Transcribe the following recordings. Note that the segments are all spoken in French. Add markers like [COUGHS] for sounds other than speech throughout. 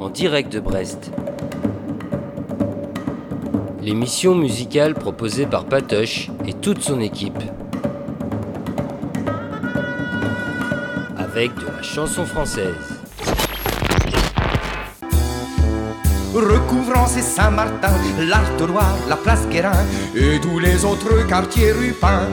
En direct de Brest. L'émission musicale proposée par Patoche et toute son équipe. Avec de la chanson française. recouvrant ces Saint-Martin, l'Artois, la place Guérin et tous les autres quartiers rupins.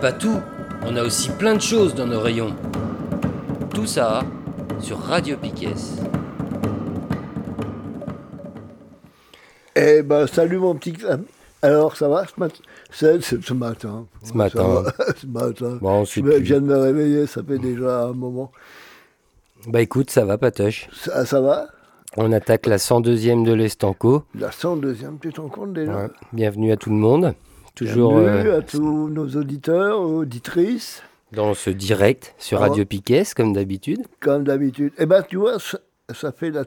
Pas tout, on a aussi plein de choses dans nos rayons. Tout ça sur Radio Piquet. Eh ben, salut mon petit. Alors, ça va ce matin ce matin? Ce matin. [LAUGHS] ce matin. Bon, je viens de me réveiller, ça fait déjà un moment. Bah écoute, ça va Patoche. Ça, ça va? On attaque la 102e de l'Estanco. La 102e, tu t'en comptes déjà? Ouais. Bienvenue à tout le monde. Toujours Bienvenue euh, à tous nos auditeurs, auditrices, dans ce direct sur Ah. Radio Piquet, comme d'habitude. comme d'habitude. Eh ben, tu vois, ça, ça fait la,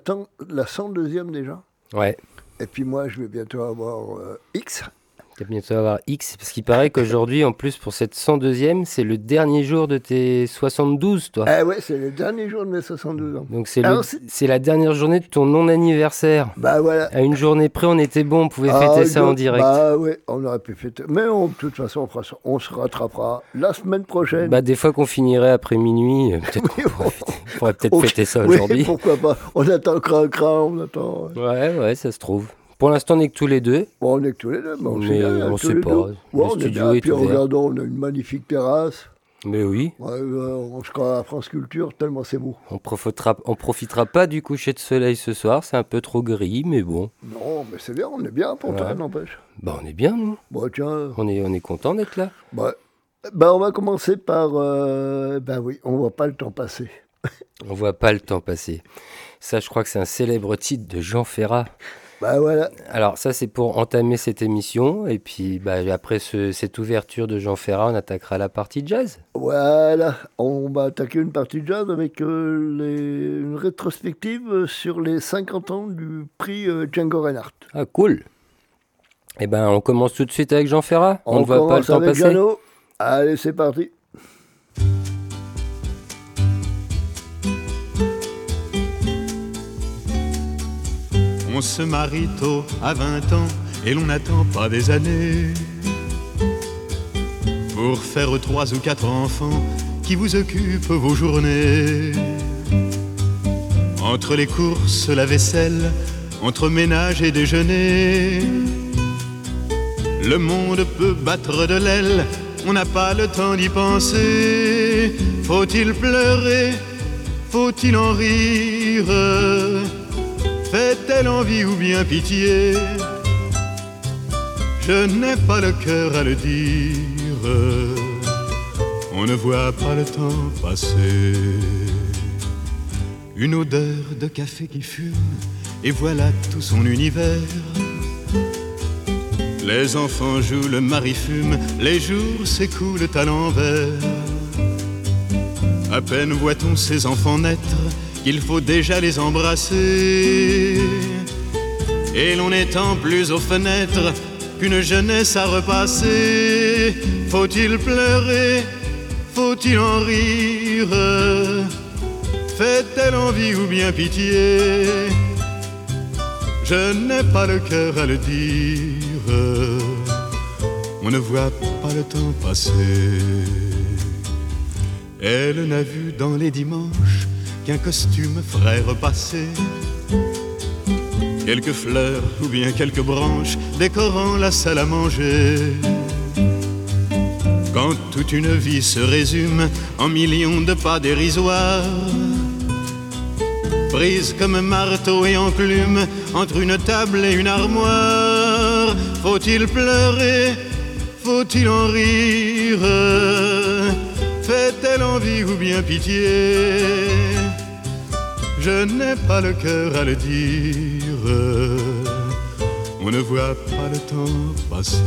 la 102e déjà. Ouais. Et puis moi, je vais bientôt avoir euh, X. Tu vas bientôt avoir X, parce qu'il paraît qu'aujourd'hui, en plus, pour cette 102e, c'est le dernier jour de tes 72, toi. Eh ouais, c'est le dernier jour de mes 72 ans. Donc c'est la dernière journée de ton non-anniversaire. Bah voilà. À une journée près, on était bon, on pouvait Ah, fêter ça en direct. Bah oui, on aurait pu fêter. Mais on- de toute façon, on, se rattrapera la semaine prochaine. Bah, des fois qu'on finirait après minuit, euh, [LAUGHS] peut-être qu'on pourrait, peut-être fêter ça Oui, aujourd'hui. pourquoi pas. On attend cran, on attend. Ouais, ouais, ça se trouve. Pour l'instant, on est que tous les deux. Bon, on est que tous les deux, mais on Mais sait bien, on sait pas. Ouais, on est bien. Puis regardons, on a une magnifique terrasse. Mais oui, Ouais, euh, on se croit à France Culture, tellement c'est beau. on profitera, on profitera pas du coucher de soleil ce soir. C'est un peu trop gris, mais bon. Non, mais c'est bien, on est bien pour toi, Ouais. n'empêche. Bah, on est bien, nous. Bon, tiens, On est, on est content d'être là. bah, bah, on va commencer par. Euh, ben oui, on voit pas le temps passer. On voit pas le temps passer. Ça, je crois que c'est un célèbre titre de Jean Ferrat. Bah voilà. Alors ça c'est pour entamer cette émission et puis bah, après ce- cette ouverture de Jean Ferrat on attaquera la partie jazz. Voilà, on va attaquer une partie jazz avec euh, les- une rétrospective sur les 50 ans du prix euh, Django Reinhardt. Ah cool. Eh ben on commence tout de suite avec Jean Ferrat. On ne voit pas le temps passer. Allez, c'est parti. On se marie tôt à 20 ans et l'on n'attend pas des années pour faire trois ou quatre enfants qui vous occupent vos journées. Entre les courses, la vaisselle, entre ménage et déjeuner, le monde peut battre de l'aile, on n'a pas le temps d'y penser. Faut-il pleurer? Faut-il en rire? Fait-elle envie ou bien pitié Je n'ai pas le cœur à le dire. On ne voit pas le temps passer. Une odeur de café qui fume, et voilà tout son univers. Les enfants jouent, le mari fume, les jours s'écoulent à l'envers. À peine voit-on ces enfants naître qu'il faut déjà les embrasser. Et l'on étend plus aux fenêtres qu'une jeunesse à repasser. Faut-il pleurer? Faut-il en rire? Fait-elle envie ou bien pitié? Je n'ai pas le cœur à le dire. On ne voit pas le temps passer. Elle n'a vu dans les dimanches qu'un costume ferait repasser quelques fleurs ou bien quelques branches décorant la salle à manger. Quand quand toute une vie se résume en millions de pas dérisoires. Prise comme marteau et enclume entre une table et une armoire. Faut-il pleurer Faut-il en rire? Fait-elle envie ou bien pitié? Je n'ai pas le cœur à le dire. On ne voit pas le temps passer.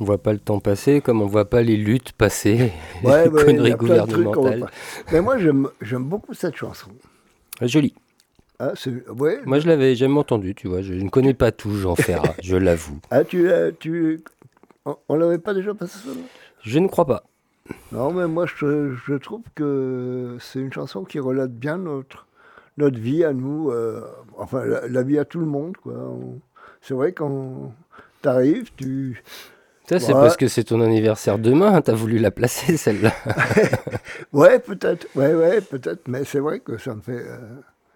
On voit pas le temps passer comme on voit pas les luttes passer, Ouais, [LAUGHS] les ouais, il y conneries a plein de trucs qu'on voit gouvernementales. pas. Mais moi, j'aime beaucoup cette chanson. Joli. Ah, c'est- ouais. Moi, je l'avais jamais entendu, tu vois. Je ne connais pas tout Jean Ferrat, je l'avoue. Ah, tu, tu... On, on l'avait pas déjà passé ça non? Je ne crois pas. Non, mais moi, je, je trouve que c'est une chanson qui relate bien notre, notre vie à nous, euh, enfin, la, la vie à tout le monde, quoi. C'est vrai, quand t'arrives, tu... Ça, c'est parce que c'est ton anniversaire demain. hein, T'as voulu la placer, celle-là. [LAUGHS] Ouais, peut-être, ouais, ouais, peut-être, mais c'est vrai que ça me fait... euh,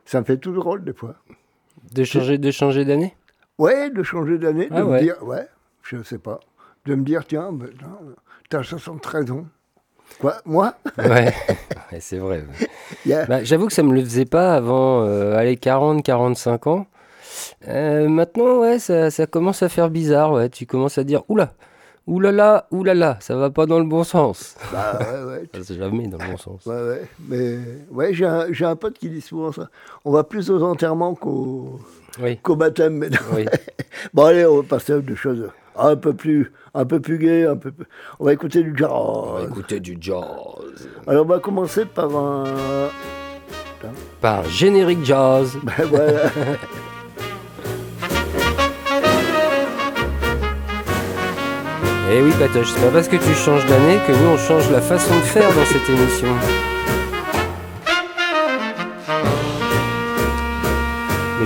ça me fait tout drôle, des fois. De changer, de changer d'année? Ouais, de changer d'année, de Ah me ouais. dire, ouais, je sais pas, de me dire, tiens, ben, t'as 73 ans. Quoi, moi? Ouais, [LAUGHS] Ouais, c'est vrai. [LAUGHS] Yeah. Bah, J'avoue que ça me le faisait pas avant, euh, allez, 40, 45 ans. Euh, maintenant, ouais, ça, ça commence à faire bizarre. Ouais. Tu commences à dire, oula, oulala, oulala, ça va pas dans le bon sens. Bah ouais, ouais, [LAUGHS] Ça, jamais dans le bon sens. Ouais, ouais. Mais ouais, j'ai un, un pote qui dit souvent ça. On va plus aux enterrements qu'au Oui, qu'au baptême. Mais non. oui. Bon, allez, on va passer à des choses un peu plus, un peu plus un peu plus- On va écouter du jazz. On va écouter du jazz. Alors, on va commencer par un. Par générique jazz. [LAUGHS] Ben voilà. Eh oui, Patoche, c'est pas parce que tu changes d'année que nous on change la façon de faire dans cette émission.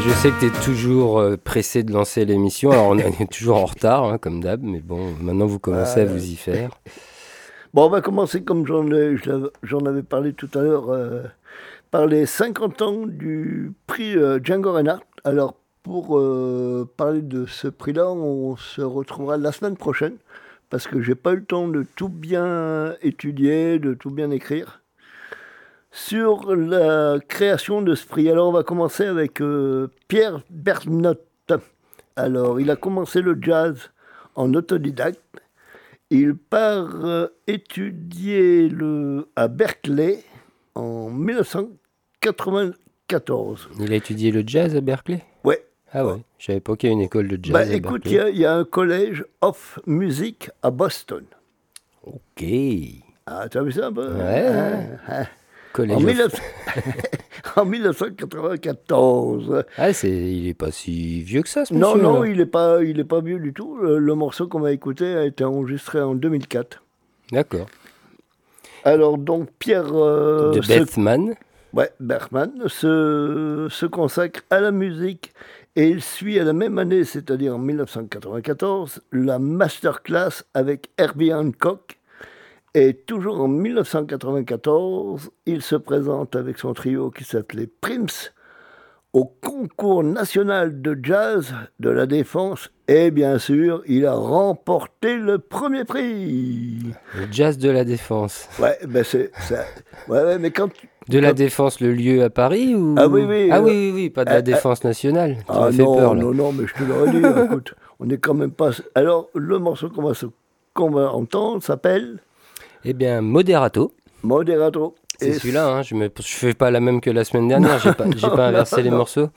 Je sais que tu es toujours euh, pressé de lancer l'émission. Alors on est [LAUGHS] toujours en retard, hein, comme d'hab, mais bon, maintenant vous commencez à vous y faire. [LAUGHS] Bon, on va commencer comme j'en avais parlé tout à l'heure, euh, par les 50 ans du prix euh, Django Reinhardt. Alors, pour euh, parler de ce prix-là, on se retrouvera la semaine prochaine, parce que j'ai pas eu le temps de tout bien étudier, de tout bien écrire sur la création de ce prix. Alors, on va commencer avec euh, Pierre Bernotte. Alors, il a commencé le jazz en autodidacte. Il part euh, étudier le, à Berkeley en 1994. Il a étudié le jazz à Berkeley? Ouais. Ah ouais, je savais pas qu'il y a une école de jazz Bah à écoute, il Berkeley. y, a- il y a un collège of music à Boston. Ok. Ah, tu as vu ça un peu? Ouais. Ah, ah. En, of- 19... [LAUGHS] en 1994. Ah, c'est... il est pas si vieux que ça, ce Non, monsieur, non, alors. il n'est pas, il est pas vieux du tout. Le, le morceau qu'on va écouter a été enregistré en 2004. D'accord. Alors donc Pierre euh, de se- Bethman. Ouais, Bergman se, se consacre à la musique et il suit à la même année, c'est-à-dire en 1994, la masterclass avec Herbie Hancock. Et toujours en 1994, il se présente avec son trio qui s'appelait Prims au concours national de jazz de la Défense. Et bien sûr, il a remporté le premier prix. Le jazz de la Défense. Ouais, ben c'est... ça- Ouais, ouais, mais quand... De la quand- Défense, le lieu à Paris ou... Ah oui, oui, Ah euh, oui, oui, oui, pas de euh, la euh, Défense nationale. Tu Ah fait non, peur, là. non, non, mais je te l'aurais dit, [LAUGHS] écoute, on n'est quand même pas... Alors, le morceau qu'on va, se- va entendre s'appelle eh bien, Moderato. Moderato. C'est celui-là, hein. je ne fais pas la même que la semaine dernière, j'ai pas, [LAUGHS] pas inversé les morceaux.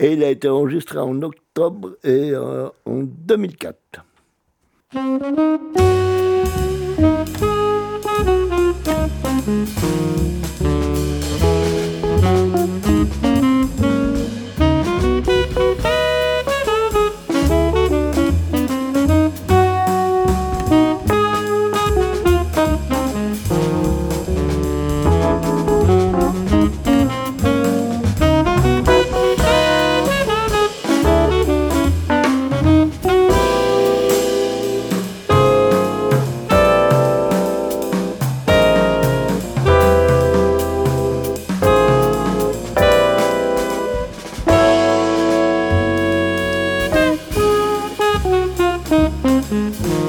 Et il a été enregistré en octobre et euh, en 2004. Ça,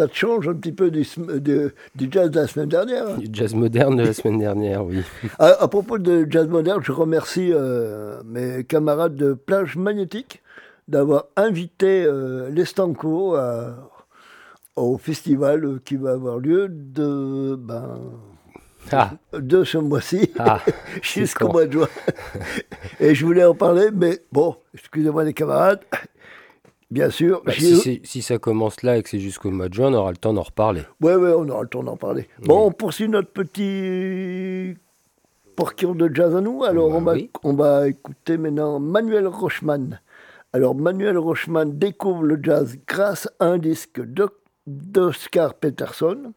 ça te change un petit peu du, jazz de la semaine dernière. hein. Du jazz moderne de la semaine dernière, oui. [LAUGHS] À, à propos de jazz moderne, je remercie euh, mes camarades de Plage Magnétique d'avoir invité euh, à- au festival qui va avoir lieu de, ben, Ah, de ce mois-ci ah, [LAUGHS] jusqu'au mois de juin. [LAUGHS] Et je voulais en parler, mais bon, excusez-moi les camarades. Bien sûr, bah, si, ça commence là et que c'est jusqu'au mois de juin, on aura le temps d'en reparler. Ouais, ouais, on aura le temps d'en parler. Bon, on poursuit notre petit porquion de jazz à nous. Alors, Bah on, va, oui. on va écouter maintenant Manuel Rochman. Alors, Manuel Rochman découvre le jazz grâce à un disque d'O- d'Oscar Peterson.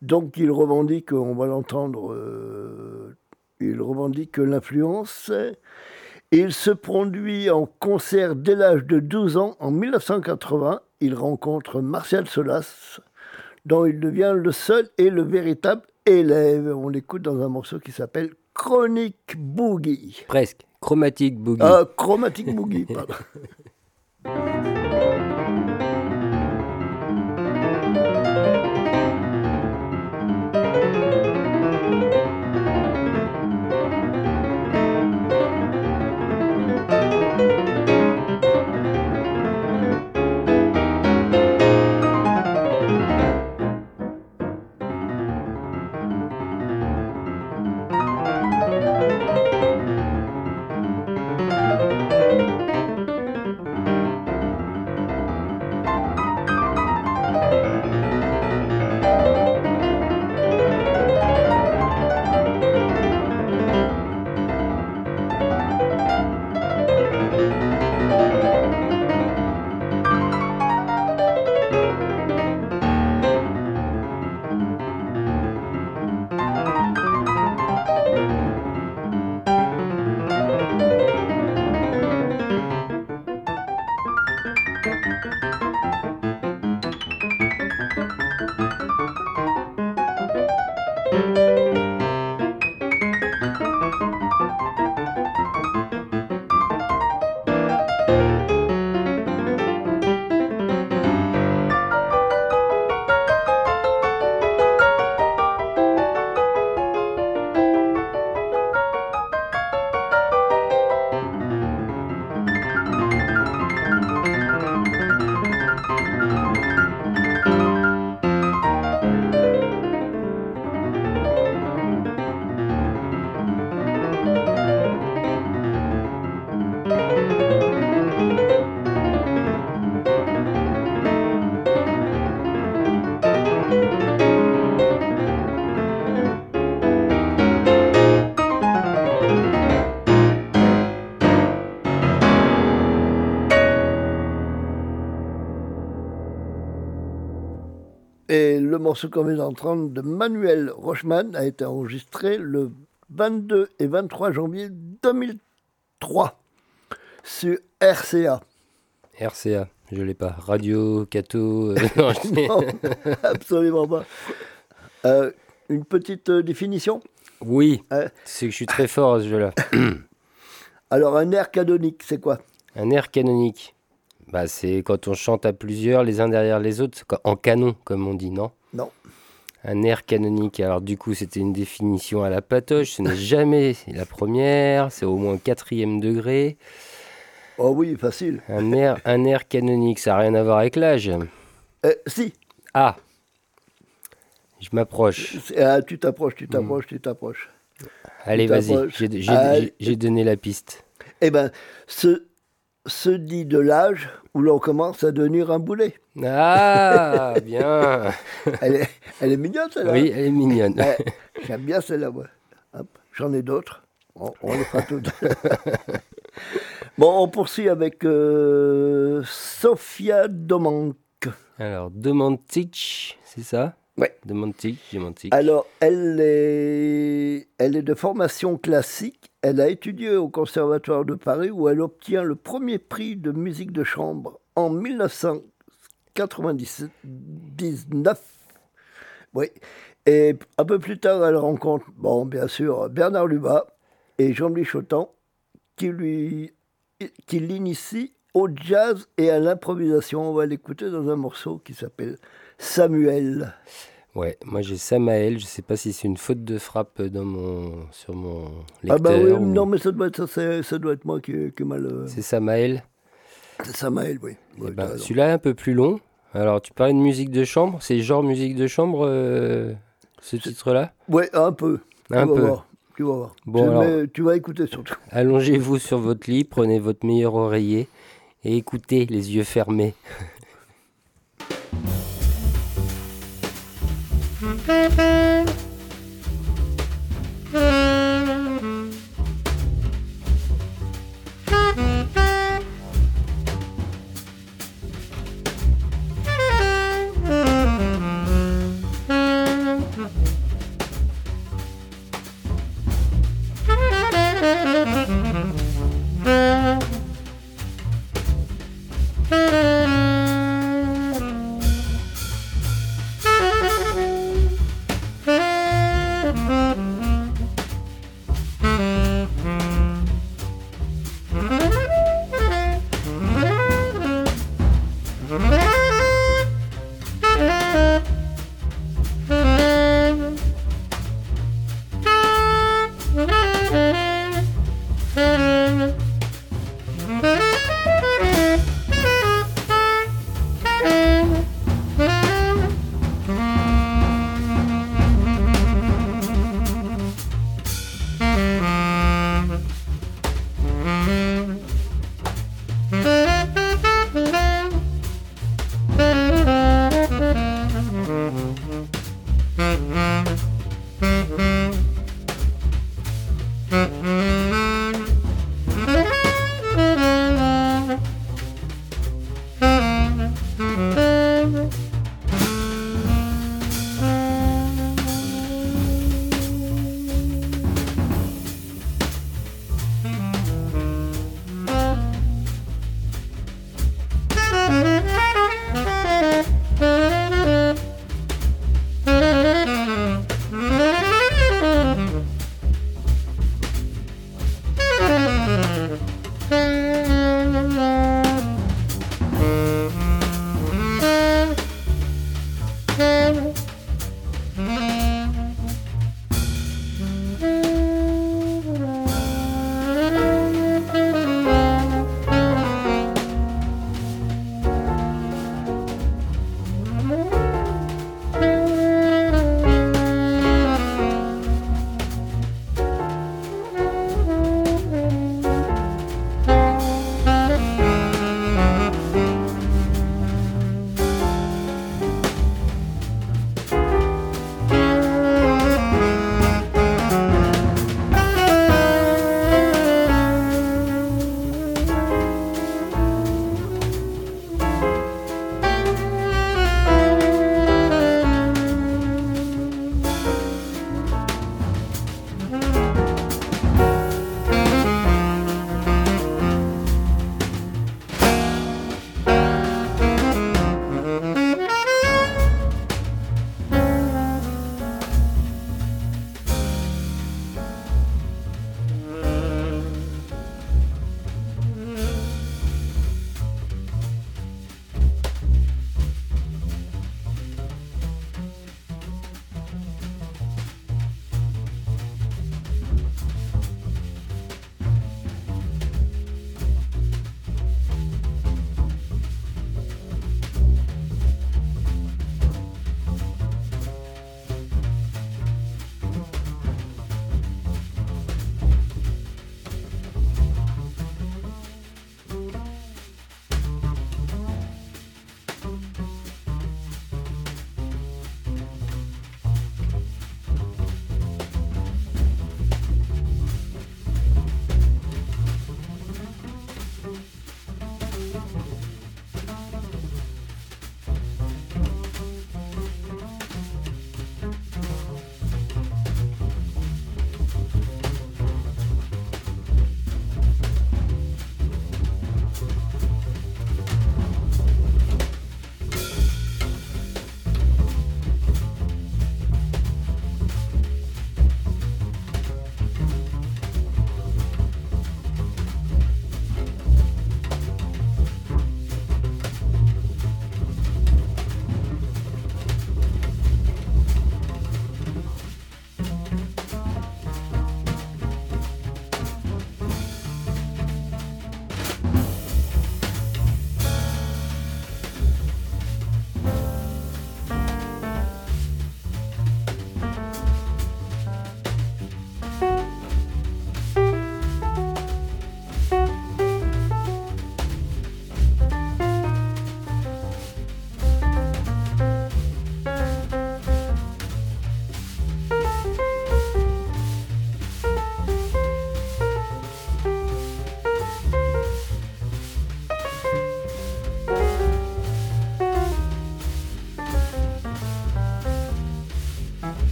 Donc, il revendique, on va l'entendre, euh, il revendique l'influence. Il se produit en concert dès l'âge de 12 ans. En 1980, il rencontre Martial Solas, dont il devient le seul et le véritable élève. On l'écoute dans un morceau qui s'appelle Chronic Boogie. Presque. Chromatique Boogie. Ah, Chromatic Boogie, pardon. [LAUGHS] morceau qu'on vient d'entendre de Manuel Rochman a été enregistré le 22 et 23 janvier 2003 sur RCA. RCA, je l'ai pas. Radio, Cato. euh, [LAUGHS] non, absolument pas. Euh, une petite euh, définition? oui, Ouais. c'est que je suis très fort à ce jeu-là. [COUGHS] Alors, un air canonique, c'est quoi? Un air canonique. Bah, c'est quand on chante à plusieurs, les uns derrière les autres, en canon, comme on dit, Non? Un air canonique. Alors, du coup, c'était une définition à la patoche. Ce n'est jamais la première, c'est au moins quatrième degré. Oh oui, facile. Un air, un air canonique, ça n'a rien à voir avec l'âge. Euh, si, Ah Je m'approche. ah, tu t'approches, tu t'approches, tu t'approches. Allez, vas-y, j'ai j'ai- j'ai donné la piste. Eh ben, ce, ce dit de l'âge où l'on commence à devenir un boulet. Ah, bien [LAUGHS] Elle est, elle est mignonne, celle-là. Oui, elle est mignonne. Ouais, J'aime bien celle-là, moi. J'en ai d'autres. On, on les fera toutes. [LAUGHS] bon, on poursuit avec euh, Sofia Domank. Alors, Demantic, c'est ça? Ouais. Demantic, Demantic. Alors, elle est, elle est de formation classique. Elle a étudié au Conservatoire de Paris où elle obtient le premier prix de musique de chambre en 1999. Oui. Et un peu plus tard, elle rencontre, bon, bien sûr, Bernard Lubat et Jean-Louis Chotan qui lui, qui l'initie au jazz et à l'improvisation. On va l'écouter dans un morceau qui s'appelle Samuel. Ouais, moi j'ai Samael, je sais pas si c'est une faute de frappe dans mon, sur mon Ah lecteur. bah oui, ou- non mais ça doit être, ça, doit être moi qui, qui mal... euh, C'est Samael. C'est Samael, oui. Eh Ouais, ben, t'as raison. Celui-là est un peu plus long. Alors, tu parlais de musique de chambre, c'est genre musique de chambre, euh, ce titre-là? Ouais, un peu. Un tu vas. Voir. Tu vas voir. Bon, alors- tu vas écouter surtout. [LAUGHS] Allongez-vous sur votre lit, prenez votre meilleur oreiller et écoutez les yeux fermés. [LAUGHS]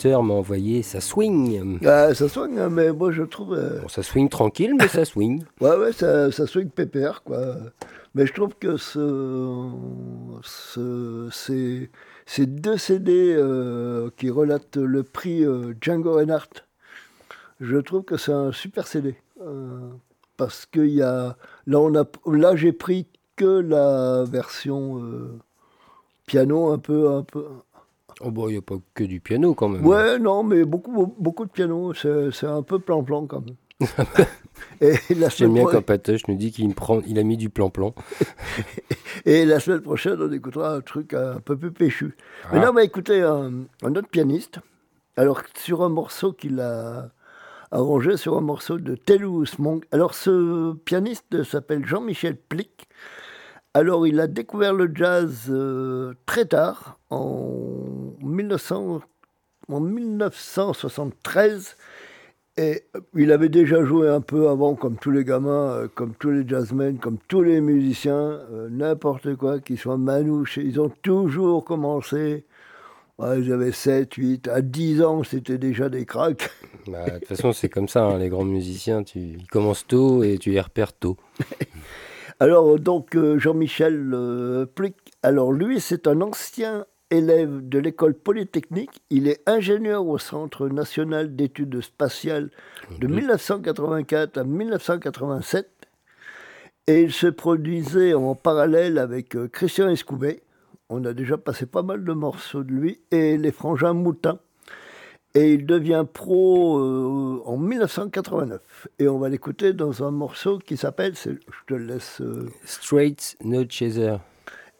auditeur m'a envoyé ça swing. Ah, ça soigne, hein, mais moi je trouve. euh, Bon, ça swing tranquille, mais ça swing. [LAUGHS] Ouais, ouais, ça, ça swing pépère, quoi. Mais je trouve que ce, ce- ces, ces deux CD euh, qui relatent le prix euh, Django Reinhardt, je trouve que c'est un super CD. Euh, parce que y a, là, on a, là j'ai pris que la version euh, piano, un peu, un peu. Oh bon, il n'y a pas que du piano quand même. Ouais, non, mais beaucoup, beaucoup de piano. C'est un peu plan-plan quand même. [LAUGHS] J'aime bien quand Patoche nous dit qu'il prend, il a mis du plan-plan. [LAUGHS] Et la semaine prochaine, on écoutera un truc un peu plus péchu. Ah. Maintenant, on va écouter un, un autre pianiste. Alors, sur un morceau qu'il a arrangé, sur un morceau de Telus Monk. Alors, ce pianiste s'appelle Jean-Michel Plick. Alors, il a découvert le jazz euh, très tard, en, 1900 en 1973. Et il avait déjà joué un peu avant, comme tous les gamins, euh, comme tous les jazzmen, comme tous les musiciens, euh, n'importe quoi, qu'ils soient manouches. Ils ont toujours commencé. Ouais, ils avaient 7, 8, à 10 ans, c'était déjà des cracks. Bah, De toute façon, c'est comme ça, hein, les grands musiciens, tu, ils commencent tôt et tu les repères tôt. [LAUGHS] Alors, donc, euh, Jean-Michel euh, Plick, alors lui, c'est un ancien élève de l'école polytechnique. Il est ingénieur au Centre national d'études spatiales de 1984 à 1987. Et il se produisait en parallèle avec euh, Christian Escoubet. On a déjà passé pas mal de morceaux de lui. Et les frangins Moutin. Et il devient pro euh, en 1989. Et on va l'écouter dans un morceau qui s'appelle, je te laisse, euh, Straight, no chaser.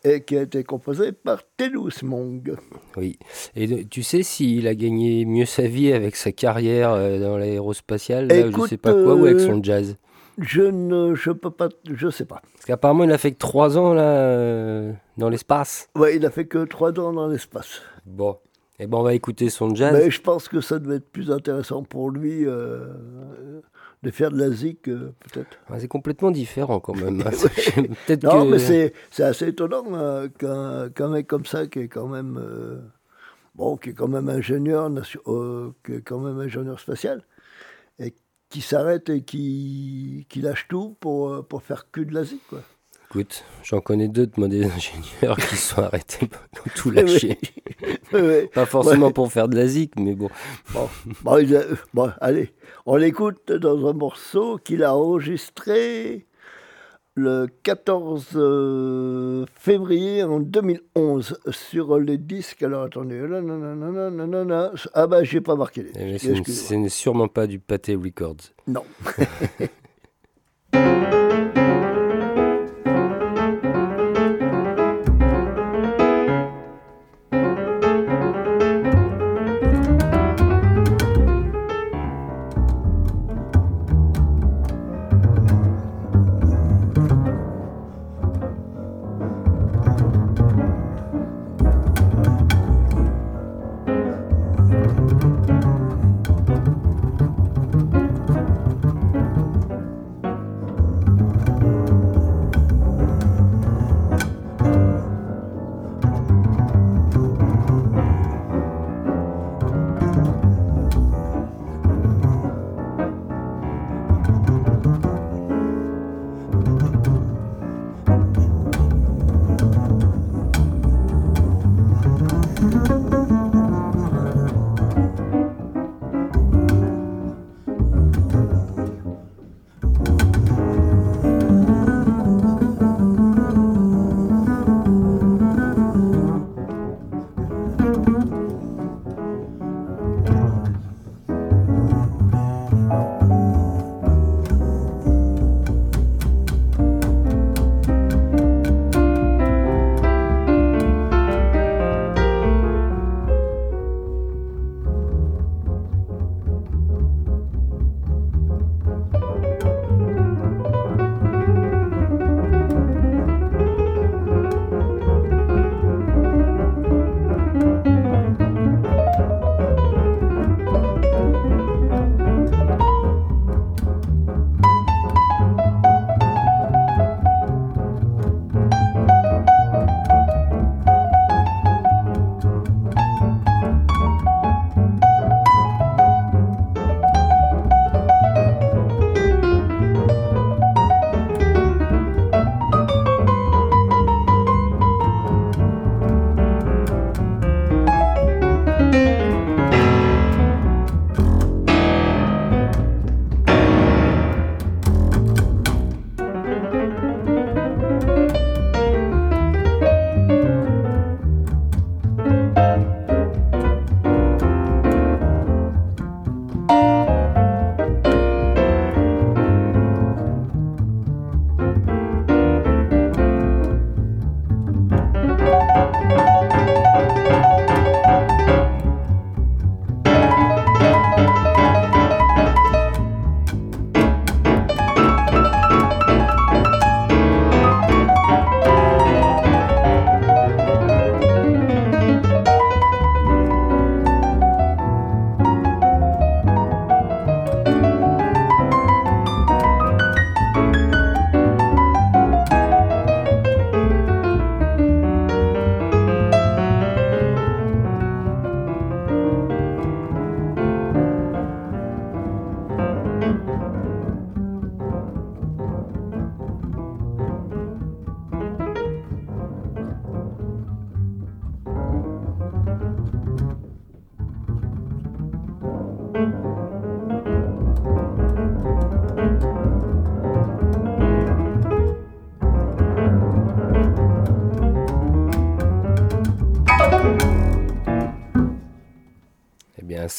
et qui a été composé par Telus Mong. Oui. Et tu sais s'il a gagné mieux sa vie avec sa carrière euh, dans l'aérospatiale, je Écoute, sais pas quoi, ou avec son jazz? Je ne, je peux pas, je sais pas. Parce qu'apparemment, il a fait que 3 ans là, euh, dans l'espace. Ouais, il a fait que trois ans dans l'espace. Bon. Et ben, on va écouter son jazz. Mais je pense que ça devait être plus intéressant pour lui euh, de faire de la zik, euh, peut-être. Ouais, c'est complètement différent quand même. [LAUGHS] hein. [LAUGHS] Peut-être Non, que... mais c'est c'est assez étonnant euh, qu'un mec comme ça, qui est quand même euh, bon, qui est quand même ingénieur, euh, qui est quand même ingénieur spatial, et qui s'arrête et qui, qui lâche tout pour, pour faire que de la zik, quoi. Écoute, j'en connais d'autres, moi, [LAUGHS] des ingénieurs qui se sont arrêtés, ont tout [LAUGHS] ouais. Pas forcément pour faire de la zik, mais bon. Bon, allez, on l'écoute dans un morceau qu'il a enregistré le 14 euh, février en 2011 sur les disques. Alors attendez, ah bah j'ai pas marqué les Eh, Ce n'est sûrement pas du Pâté Records. Non. [LAUGHS]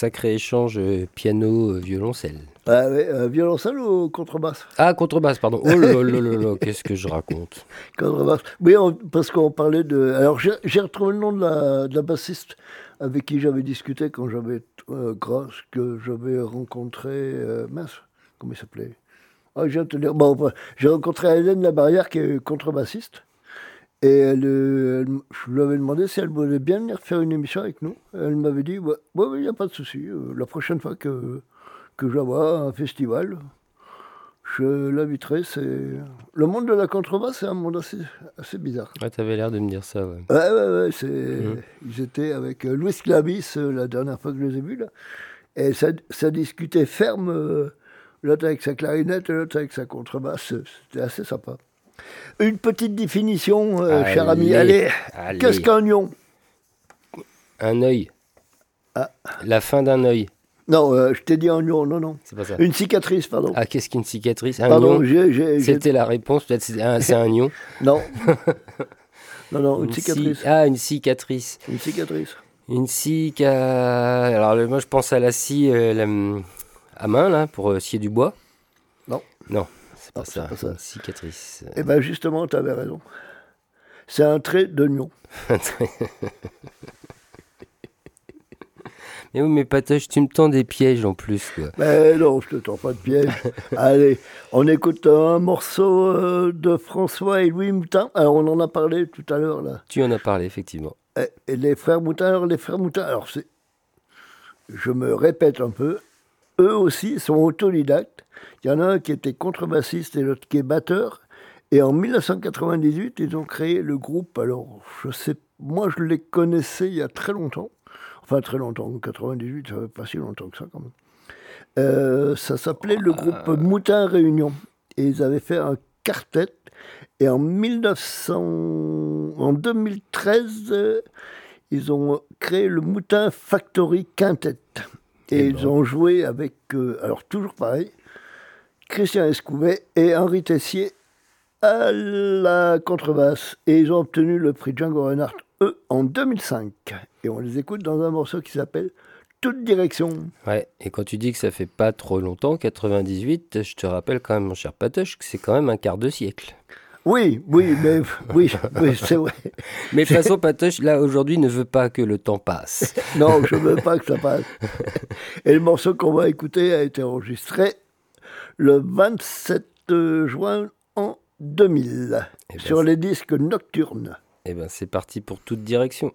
sacré échange euh, piano-violoncelle. Ah ouais, euh, violoncelle ou contrebasse? Ah, contrebasse, pardon. Oh là là là [LAUGHS] qu'est-ce que je raconte? Contrebasse. Oui, on- parce qu'on parlait de. Alors, j'ai j'ai retrouvé le nom de la, de la bassiste avec qui j'avais discuté quand j'avais. Euh, grâce que j'avais rencontré. Euh, mince, comment il s'appelait? Ah, dire. Bon, j'ai rencontré Hélène Labarrière qui est contrebassiste. Et elle, je lui avais demandé si elle voulait bien venir faire une émission avec nous. Elle m'avait dit Ouais, il n'y a pas de souci. euh, la prochaine fois que, que je la vois à un festival, je l'inviterai. Le monde de la contrebasse, c'est un monde assez, assez bizarre. Ouais, t'avais l'air de me dire ça, ouais. Ouais, ouais, ouais. C'est... Mhm. Ils étaient avec euh, Louis Clavis euh, la dernière fois que je les ai vus. Là. Et ça, ça discutait ferme. l'autre avec sa clarinette et l'autre avec sa contrebasse. C'était assez sympa. Une petite définition, euh, cher ami. Allez, qu'est-ce qu'un lion Un œil. Ah. La fin d'un œil, Non, euh, je t'ai dit un lion, non, non. c'est pas ça. Une cicatrice, pardon. Ah, qu'est-ce qu'une cicatrice? Un pardon, lion j'ai, j'ai- j'ai- C'était la réponse, peut-être c'est un, c'est un. [LAUGHS] [LAUGHS] Non. non, non, une ci- cicatrice. Ah, une cicatrice. Une cicatrice. Une scie qui a- Alors, le- moi, je pense à la scie euh, la- hum, à main, là, pour euh, scier du bois. Non. Non, c'est pas c'est ça. pas ça. Une cicatrice. Eh bien, justement, tu avais raison. C'est un trait lion. [LAUGHS] Mais oui, mais Patoche, tu me tends des pièges en plus, quoi. Mais non, je te tends pas de piège. [LAUGHS] Allez, on écoute un morceau euh, de François et Louis Moutin. Alors, on en a parlé tout à l'heure, là. Tu en as parlé, effectivement. Eh, Et les frères Moutin, alors les frères Moutin, alors c'est. Je me répète un peu. Eux aussi sont autodidactes. Il y en a un qui était contrebassiste et l'autre qui est batteur. Et en 1998, ils ont créé le groupe. Alors, je sais, moi, je les connaissais il y a très longtemps. Enfin, très longtemps. En 98, ça fait pas si longtemps que ça, quand même. Euh, ça s'appelait le groupe Moutin Réunion. Et ils avaient fait un quartet. Et en 1900, en 2013, euh, ils ont créé le Moutin Factory Quintet. Et Eh ils ben. ont joué avec, euh, alors toujours pareil, Christian Escouvet et Henri Tessier à la contrebasse. Et ils ont obtenu le prix Django Reinhardt, eux, en 2005. Et on les écoute dans un morceau qui s'appelle Toute direction. Ouais, et quand tu dis que ça fait pas trop longtemps, 98, je te rappelle quand même, mon cher Patoche, que c'est quand même un quart de siècle. Oui, oui, mais [LAUGHS] oui, oui c'est vrai. Mais de toute façon, Patoche, là, aujourd'hui, ne veut pas que le temps passe. [LAUGHS] Non, je veux pas que ça passe. [LAUGHS] Et le morceau qu'on va écouter a été enregistré le 27 juin en 2000 Eh ben, sur les disques nocturnes. Eh ben, c'est parti pour toute direction.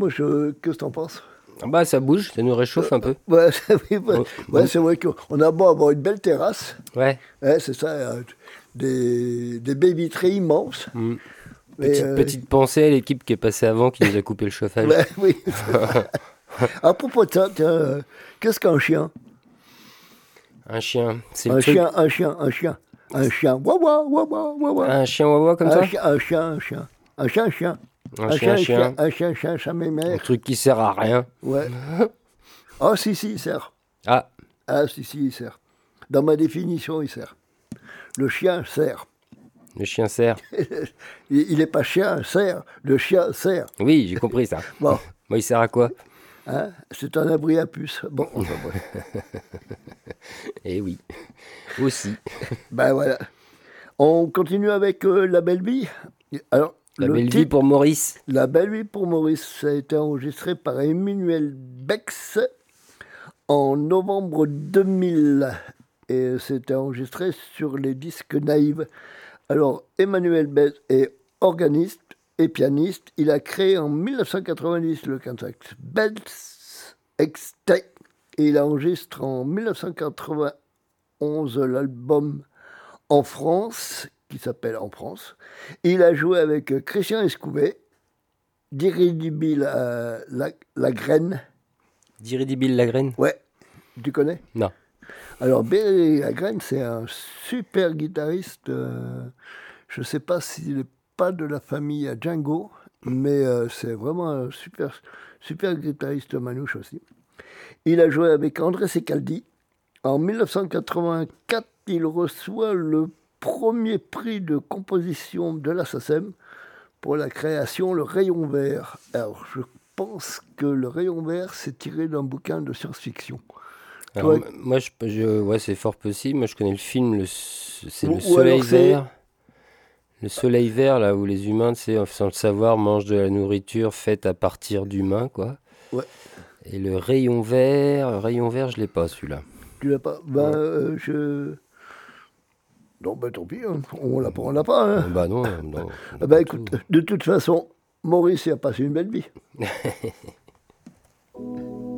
Moi, je... qu'est-ce que t'en penses? Ah Bah ça bouge, ça nous réchauffe un peu. Ouais, [LAUGHS] c'est ouais. Oh, c'est vrai qu'on a beau avoir une belle terrasse, Ouais. ouais, c'est ça, euh, des, des baies vitrées immenses. Mm. Petite, euh, petite pensée à l'équipe qui est passée avant qui nous a coupé le chauffage. [LAUGHS] oui. [LAUGHS] à propos de ça, euh, qu'est-ce qu'un chien? Un chien. C'est le Un truc- chien, un chien, un chien. Un chien, wawa, wawa, wawa. Un chien wawa comme un, ça? chien, un chien, un chien. Un chien, un chien. Un chien, un chien. Un chien, un chien, mes Un truc qui sert à rien. Ouais. Ah, [LAUGHS] si, si, il sert. Ah, Ah, si, si, il sert. Dans ma définition, il sert. Le chien sert. le chien sert. [LAUGHS] Il n'est pas chien, sert. Le chien sert. Oui, j'ai compris ça. [LAUGHS] Bon, Moi, il sert à quoi? Hein, c'est un abri à puce. Bon, enfin. Eh oui. Aussi. ben voilà. On continue avec euh, La Belle Vie. Alors, La le belle vie pour Maurice. La Belle Vie pour Maurice, ça a été enregistré par Emmanuel Bex en novembre 2000. Et c'était enregistré sur les disques naïves. Alors, Emmanuel Bex est organiste et pianiste. Il a créé en 1990 le contact Bex Extake. Et il enregistre en 1991 l'album En France, qui s'appelle En France. Il a joué avec euh, Christian Escouvet, Diridibil la, la, la graine. Diridibil la graine Ouais, tu connais? Non. Alors, Billy Lagraine, c'est un super guitariste. euh, je ne sais pas s'il n'est pas de la famille à Django, mais euh, c'est vraiment un super, super guitariste manouche aussi. Il a joué avec André Secaldi. En 1984, il reçoit le premier prix de composition de la SACEM pour la création Le Rayon Vert. Alors, je pense que Le Rayon Vert, c'est tiré d'un bouquin de science-fiction. Alors, moi, je, je- ouais, c'est fort possible. Moi, je connais le film, le, c'est le Soleil vert. Le soleil vert, là où les humains, tu sais, sans le savoir, mangent de la nourriture faite à partir d'humains, quoi. Ouais. Et le rayon vert, le rayon vert, je l'ai pas celui-là. Tu l'as pas? Ben, euh, je. Non, ben tant pis, hein. on l'a pas, on l'a pas. Hein. Bah non, non. [LAUGHS] Ah ben écoute, de toute façon, Maurice a passé une belle vie. [LAUGHS]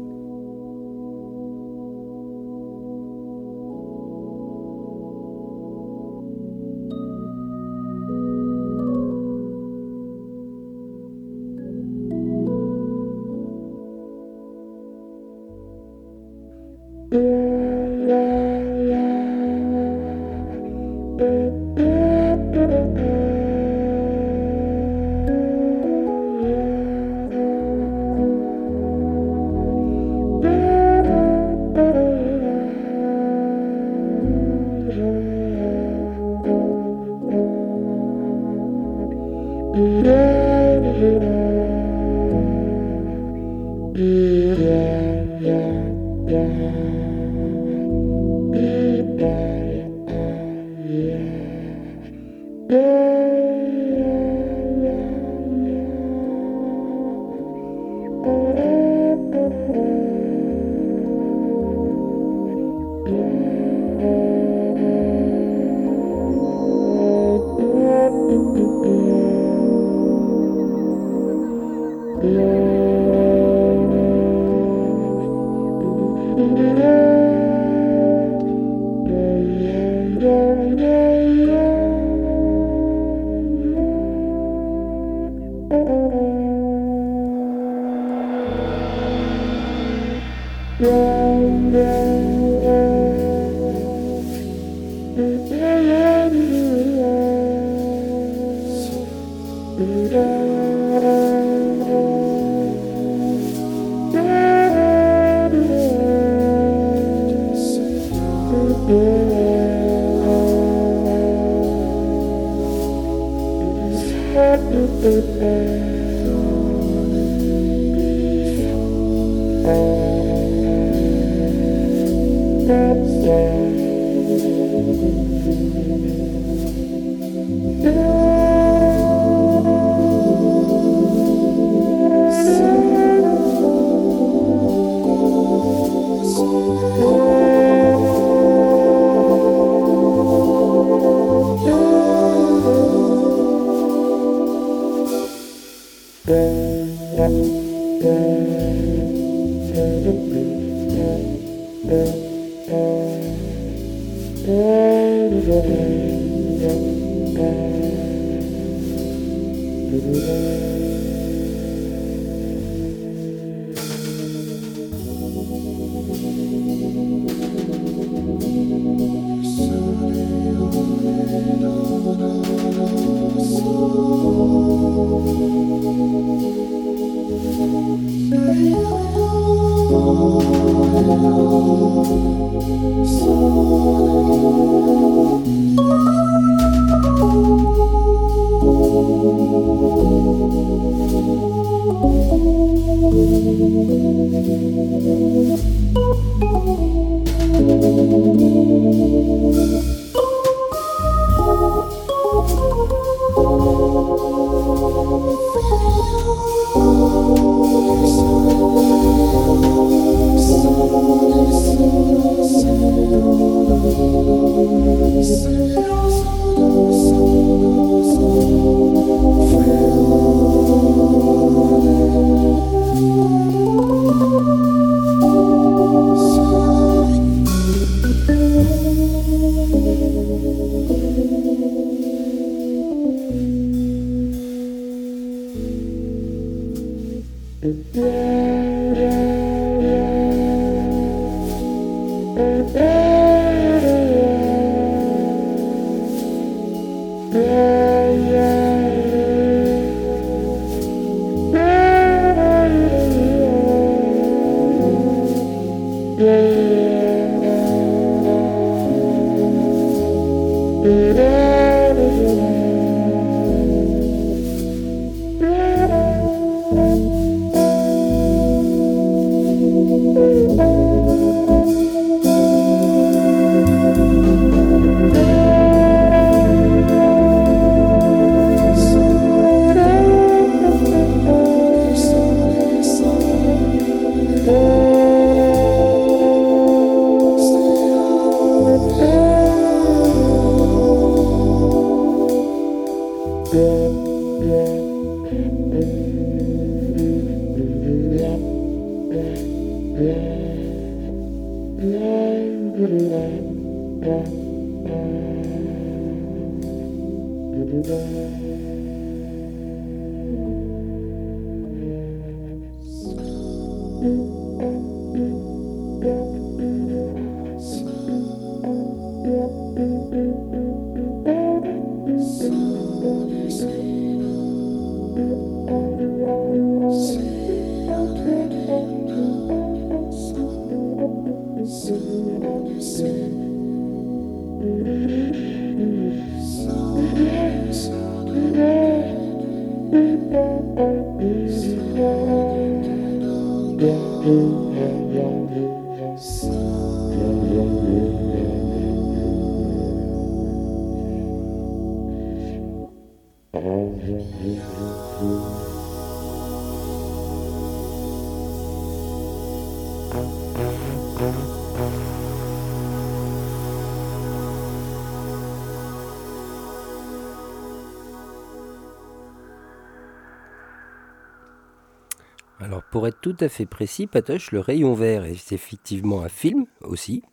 pour être tout à fait précis, Patoche, Le Rayon Vert est effectivement un film aussi,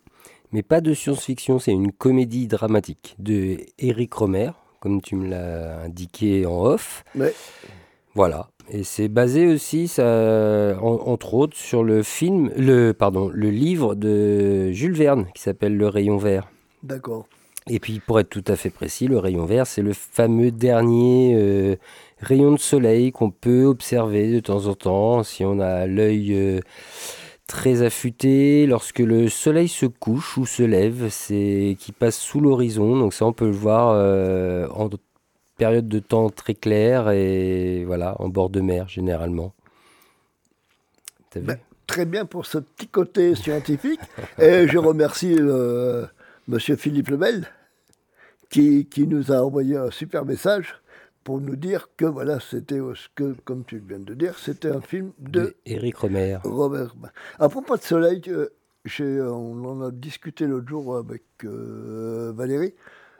mais pas de science-fiction, c'est une comédie dramatique de Eric Romer, comme tu me l'as indiqué en off. Ouais. Voilà. Et c'est basé aussi, ça, en- entre autres, sur le film, le, pardon, le livre de Jules Verne qui s'appelle Le Rayon Vert. D'accord. Et puis, pour être tout à fait précis, le rayon vert, c'est le fameux dernier euh, rayon de soleil qu'on peut observer de temps en temps si on a l'œil euh, très affûté. Lorsque le soleil se couche ou se lève, c'est qui passe sous l'horizon. Donc ça, on peut le voir euh, en période de temps très claire et voilà, en bord de mer généralement. Vu? Ben, Très bien pour ce petit côté scientifique. [LAUGHS] Et je remercie euh, Monsieur Philippe Lebel qui, qui nous a envoyé un super message pour nous dire que voilà, c'était euh, ce que, comme tu viens de dire, c'était un film de Eric Romer. Robert. À propos de soleil, euh, j'ai- on en a discuté l'autre jour avec euh, Valérie.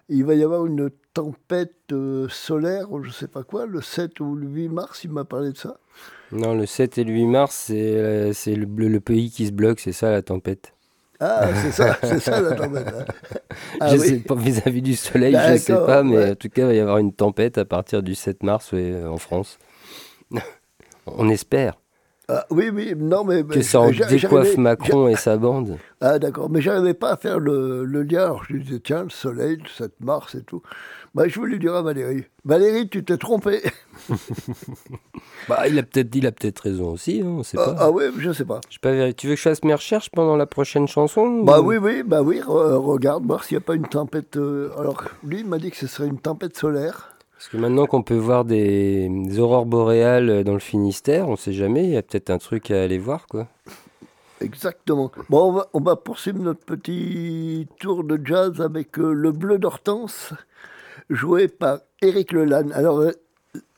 Il va y avoir une tempête euh, solaire, je sais pas quoi, le 7 ou le 8 mars, il m'a parlé de ça. Non, le 7 et le 8 mars, c'est euh, le pays qui se bloque, c'est ça la tempête. Ah, c'est ça, [LAUGHS] c'est ça la tempête. hein. Ah je oui. sais pas vis-à-vis du soleil, je sais D'accord, pas, mais ouais. en tout cas, il va y avoir une tempête à partir du 7 mars ouais, euh, en France. [LAUGHS] On espère Ah, oui, oui, non, mais. que ça en décoiffe Macron et sa bande. Ah, d'accord, mais j'arrivais pas à faire le, le lien. Alors je disais, tiens, le soleil, le 7 mars et tout. Bah, je voulais dire à Valérie Valérie, tu t'es trompée. [LAUGHS] Bah, il a peut-être il a peut-être raison aussi, hein, on sait Ah, pas. ah oui, je sais pas. Je sais pas vérifier. Tu veux que je fasse mes recherches pendant la prochaine chanson Bah ou- oui, oui, bah oui, re- regarde, voir s'il n'y a pas une tempête. euh, Alors, lui, il m'a dit que ce serait une tempête solaire. Parce que maintenant qu'on peut voir des, des aurores boréales dans le Finistère, on sait jamais, il y a peut-être un truc à aller voir, quoi. Exactement. Bon, on va, on va poursuivre notre petit tour de jazz avec euh, Le Bleu d'Hortense, joué par Éric Lelanne. Alors, euh,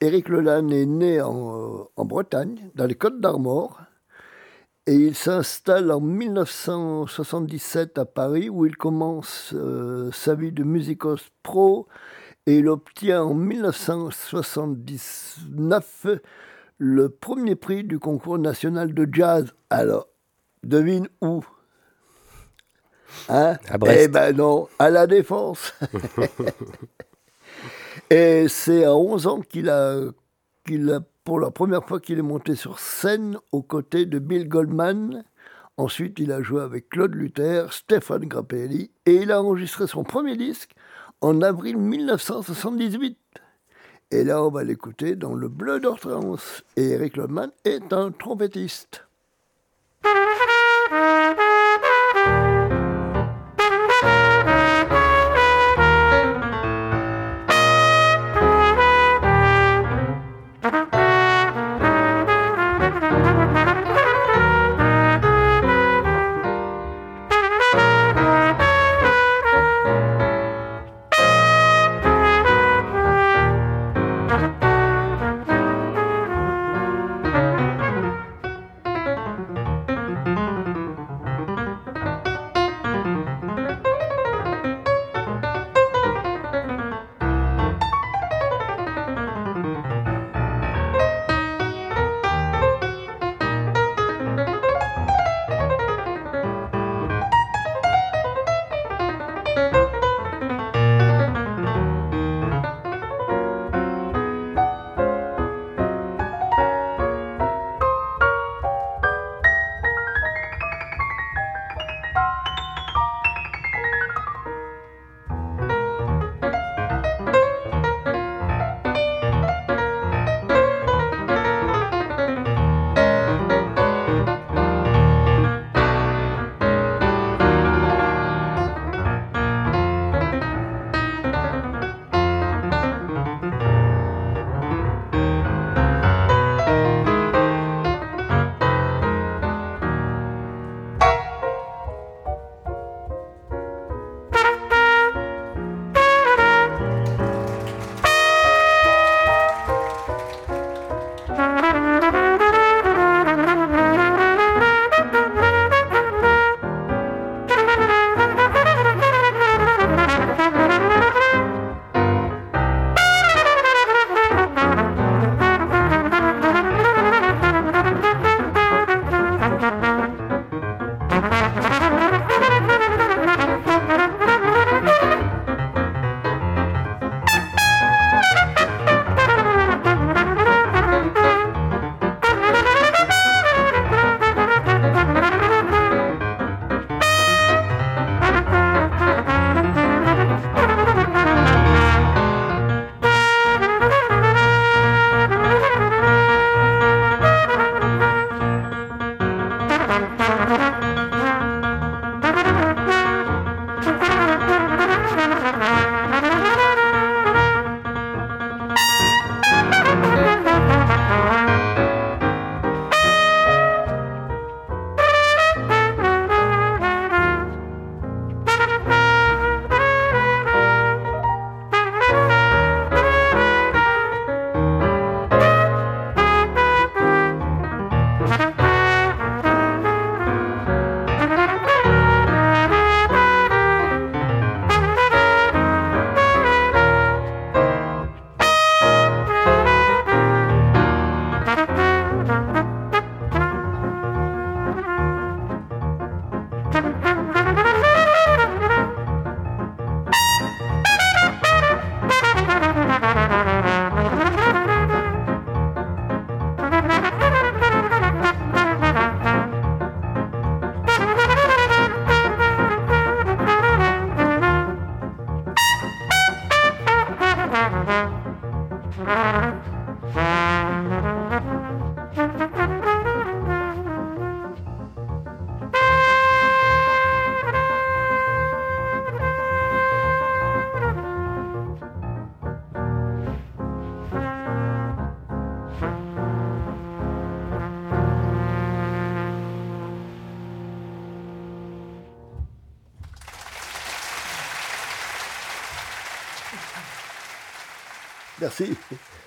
Éric Lelanne est né en, en Bretagne, dans les Côtes d'Armor, et il s'installe en 1977 à Paris, où il commence euh, sa vie de musicos pro, et il obtient en 1979 le premier prix du concours national de jazz. Alors, devine où? Hein? À Brest. Eh ben non, à la Défense. [LAUGHS] Et c'est à 11 ans qu'il a, a, pour la première fois qu'il est monté sur scène aux côtés de Bill Goldman. Ensuite, il a joué avec Claude Luther, Stéphane Grappelli, et il a enregistré son premier disque en avril 1978. Et là, on va l'écouter dans Le Bleu d'Hortense. Et Eric Goldman est un trompettiste.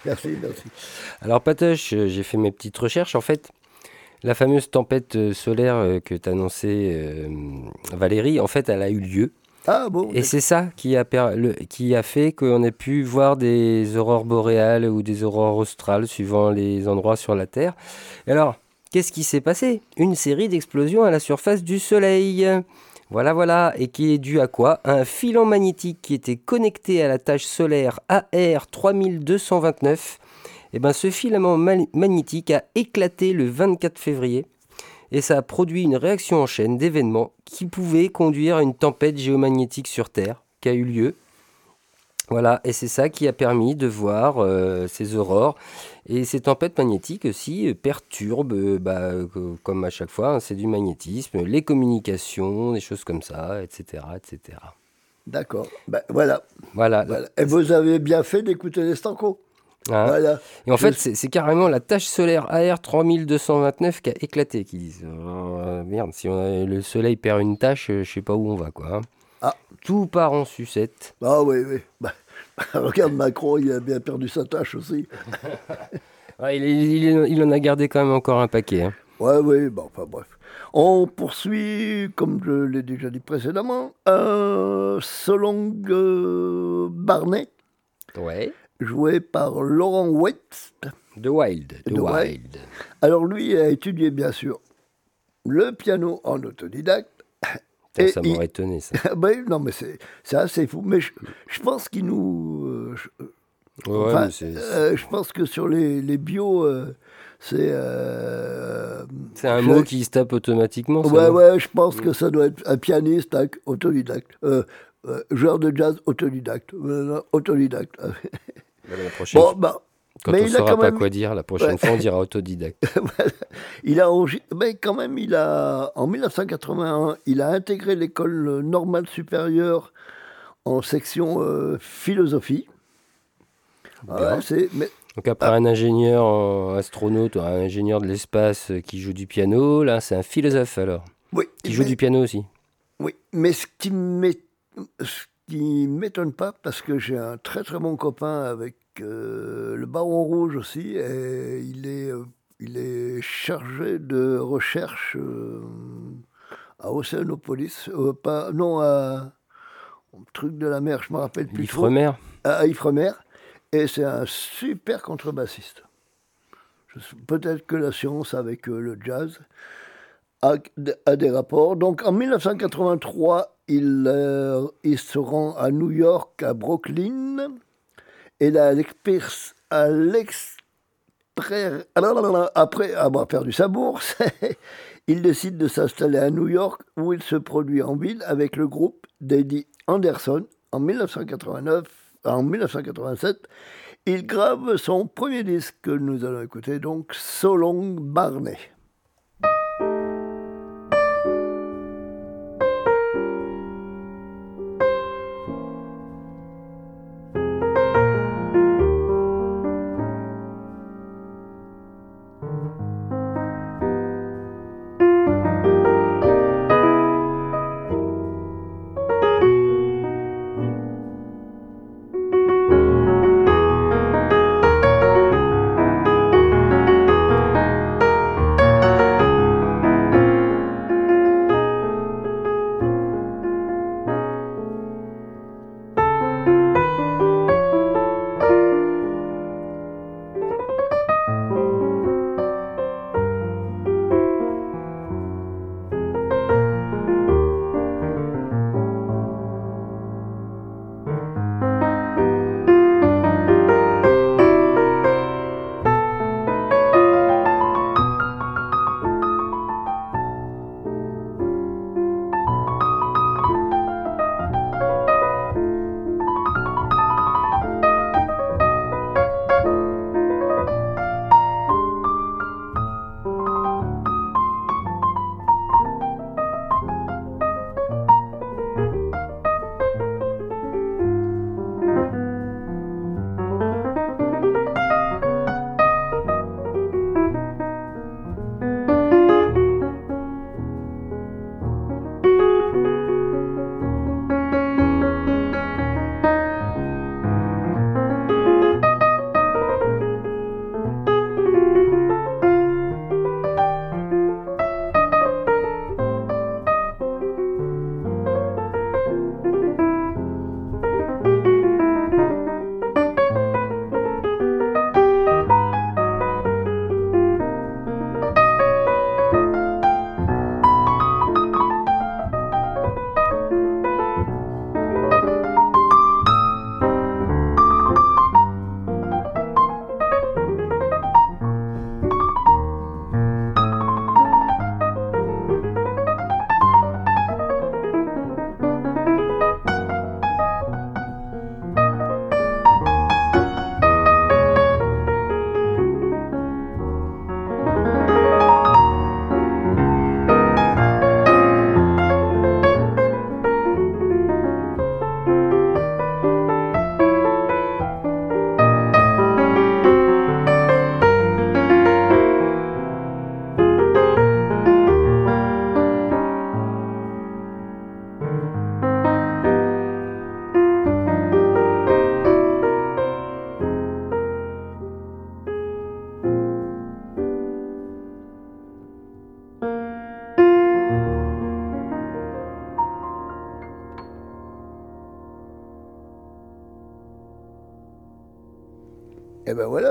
Merci, merci. Alors, Patoche, euh, j'ai fait mes petites recherches. En fait, la fameuse tempête euh, solaire euh, que t'annonçais, euh, Valérie, en fait, elle a eu lieu. Ah bon Et c'est ça qui a, per- le- qui a fait qu'on ait pu voir des aurores boréales ou des aurores australes suivant les endroits sur la Terre. Et alors, qu'est-ce qui s'est passé? Une série d'explosions à la surface du Soleil. Voilà, voilà. Et qui est dû à quoi? Un filant magnétique qui était connecté à la tâche solaire AR 3229. Et ce filament ma- magnétique a éclaté le 24 février et ça a produit une réaction en chaîne d'événements qui pouvaient conduire à une tempête géomagnétique sur Terre qui a eu lieu. Voilà, et c'est ça qui a permis de voir euh, ces aurores. Et ces tempêtes magnétiques aussi euh, perturbent, euh, bah, euh, comme à chaque fois, hein, c'est du magnétisme, les communications, des choses comme ça, etc. etc. D'accord. Ben, voilà. Voilà. voilà. Et vous avez bien fait d'écouter les stancos. Hein. Voilà. Et en fait, c'est carrément la tâche solaire AR 3229 qui a éclaté, qui disent euh, merde, si on a- le soleil perd une tâche, euh, je sais pas où on va quoi. hein. Ah. Tout part en sucette. Ah oui, oui. Ben, [LAUGHS] regarde Macron, il a bien perdu sa tâche aussi. [LAUGHS] Il, en a gardé quand même encore un paquet. hein. Ouais, oui, bon, enfin bref. On poursuit, comme je l'ai déjà dit précédemment, un Solong euh, Barnet, Ouais. joué par Laurent Waite. The Wild. The The Wild. Wild. Alors lui a étudié bien sûr le piano en autodidacte. Putain, ça il- m'aurait étonné ça. [LAUGHS] Ben, non mais c'est c'est assez fou. Mais je, je pense qu'il nous... euh, je, Ouais, enfin, euh, je pense que sur les, les bios, euh, c'est... euh, c'est un je- mot qui se tape automatiquement. ça, Ouais, non ouais, je pense que ça doit être un pianiste autodidacte. Euh, euh, joueur de jazz autodidacte. Autodidacte. Bah, la prochaine bon, bah, quand mais on a saura pas même- quoi dire, la prochaine Ouais. fois on dira autodidacte. [LAUGHS] il a mais quand même, il a, en 1981, il a intégré l'école normale supérieure en section euh, philosophie. Mais, Donc après un ingénieur en astronaute un ingénieur de l'espace euh, qui joue du piano, là c'est un philosophe alors, oui, qui joue du piano aussi. Oui, mais ce qui m'é- ce qui m'étonne pas, parce que j'ai un très très bon copain avec euh, le Baron Rouge aussi, et il est, euh, il est chargé de recherche euh, à Océanopolis, euh, pas, non, à truc de la mer, je me rappelle plus trop, L'Ifremer à Ifremer, et c'est un super contrebassiste. Peut-être que la science avec euh, le jazz a, a des rapports. Donc en 1983, il, euh, il se rend à New York, à Brooklyn, et là, ah après avoir perdu sa bourse, [LAUGHS] il décide de s'installer à New York, où il se produit en ville avec le groupe d'Eddie Anderson en 1989, en 1987. Il grave son premier disque que nous allons écouter, donc So Barney.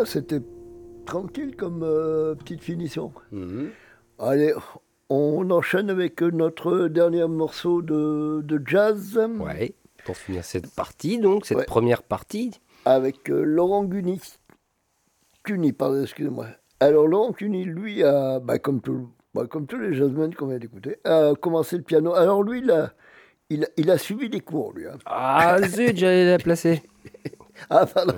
Voilà, c'était tranquille comme euh, petite finition. Mhm. Allez, on enchaîne avec notre dernier morceau de, de jazz Ouais, pour finir cette partie, donc, cette Ouais. première partie. avec euh, Laurent Cuny. Cuny, pardon, excusez-moi. Alors Laurent Cuny, lui, a, bah, comme, tout, bah, comme tous les jazzmen qu'on vient d'écouter, a commencé le piano. Alors lui, il a, il, a- il a suivi des cours, lui. hein. Ah zut, j'allais la placer. [LAUGHS] Ah, pardon.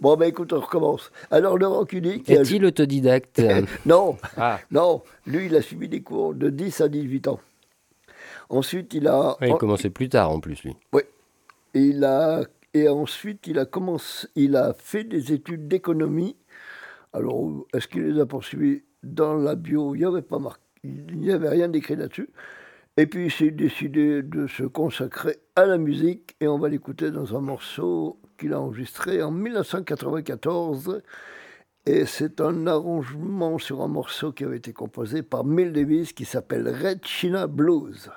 bon, ben écoute, on recommence. Alors qui a... Est-il autodidacte [LAUGHS] Non, Ah, non, lui, il a suivi des cours de 10 à 18 ans. Ensuite, il a... ouais, il commençait plus tard en plus, lui. Il a, et ensuite, il a, commencé, il a fait des études d'économie. Alors, est-ce qu'il les a poursuivies dans la bio Il n'y avait pas marqué, il n'y avait rien d'écrit là-dessus. Et puis il s'est décidé de se consacrer à la musique et on va l'écouter dans un morceau qu'il a enregistré en 1994. Et c'est un arrangement sur un morceau qui avait été composé par Mill Davis qui s'appelle Red China Blues.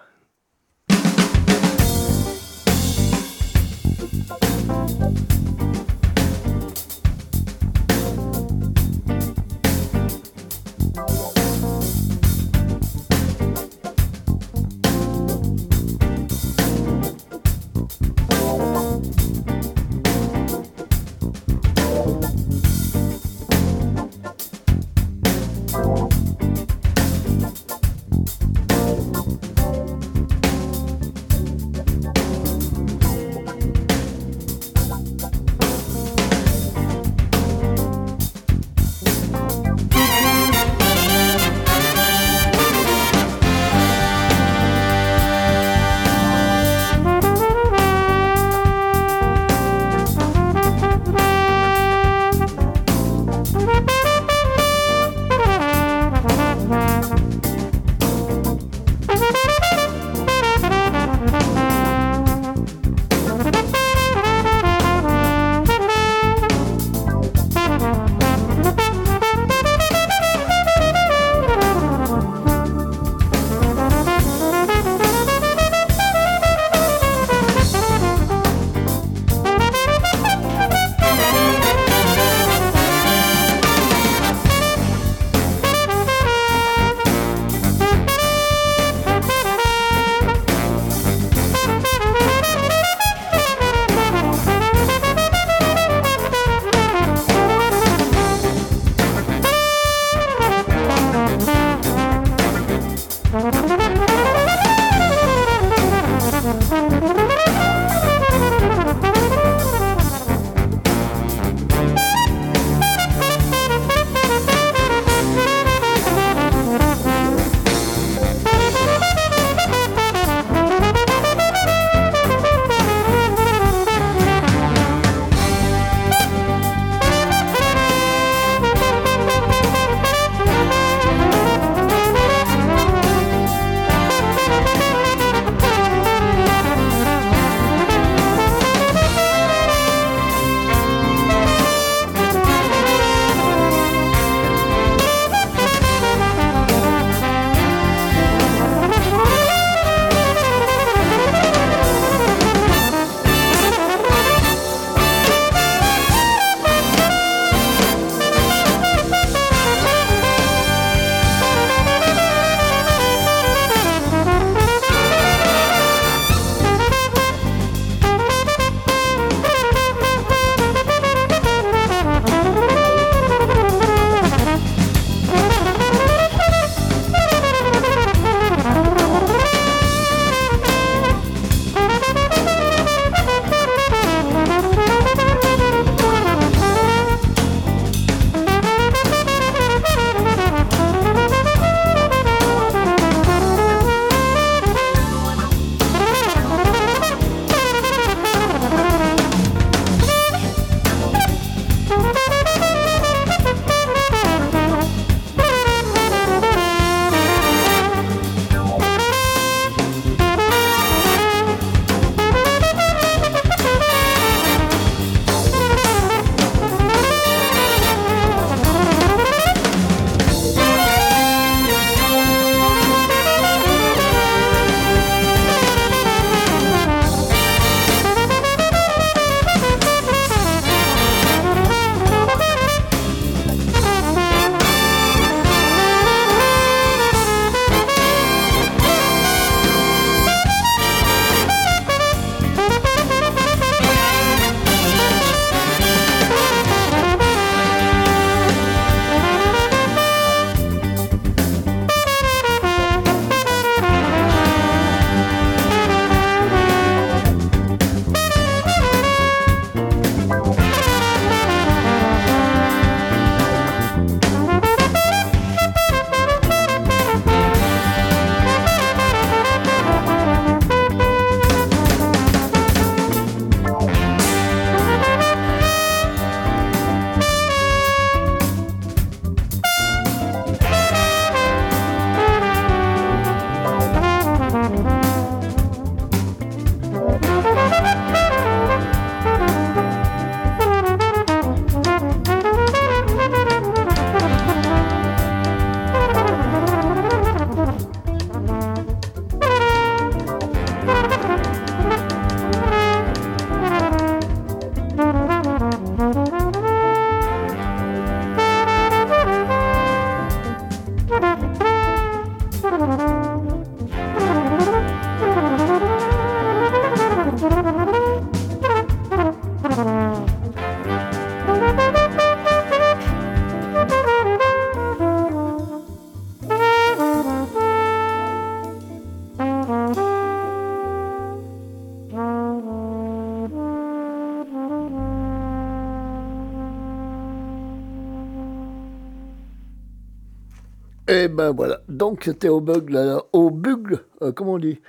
Ben voilà, donc c'était au bugle, au bugle, euh, comment on dit?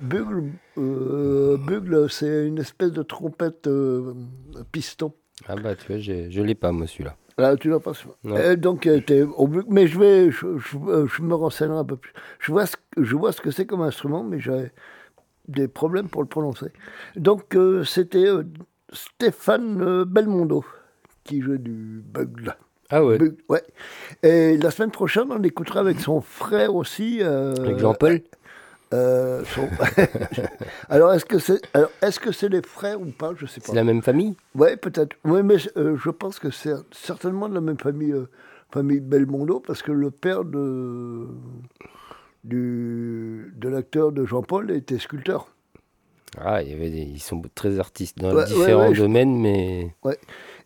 Bugle, euh, bugle c'est une espèce de trompette euh, piston. Ah bah tu vois, je l'ai pas moi celui-là. Là, tu l'as pas donc, euh, au bugle, mais je vais, je, je- euh, je me renseignerai un peu plus. Je vois ce, que- je vois ce que c'est comme instrument, mais j'ai des problèmes pour le prononcer. Donc, euh, c'était euh, Stéphane euh, Belmondo qui jouait du bugle. Ah ouais, ouais. Et la semaine prochaine, on écoutera avec son frère aussi. euh, avec Jean-Paul euh, son- [LAUGHS] alors, est-ce que c'est alors, est-ce que c'est les frères ou pas? Je sais pas. C'est la même famille? Ouais, peut-être. Oui, mais euh, je pense que c'est certainement de la même famille, euh, famille Belmondo, parce que le père de, du, de l'acteur de Jean-Paul était sculpteur. Ah, il y avait des- ils sont très artistes dans Ouais, différents ouais, domaines, mais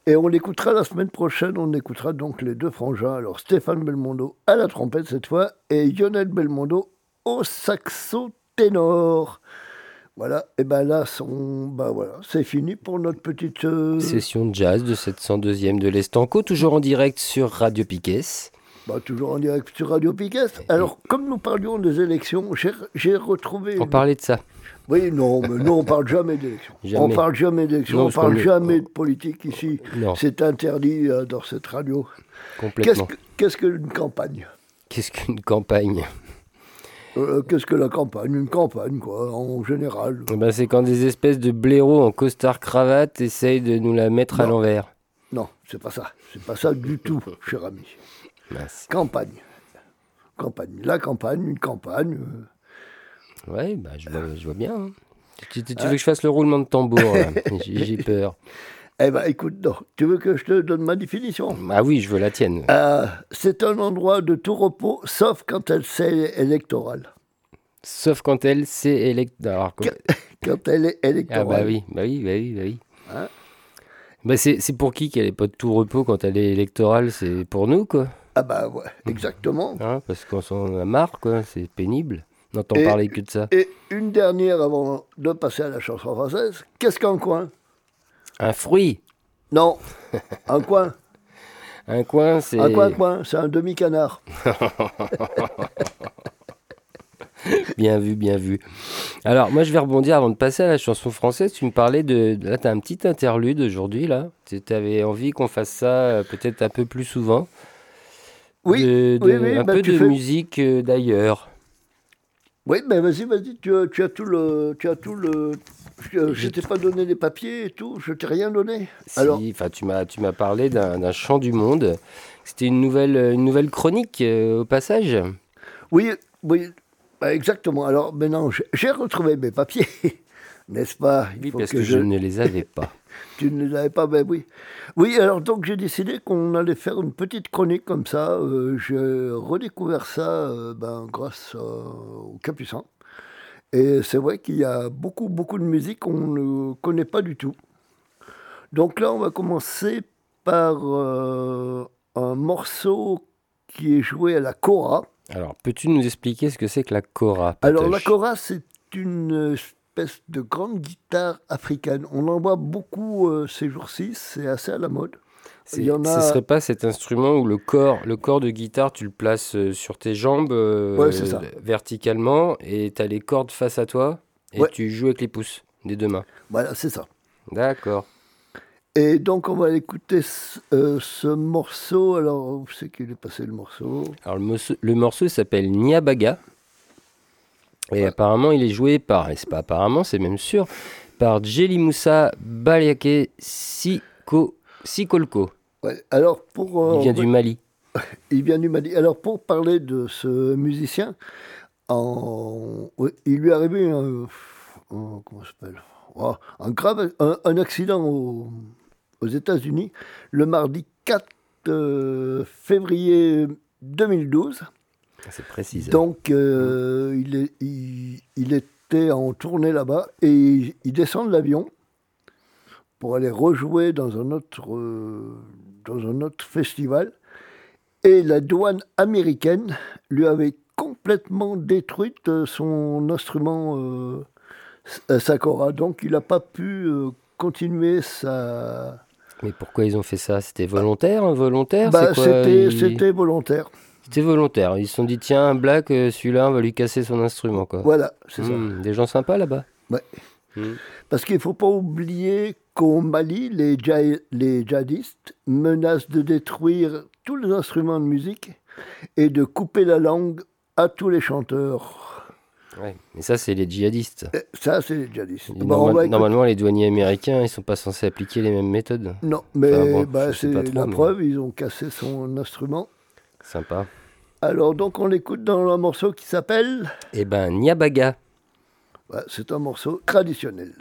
Et on l'écoutera la semaine prochaine, on écoutera donc les deux frangins. Alors Stéphane Belmondo à la trompette cette fois, et Lionel Belmondo au saxo ténor. Voilà, et ben là, son, ben voilà, c'est fini pour notre petite... euh, session de jazz de cette 102e de l'Estanco, toujours en direct sur Radio Piquet. Bah, toujours en direct sur Radio Piquet. Alors, comme nous parlions des élections, j'ai- retrouvé. On parlait de ça. Oui, non, mais nous, on parle jamais d'élections. Jamais. On parle jamais d'élections, Non, on parle jamais de politique ici. C'est interdit euh, dans cette radio. Complètement. que- qu'est-ce qu'une campagne? Qu'est-ce qu'une campagne? Euh, Qu'est-ce que la campagne? Une campagne, quoi, en général. Eh ben, C'est quand des espèces de blaireaux en costard-cravate essayent de nous la mettre à l'envers. Non, c'est pas ça. C'est pas ça du tout, cher ami. Mince. Campagne. Campagne. La campagne, une campagne. euh, Ouais, bah, je, vois, je vois bien. hein. Tu, tu- tu veux que je fasse le roulement de tambour là [LAUGHS] J'ai j'ai peur. Eh ben, écoute, non. Tu veux que je te donne ma définition? Ah oui, je veux la tienne. Euh, c'est un endroit de tout repos, sauf quand elle c'est électorale. Sauf quand elle, c'est élect... alors, quand- Quand elle est Ah électorale. bah oui, bah oui, bah oui, bah oui. Hein? Bah c'est c'est pour qui qu'elle est pas de tout repos quand elle est électorale? C'est pour nous, quoi. Ah bah ouais, exactement. Hein, parce qu'on s'en a marre, quoi. C'est pénible. On n'entend Et- parler que de ça. Et une dernière avant de passer à la chanson française. Qu'est-ce qu'un coin? Un fruit Non, un coin. [LAUGHS] Un coin, c'est... Un coin, coin, c'est un demi-canard. [LAUGHS] Bien vu, bien vu. Alors, moi, je vais rebondir avant de passer à la chanson française. Tu me parlais de... Là, tu as un petit interlude aujourd'hui, là. Tu avais envie qu'on fasse ça euh, peut-être un peu plus souvent. Oui, De- de- oui, oui, un bah, peu de fais- musique euh, d'ailleurs. Oui, mais vas-y, vas-y, tu, as- tu as tout le... Tu as tout le... Je, je t'ai pas donné les papiers et tout, je t'ai rien donné. Si, Alors, tu m'as, tu m'as parlé d'un, d'un chant du monde. C'était une nouvelle, une nouvelle chronique euh, au passage? oui, oui, bah, exactement. Alors maintenant, j'ai- j'ai retrouvé mes papiers, [LAUGHS] n'est-ce pas? Il Oui, faut parce que, je ne les avais pas. Tu ne les avais pas, ben oui. Oui, alors donc j'ai décidé qu'on allait faire une petite chronique comme ça. Euh, j'ai redécouvert ça euh, ben, grâce euh, au Capucin. Et c'est vrai qu'il y a beaucoup, beaucoup de musique qu'on ne connaît pas du tout. Donc là, on va commencer par euh, un morceau qui est joué à la Cora. Alors, peux-tu nous expliquer ce que c'est que la kora Alors la Cora, c'est une espèce de grande guitare africaine. On en voit beaucoup euh, ces jours-ci, c'est assez à la mode. Il y en a- Ce serait pas cet instrument où le corps, le corps de guitare, tu le places euh, sur tes jambes euh, Ouais, c'est ça. verticalement et tu as les cordes face à toi et Ouais. tu joues avec les pouces des deux mains. Voilà, c'est ça. D'accord. Et donc on va écouter ce, euh, ce morceau. Alors, où c'est qu'il est passé le morceau? Alors le morceau, morceau s'appelle Niabaga. Et apparemment il est joué par, et c'est pas apparemment, c'est même sûr, par Jelly Moussa Baliake Siko, Sikolko. Ouais, Alors pour euh, Il vient du Mali. [LAUGHS] il vient du Mali. Alors pour parler de ce musicien, en... il lui est arrivé un, un- comment ça s'appelle Oh, un grave un, un accident au- aux États-Unis le mardi 4 euh, février 2012. C'est précis. Donc, euh, il, est- il- il était en tournée là-bas et il, il descend de l'avion pour aller rejouer dans un autre, euh, dans un autre festival. Et la douane américaine lui avait complètement détruite euh, son instrument euh, Sakura. Donc, il n'a pas pu continuer sa. Mais pourquoi ils ont fait ça? C'était volontaire, involontaire? Bah, c'était volontaire. C'était volontaire. Ils se sont dit, tiens, Black, euh, celui-là, on va lui casser son instrument, quoi. Voilà, c'est ça. Hmm, des gens sympas là-bas. Parce qu'il ne faut pas oublier qu'au Mali, les, dja- les djihadistes menacent de détruire tous les instruments de musique et de couper la langue à tous les chanteurs. Ouais. Mais ça, c'est les djihadistes. Et ça, c'est les djihadistes. Normal- Normalement, les douaniers américains, ils sont pas censés appliquer les mêmes méthodes. Non, mais Enfin, bon, bah, c'est la mais- preuve, ils ont cassé son instrument. Sympa. Alors, donc, on l'écoute dans un morceau qui s'appelle. Eh ben, Niabaga. C'est un morceau traditionnel.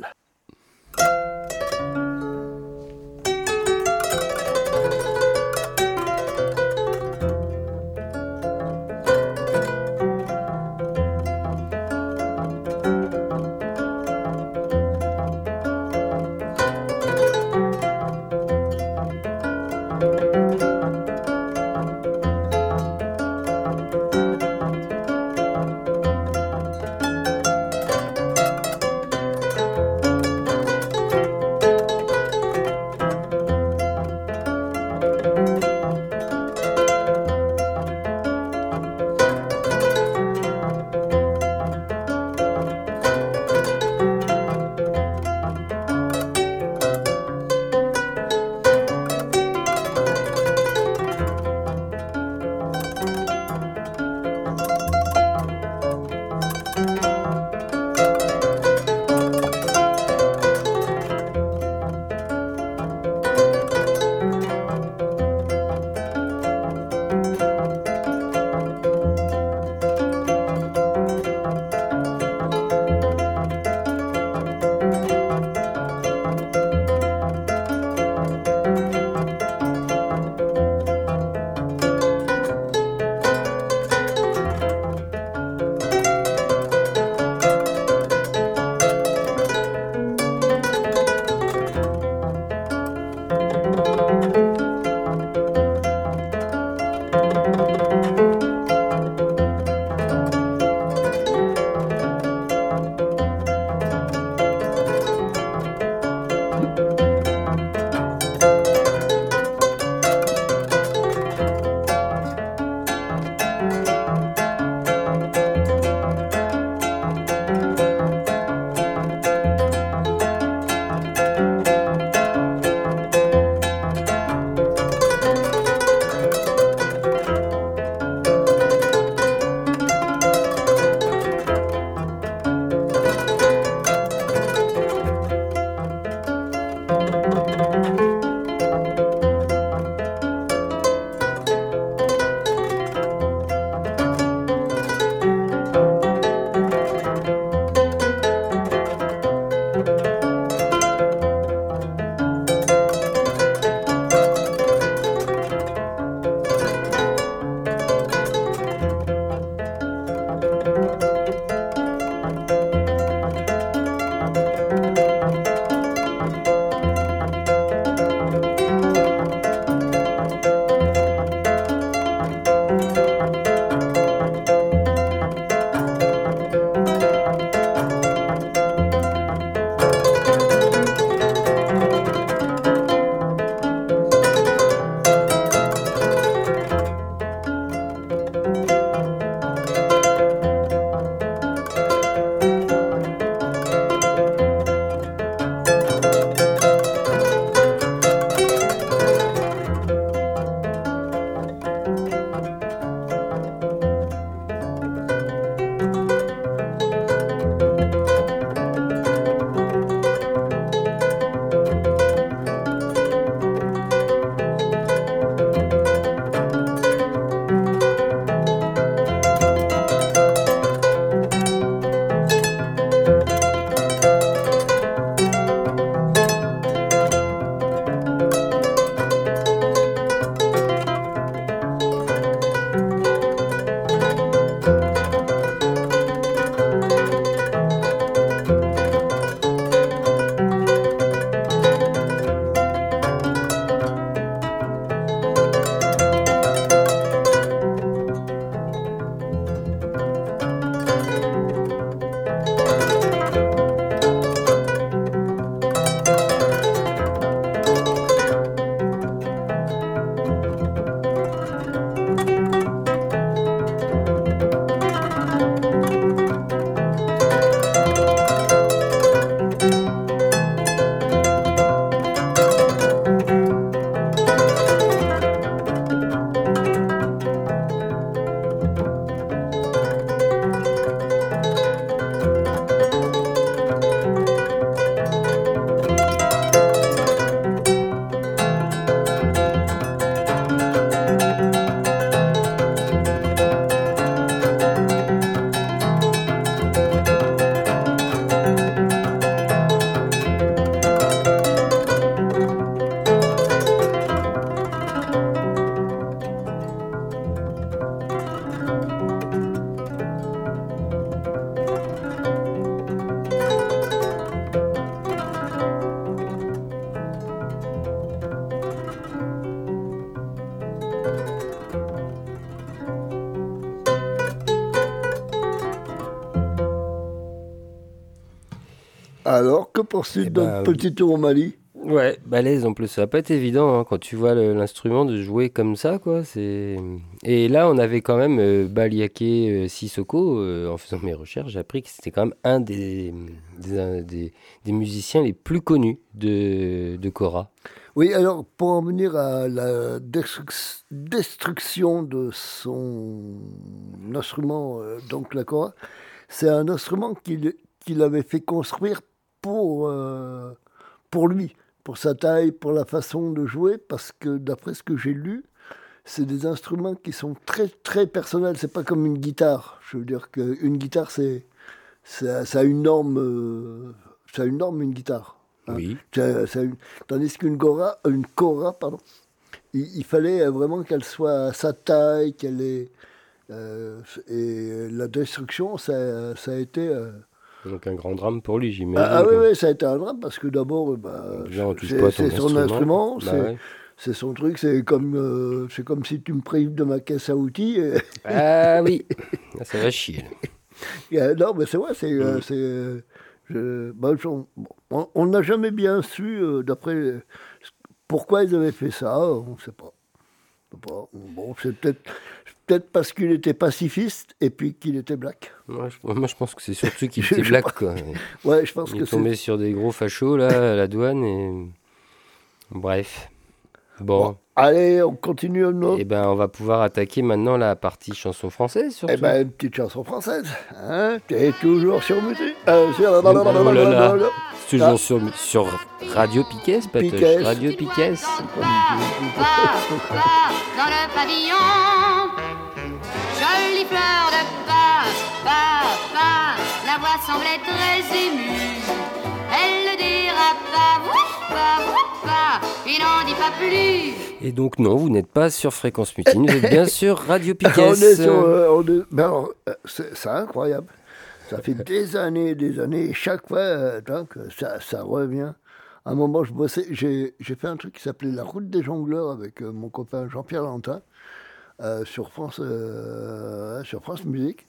Que penses-tu Eh de ben, petit tour au Mali Ouais, balèze en plus. Ça va pas être évident hein, quand tu vois l'instrument de jouer comme ça, quoi. C'est et là on avait quand même euh, Baliaké euh, Sissoko. euh, en faisant mes recherches, j'ai appris que c'était quand même un des des, un des- des musiciens les plus connus de de Kora. Oui, alors, pour en venir à la destruc- destruction de son instrument, euh, donc la kora, c'est un instrument qu'il qu'il avait fait construire pour lui, pour sa taille, pour la façon de jouer, parce que d'après ce que j'ai lu, c'est des instruments qui sont très très personnels. C'est pas comme une guitare. Je veux dire qu'une guitare, c'est ça, ça a une norme, euh, ça a une norme une guitare. hein? Oui. Ça- ça a une- Tandis qu'une Gora, euh, une Cora, pardon, il, il fallait vraiment qu'elle soit à sa taille, qu'elle ait. euh, et la destruction, ça, ça a été. euh, Donc un grand drame pour lui, j'imagine. ah, ah oui, oui, ça a été un drame parce que d'abord, bah, on touche c'est son instrument, Bah c'est ouais. son truc, c'est comme, euh, c'est comme si tu me prives de ma caisse à outils. et- [LAUGHS] Ah oui, Ah, ça va chier. [LAUGHS] euh, non, mais c'est vrai, c'est. Mm. euh, c'est, euh, je- bah, on- n'a jamais bien su, euh, d'après. pourquoi ils avaient fait ça, on ne sait pas. On sait pas. Bon, c'est peut-être peut-être parce qu'il était pacifiste et puis qu'il était black. Moi je, moi, je pense que c'est surtout qu'il était black, quoi. Ouais, je pense Il que est tombé sur des gros fachos, là, à la douane, et... Bref. Bon. Bon, allez, on continue notre. Eh ben, on va pouvoir attaquer maintenant la partie chanson française, surtout. Eh ben, une petite chanson française. Hein T'es toujours sur musique. Euh, sur... Oh là là. C'est toujours Ah. sur, sur Radio Piquet, Patoche. Radio Piquet. Dans le pavillon. Jolie fleur de pas, pas, pas. La voix semblait très émue. Elle ne dira pas, ouf, pas, ouf, pas. Il n'en dit pas plus. Et donc, non, vous n'êtes pas sur Fréquence Mutine, vous êtes bien [LAUGHS] sur Radio Piquet. on est sur. euh, on est- ben alors, euh, c'est c'est incroyable. Ça fait des années et des années. et Chaque fois, euh, ça, revient. À un moment. J'ai fait un truc qui s'appelait La route des jongleurs avec euh, mon copain Jean-Pierre Lantin euh, sur, France, sur France Musique.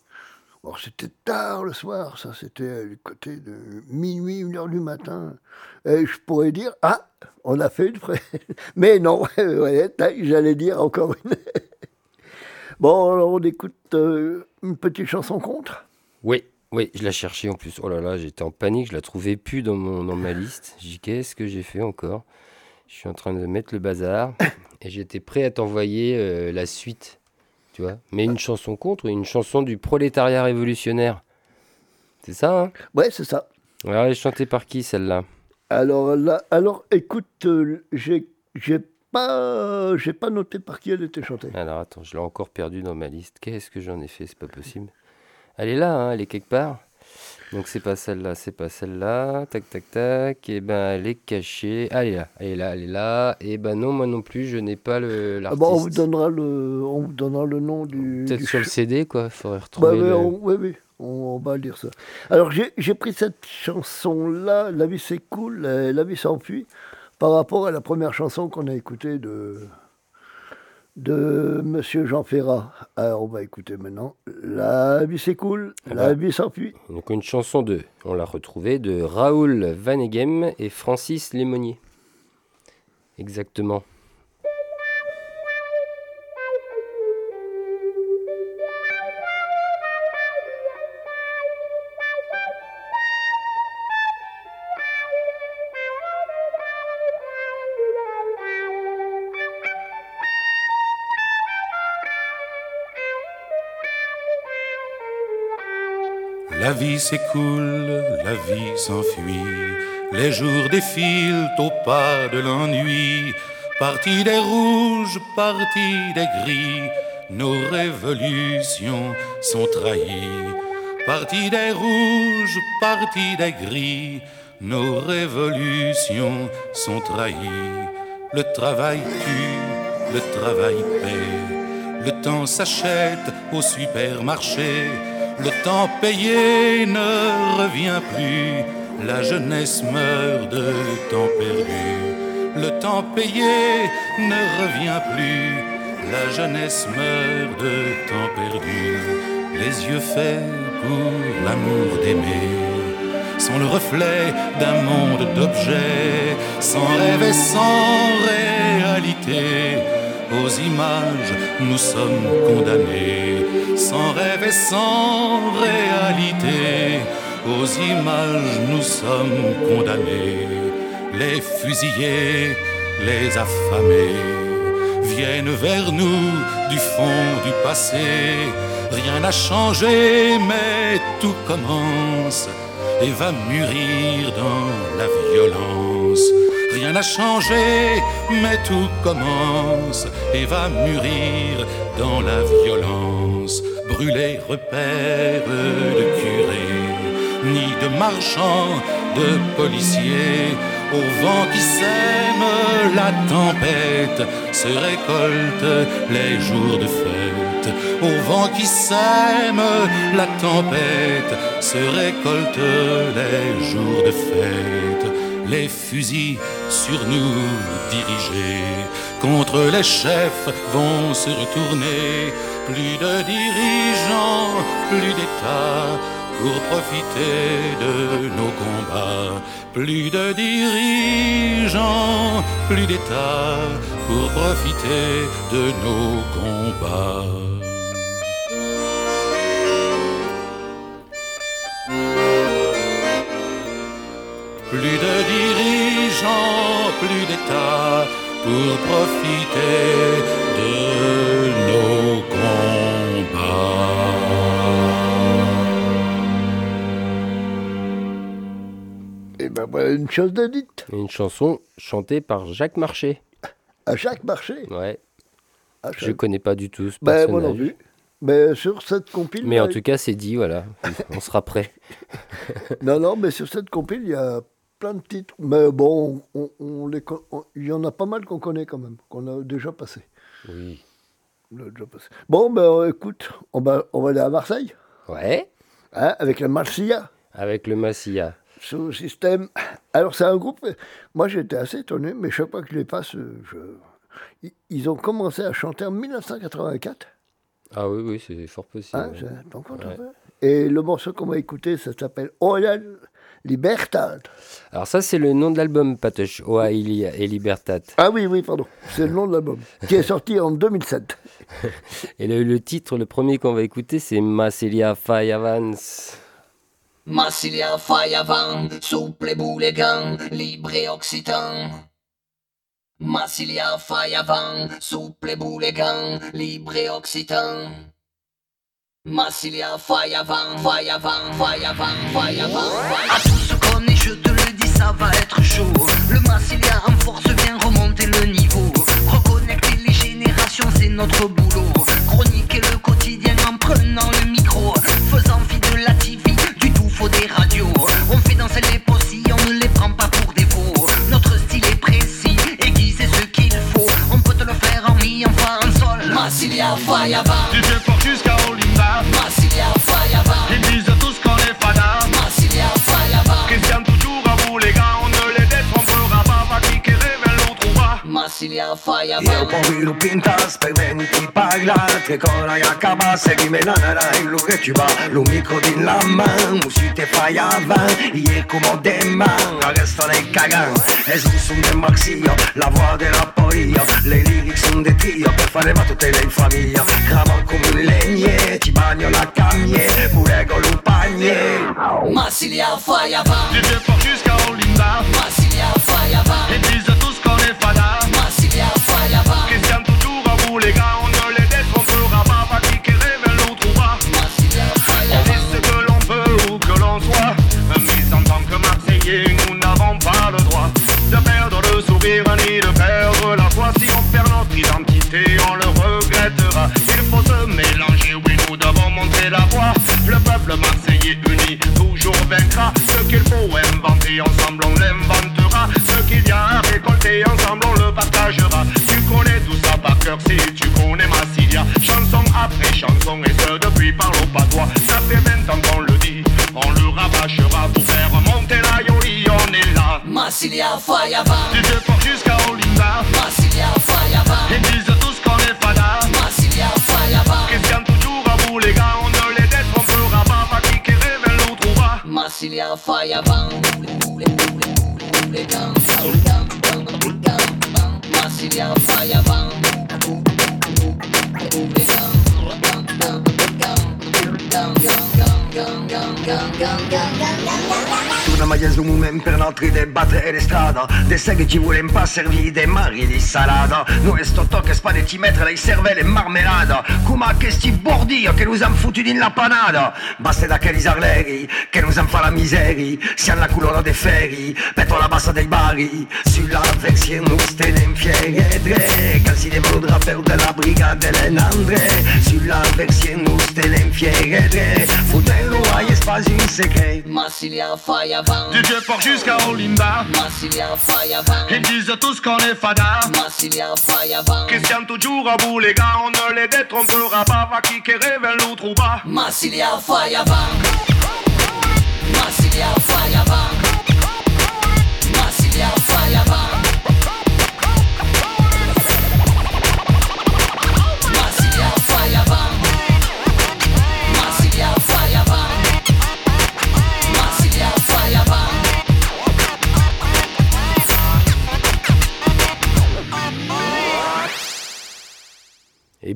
Alors, c'était tard le soir, ça, c'était du côté de minuit, une heure du matin. Et je pourrais dire, ah, on a fait une vraie. [LAUGHS] Mais non, [LAUGHS] j'allais dire encore une. [LAUGHS] Bon, alors on écoute une petite chanson contre? Oui, oui, je la cherchais en plus. Oh là là, j'étais en panique, je la trouvais plus dans, mon, dans ma liste. J'ai dit, qu'est-ce que j'ai fait encore? Je suis en train de mettre le bazar [COUGHS] et j'étais prêt à t'envoyer euh, la suite, tu vois. Mais une chanson contre, une chanson du prolétariat révolutionnaire. C'est ça, hein? Ouais, c'est ça. Alors, elle est chantée par qui celle-là? Alors là, alors écoute, euh, j'ai j'ai pas, j'ai pas noté par qui elle était chantée. Alors attends, je l'ai encore perdue dans ma liste. Qu'est-ce que j'en ai fait? C'est pas possible. Elle est là, hein, elle est quelque part. Donc c'est pas celle-là, c'est pas celle-là. Tac, tac, tac. Et ben elle est cachée. Ah, elle est là, elle est là, elle est là. Et ben non, moi non plus, je n'ai pas le Ah l'artiste. bon, on vous donnera le, on vous donnera le nom du. Peut-être du sur le CD, quoi. Faudrait Ouais, retrouver. ouais, le- on, ouais, ouais, on, on va dire ça. Alors j'ai j'ai pris cette chanson-là, La vie c'est cool, euh, La vie s'enfuit, par rapport à la première chanson qu'on a écoutée de de Monsieur Jean Ferrat. Alors on va écouter maintenant La vie cool, Ah La bah. vie s'enfuit. Donc une chanson de, on l'a retrouvée, de Raoul Vaneghem et Francis Lémonier. Exactement. S'écoule, la vie s'enfuit, les jours défilent au pas de l'ennui. Parti des rouges, parti des gris, nos révolutions sont trahies. Parti des rouges, parti des gris, nos révolutions sont trahies. Le travail tue, le travail paie, le temps s'achète au supermarché. Le temps payé ne revient plus, la jeunesse meurt de temps perdu. Le temps payé ne revient plus, la jeunesse meurt de temps perdu. Les yeux faits pour l'amour d'aimer, sont le reflet d'un monde d'objets, sans rêve et sans réalité. Aux images, nous sommes condamnés, sans rêve et sans réalité. Aux images, nous sommes condamnés. Les fusillés, les affamés viennent vers nous du fond du passé. Rien n'a changé, mais tout commence et va mûrir dans la violence. Rien n'a changé, mais tout commence et va mûrir dans la violence. Brûler repères de curés, ni de marchands, de policiers. Au vent qui sème la tempête se récolte les jours de fête. Au vent qui sème la tempête se récolte les jours de fête. Les fusils sur nous dirigés contre les chefs vont se retourner. Plus de dirigeants, plus d'États pour profiter de nos combats. Plus de dirigeants, plus d'États pour profiter de nos combats. Plus de plus d'États pour profiter de nos combats. Et ben voilà une chose de dite. Une chanson chantée par Jacques Marché. À chaque marché. Ouais, à je chaque- connais pas du tout ce Ben, moi non personnage. plus. Mais sur cette compile. Mais en tout cas, c'est dit, voilà. [LAUGHS] On sera prêt. Non, non, mais sur cette compile, il y a plein de titres. Mais bon, on, on les, on- il y en a pas mal qu'on connaît quand même, qu'on a déjà passé. Oui. On déjà passé. Bon, ben euh, écoute, on va, on va aller à Marseille, Ouais, hein, avec la Marsilla, avec le Massia. sous système. Alors, c'est un groupe, moi j'étais assez étonné, mais chaque fois que je les passe, euh, je... ils- ont commencé à chanter en 1984. Ah oui, oui, c'est fort possible. Hein, ouais. Et le morceau qu'on va écouter, ça s'appelle Oya Libertad. Alors ça, c'est le nom de l'album, Patoche. Oa Ilia et Libertat. Ah oui, oui, pardon. C'est le nom de l'album, qui est sorti en 2007. [LAUGHS] Et le, le titre, le premier qu'on va écouter, c'est Massilia Fayavans. Massilia fai avant, souple et boulégan, libre et occitan. Massilia fai avant, souple et boulégan, libre et occitan. Massilia fai avant, fai avant, fai avant, fai avant. À tout ce qu'on est, je te le dis, ça va être chaud. Le Massilia en force vient remonter le niveau. Reconnecter les générations, c'est notre boulot. Chroniquer le quotidien en prenant le micro. Faisant fi de la TV, du tout faux des radios. On fait danser les possis, on ne les prend pas pour des veaux. Notre style est précis, aiguisé ce qu'il faut. On peut te le faire en mi, en fa, en sol. Massilia Du vieux port jusqu'à va Massilia Io Fayava. poi lo pintas per venti parla Tre cora e acaba Seguime la nara e lo che ci va Lo micro di la man. Musi te fai avan Ie como de man. Resta nel cagan E su su de maxio La voix de la poia Le lyrics son de tio Per fare va tutte le famiglia Cramo come un legne Ti bagno la cagne Pure con un pagne. Massilia Fayava, Du vieux port jusqu'à Olinda Massilia Fayava, Ils Ce qu'il faut. Inventer ensemble on l'inventera. Ce qu'il y a à récolter ensemble on le partagera. Tu connais tout ça par cœur si tu connais Massilia Chanson après chanson et ce depuis par le patois Ça fait 20 ans qu'on le dit, on le rabâchera Pour faire monter la yoli on est là. Massilia Fayava, Du vieux port jusqu'à Olinda. Massilia Fayava, Ils disent tous qu'on est fada Massilia Fayava, Christian toujours à vous les gars On ne les détrompera pas Pas qui révèle l'autre va Massilia Massilia Fireban Massilia Fireban Una maglia zoom per altri debattere le strade Des seghe ci voulem pas servir des maris di salade Noi sto tocche spade ci mettere le cervelle marmelade Come che sti bordir che nous han foutu din la panada Basta da che risarleri che nous han fa la miseria Siamo la colonna dei ferri Petto la bassa dei bari. Sulla versione nous stenem fieri e dre Calzi de della brigade dell'Andre Sulla versione nous stenem fieri e dre Foutello ai spasi in secret. Massilia Fireban Du Vieux-Port jusqu'à Olinda. Massilia Fireban Ils disent tous qu'on est fada. Massilia Fireban Christian toujours à bout les gars On ne les détrompera pas. Va qui révèle nous trouva Massilia Fireban Massilia Fireban Massilia Fireban Massilia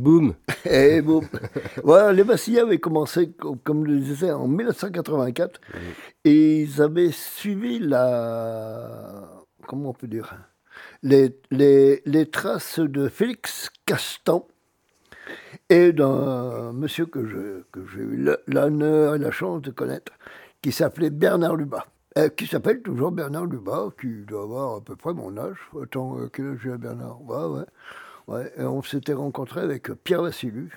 boum [LAUGHS] Et bon, voilà, les Massilia avaient commencé, co- comme je le disais, en 1984, et ils avaient suivi la, comment on peut dire, les, les, les traces de Félix Castan et d'un monsieur que j'ai eu l'honneur et la chance de connaître, qui s'appelait Bernard Lubat. Euh, qui s'appelle toujours Bernard Lubat, qui doit avoir à peu près mon âge. Attends, euh, quel âge j'ai Bernard Ouais, ouais. Ouais. Et on s'était rencontrés avec Pierre Vassilu.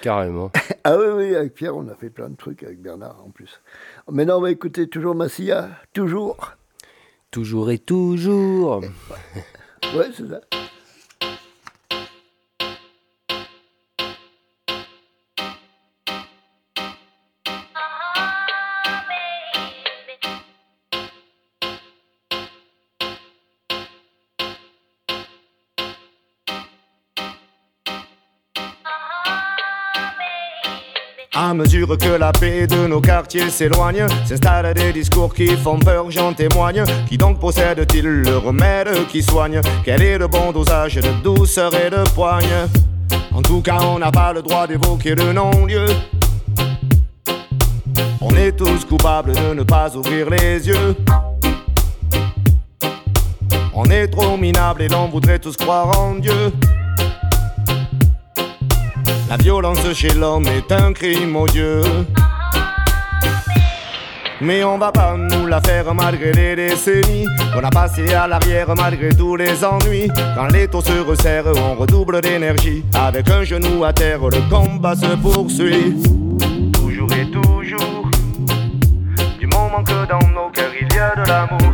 Carrément. [LAUGHS] Ah oui, oui, avec Pierre, on a fait plein de trucs avec Bernard en plus. Maintenant, on va écouter toujours Massia, toujours. Toujours et toujours. Ouais, c'est ça. À mesure que la paix de nos quartiers s'éloigne, s'installent des discours qui font peur, j'en témoigne. Qui donc possède-t-il le remède qui soigne? Quel est le bon dosage de douceur et de poigne? En tout cas, on n'a pas le droit d'évoquer le non-lieu. On est tous coupables de ne pas ouvrir les yeux. On est trop minable et l'on voudrait tous croire en Dieu. La violence chez l'homme est un crime odieux. Mais on va pas nous la faire malgré les décennies qu'on a passé à l'arrière malgré tous les ennuis. Quand les taux se resserrent, on redouble d'énergie. Avec un genou à terre, le combat se poursuit. Toujours et toujours, du moment que dans nos cœurs il y a de l'amour.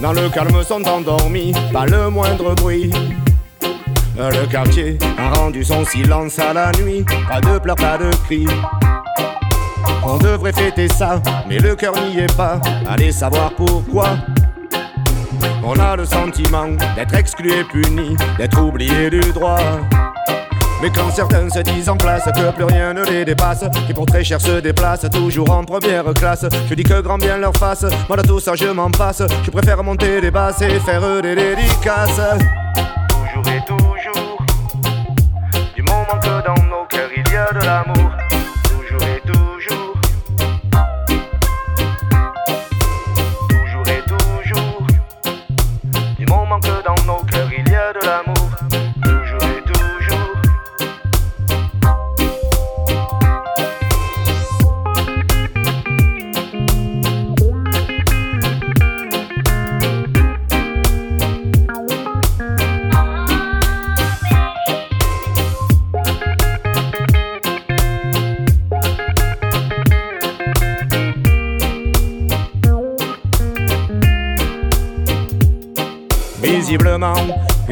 Dans le calme, sont endormis, pas le moindre bruit. Le quartier a rendu son silence à la nuit, pas de pleurs, pas de cris. On devrait fêter ça, mais le cœur n'y est pas. Allez savoir pourquoi. On a le sentiment d'être exclu et puni, d'être oublié du droit. Mais quand certains se disent en place que plus rien ne les dépasse, qui pour très cher se déplacent toujours en première classe, je dis que grand bien leur fasse, moi de tout ça je m'en passe, je préfère monter des basses et faire des dédicaces. Toujours et toujours, du moment que dans nos cœurs il y a de l'amour,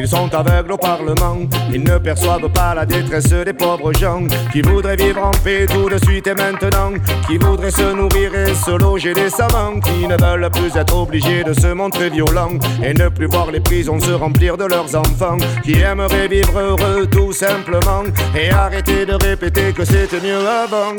Ils sont aveugles au Parlement, ils ne perçoivent pas la détresse des pauvres gens qui voudraient vivre en paix tout de suite et maintenant, qui voudraient se nourrir et se loger des savants, qui ne veulent plus être obligés de se montrer violents et ne plus voir les prisons se remplir de leurs enfants, qui aimeraient vivre heureux tout simplement et arrêter de répéter que c'était mieux avant.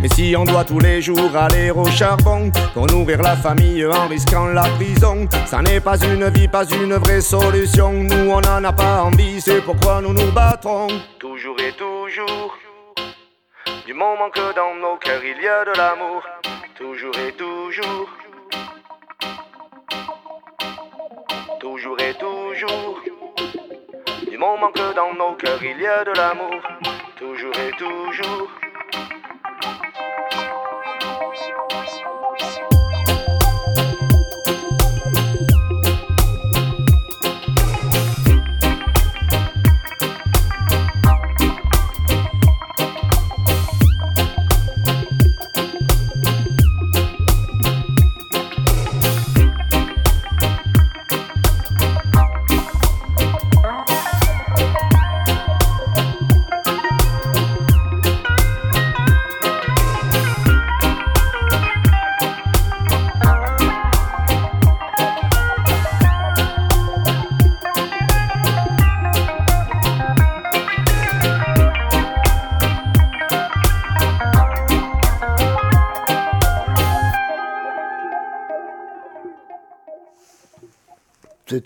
Mais si on doit tous les jours aller au charbon pour nourrir la famille en risquant la prison, ça n'est pas une vie, pas une vraie solution. Nous on n'en a pas envie, c'est pourquoi nous nous battrons. Toujours et toujours. Du moment que dans nos cœurs il y a de l'amour. Toujours et toujours. Toujours et toujours. Du moment que dans nos cœurs il y a de l'amour. Toujours et toujours.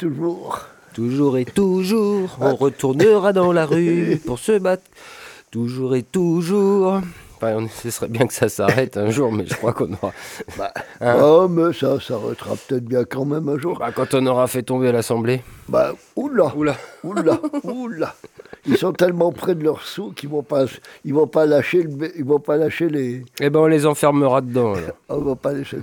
Toujours. Toujours et toujours, on retournera dans la rue [LAUGHS] pour se battre. Toujours et toujours. Enfin, on- ce serait bien que ça s'arrête un jour, mais je crois qu'on aura. [LAUGHS] Bah, Hein oh, mais ça s'arrêtera peut-être bien quand même un jour. Bah, quand on aura fait tomber l'Assemblée. Bah, oula, Oula. oula, oula. Ils sont tellement près de leur sous qu'ils vont pas, ils vont pas lâcher, le, ils vont pas lâcher les, Eh ben, on les enfermera dedans. alors. [LAUGHS] ils vont pas lâcher.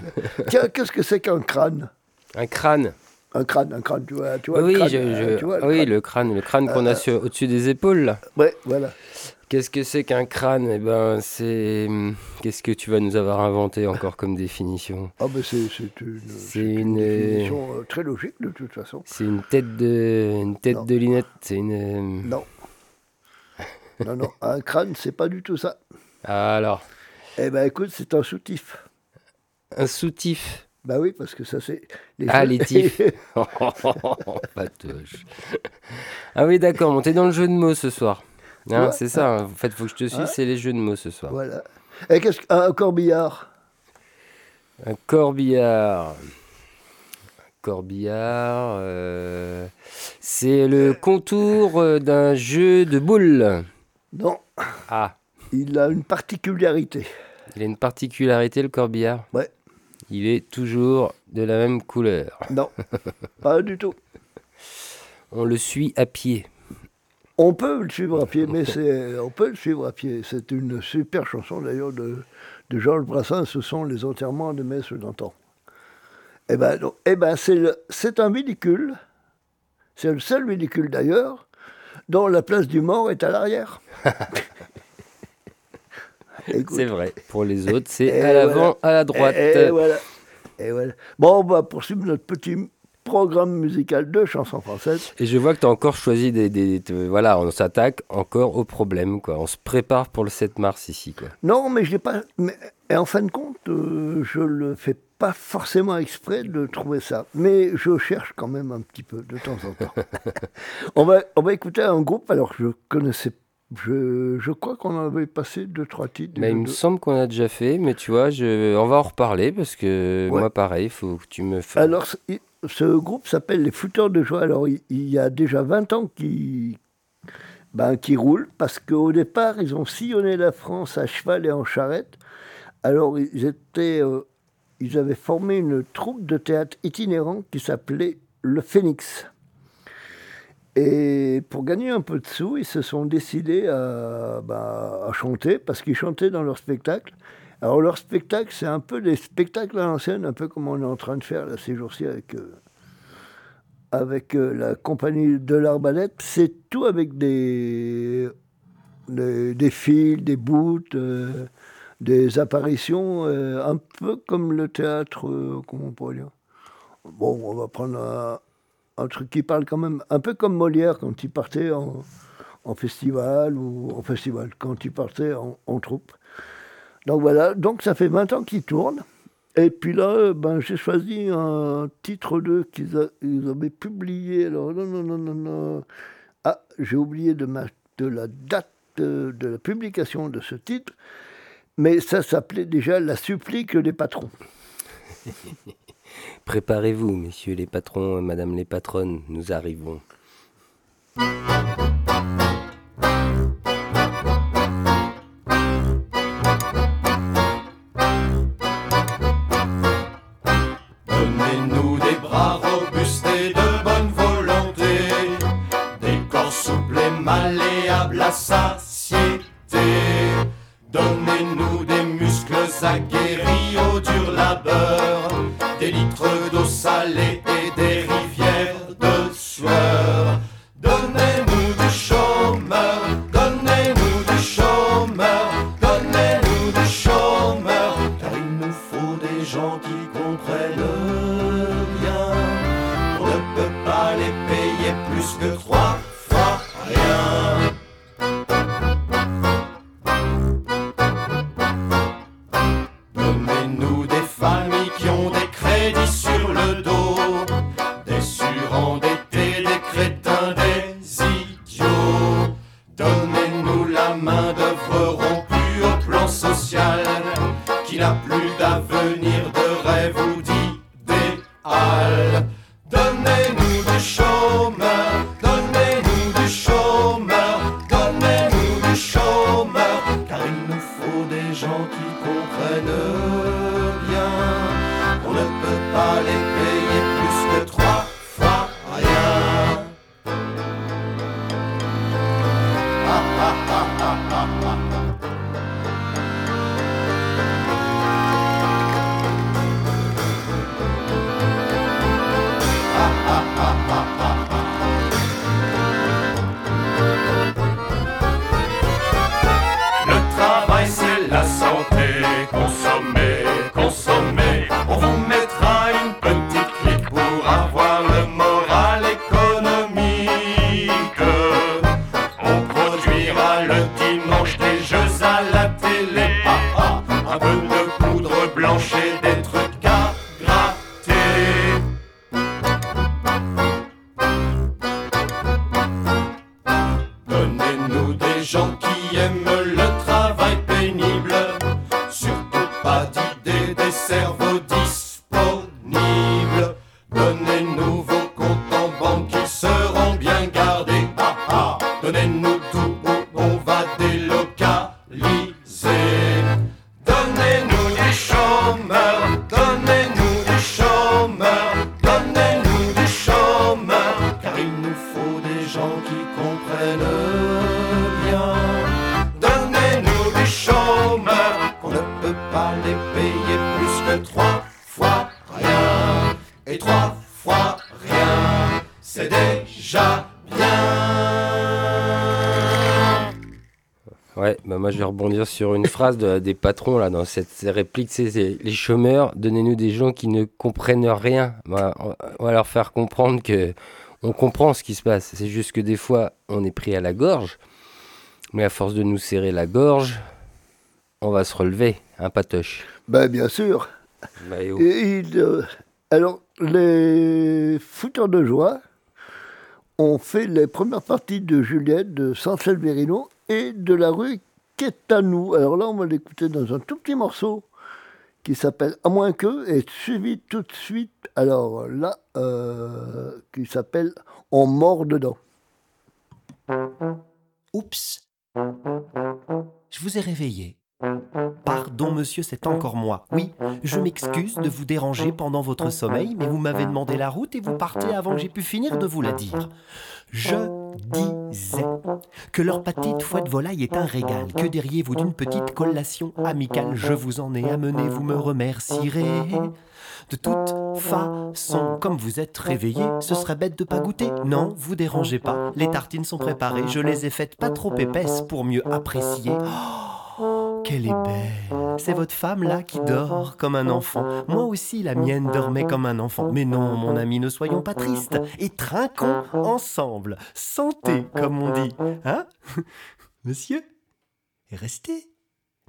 Tiens, qu'est-ce que c'est qu'un crâne? Un crâne. Un crâne, un crâne, tu vois, tu vois. oui, le crâne, je- je- tu vois, oui, crâne. le crâne, le crâne qu'on a Euh, sur- au-dessus des épaules là. Ouais, voilà. Qu'est-ce que c'est qu'un crâne? Eh ben, c'est. Qu'est-ce que tu vas nous avoir inventé encore comme définition? Ah, ben c'est c'est une, C'est c'est une une- définition euh, très logique de toute façon. C'est une tête de, une tête Non. de linette. C'est une. euh, Non. Non, non, un crâne, c'est pas du tout ça. Ah, alors, Eh ben écoute, c'est un soutif. un soutif? Bah oui, parce que ça c'est. Ah, les tifs. [LAUGHS] [LAUGHS] Patoche. Ah oui, d'accord. Bon, t'es dans le jeu de mots ce soir. Hein, Ouais. c'est ça. hein. En fait, faut que je te suive. Ouais. C'est les jeux de mots ce soir. voilà. Et qu'est-ce qu'un corbillard Un corbillard? Un corbillard. euh, C'est le contour euh, d'un jeu de boules. Non, Ah, il a une particularité. il a une particularité, le corbillard? Ouais. Il est toujours de la même couleur. Non, [LAUGHS] pas du tout. On le suit à pied. On peut le suivre à pied, mais [LAUGHS] c'est, on peut le suivre à pied. C'est une super chanson d'ailleurs de, de Georges Brassens. Ce sont les enterrements de Messe d'antan. Eh ben, non, eh ben c'est, le- c'est un véhicule. C'est le seul véhicule d'ailleurs dont la place du mort est à l'arrière. [LAUGHS] C'est vrai. Pour les autres, c'est à l'avant, voilà. à la droite. Et, et voilà. Et voilà. Bon, on va poursuivre notre petit programme musical de chansons françaises. Et je vois que tu as encore choisi des, des- des- Voilà, on s'attaque encore au problème, quoi. On se prépare pour le 7 mars ici, quoi. Non, mais je l'ai pas. Mais, et en fin de compte, euh, je le fais pas forcément exprès de trouver ça. Mais je cherche quand même un petit peu de temps en temps. [LAUGHS] on, va, on va écouter un groupe. Alors, je connaissais. Je, je crois qu'on avait passé deux, trois titres. Mais il me semble qu'on a déjà fait, mais tu vois, je... on va en reparler parce que Ouais. moi, pareil, il faut que tu me fasses. Alors, ce- groupe s'appelle Les Fouteurs de Joie. Alors, il, il y a déjà 20 ans qu'ils ben, qui roulent, parce qu'au départ, ils ont sillonné la France à cheval et en charrette. Alors, ils, étaient, euh, ils avaient formé une troupe de théâtre itinérant qui s'appelait Le Phénix. Et pour gagner un peu de sous, ils se sont décidés à, ben, à chanter, parce qu'ils chantaient dans leur spectacle. Alors leur spectacle, c'est un peu des spectacles à l'ancienne, un peu comme on est en train de faire là, ces jours-ci avec, euh, avec euh, la compagnie de l'Arbalète. C'est tout avec des, des, fils, des bouts, euh, des apparitions, un peu comme le théâtre, comment on pourrait dire? Bon, on va prendre un, un truc qui parle quand même un peu comme Molière quand il partait en, festival ou en festival, quand il partait en, troupe. Donc voilà, donc ça fait 20 ans qu'il tourne. Et puis là, ben, j'ai choisi un titre de qu'ils a- ils avaient publié. Alors, non, non, non, non, non. Ah, j'ai oublié de, la date de la publication de ce titre. Mais ça s'appelait déjà La supplique des patrons. [LAUGHS] Préparez-vous, messieurs les patrons et madame les patronnes, nous arrivons. Phrase de- des patrons là dans cette réplique, c'est les chômeurs, donnez-nous des gens qui ne comprennent rien. Bah, on, va leur faire comprendre que on comprend ce qui se passe. C'est juste que des fois on est pris à la gorge, mais à force de nous serrer la gorge, on va se relever, un patoche? Ben, bien sûr. Bah, et oh. Et il, euh, alors, les fouteurs de joie ont fait les premières parties de Juliette, de Saint-Selverino et de la rue Quétanou. Alors là, on va l'écouter dans un tout petit morceau qui s'appelle À moins que, et suivi tout de suite, alors là, euh, qui s'appelle On mord dedans. Oups. Je vous ai réveillé. Pardon, monsieur, c'est encore moi. Oui, je m'excuse de vous déranger pendant votre sommeil, mais vous m'avez demandé la route et vous partez avant que j'ai pu finir de vous la dire. Je disais que leur petite foie de volaille est un régal. Que diriez-vous d'une petite collation amicale? Je vous en ai amené, vous me remercierez. De toute façon, comme vous êtes réveillé, ce serait bête de pas goûter. Non, vous dérangez pas. Les tartines sont préparées, je les ai faites pas trop épaisses pour mieux apprécier. Oh, Qu'elle est belle. C'est votre femme là qui dort comme un enfant. Moi aussi, la mienne dormait comme un enfant. Mais non, mon ami, ne soyons pas tristes. Et trinquons ensemble. Santé, comme on dit. Hein? [LAUGHS] Monsieur? Restez.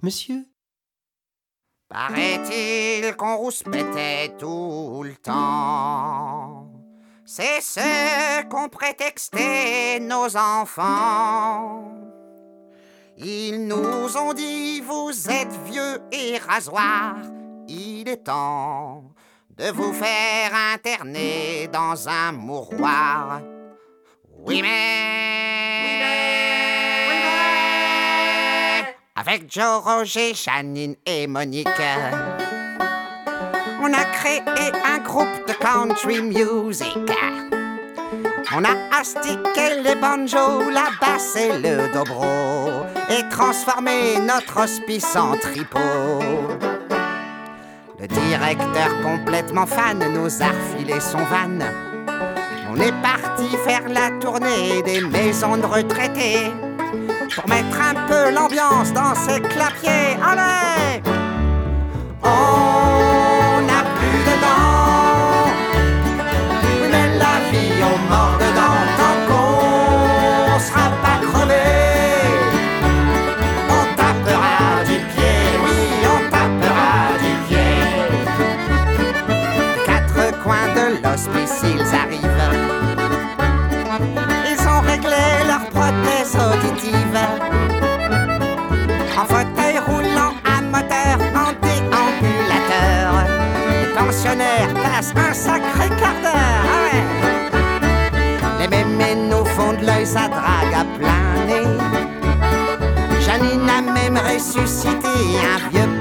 Monsieur Paraît-il qu'on rouspétait tout le temps. C'est ce qu'ont prétexté nos enfants. Ils nous ont dit vous êtes vieux et rasoir. Il est temps de vous faire interner dans un mouroir. Oui mais... Avec Joe, Roger, Janine et Monique, on a créé un groupe de country music. On a astiqué les banjos, la basse et le dobro et transformé notre hospice en tripot. Le directeur complètement fan nous a refilé son van. On est parti faire la tournée des maisons de retraités pour mettre un peu l'ambiance dans ces clapiers. Allez On ressuscité un vieux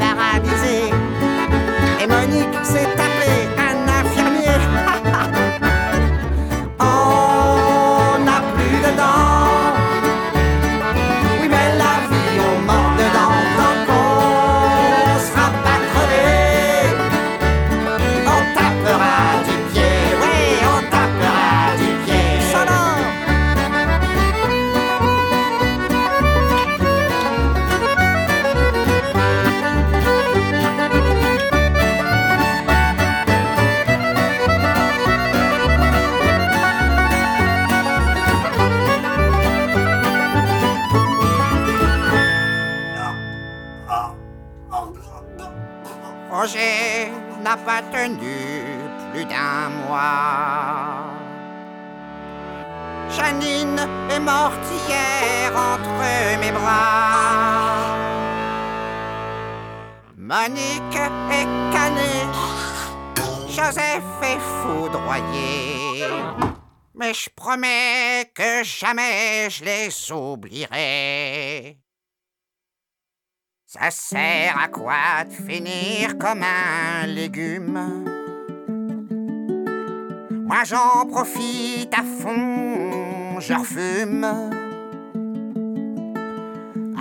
je les oublierai. Ça sert à quoi de finir comme un légume? Moi j'en profite à fond, je refume.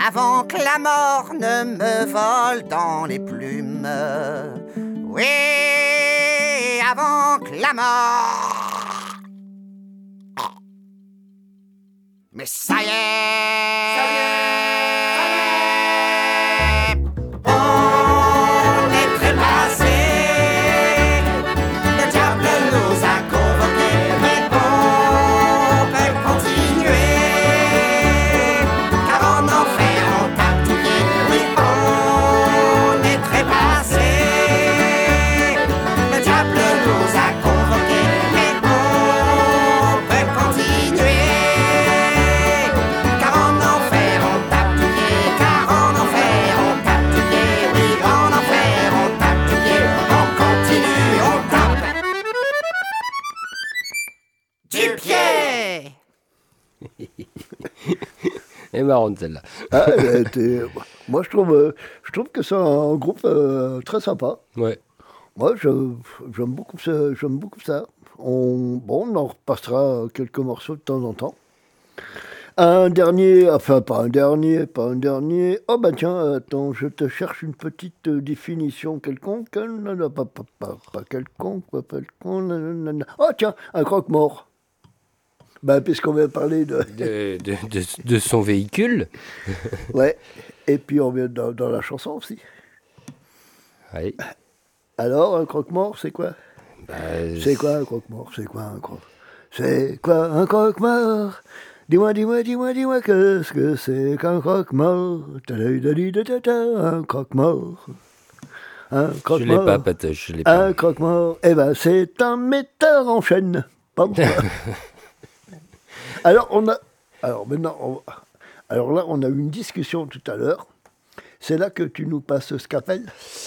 Avant que la mort ne me vole dans les plumes. Oui, avant que la mort. med seier! seier! Elle est marrante celle-là. Ah, [LAUGHS] Moi, je trouve, euh, je trouve que c'est un groupe euh, très sympa. Ouais. Moi, j'aime beaucoup. J'aime beaucoup ça. On, bon, on en repassera quelques morceaux de temps en temps. Un dernier, enfin pas un dernier, pas un dernier. Oh bah tiens, attends, je te cherche une petite euh, définition quelconque. Pas, pas, pas, pas quelconque, pas quelconque. Oh tiens, un croque-mort. Bah, puisqu'on vient de parler de. de, de, son véhicule. [LAUGHS] ouais. Et puis on vient dans, dans la chanson aussi. Oui. Alors, un croque-mort, c'est quoi? Bah, C'est quoi un croque-mort? C'est quoi un croque C'est quoi un croque-mort? Dis-moi, dis-moi, dis-moi, dis-moi, qu'est-ce que c'est qu'un croque-mort? Un croque-mort. Un Je l'ai croque-mort. pas, Patoche, je l'ai pas. Un croque-mort, eh ben, c'est un metteur en chaîne. Pas moi. [LAUGHS] alors, on a. Alors, maintenant, on- alors là, on a eu une discussion tout à l'heure. C'est là que tu nous passes Scapel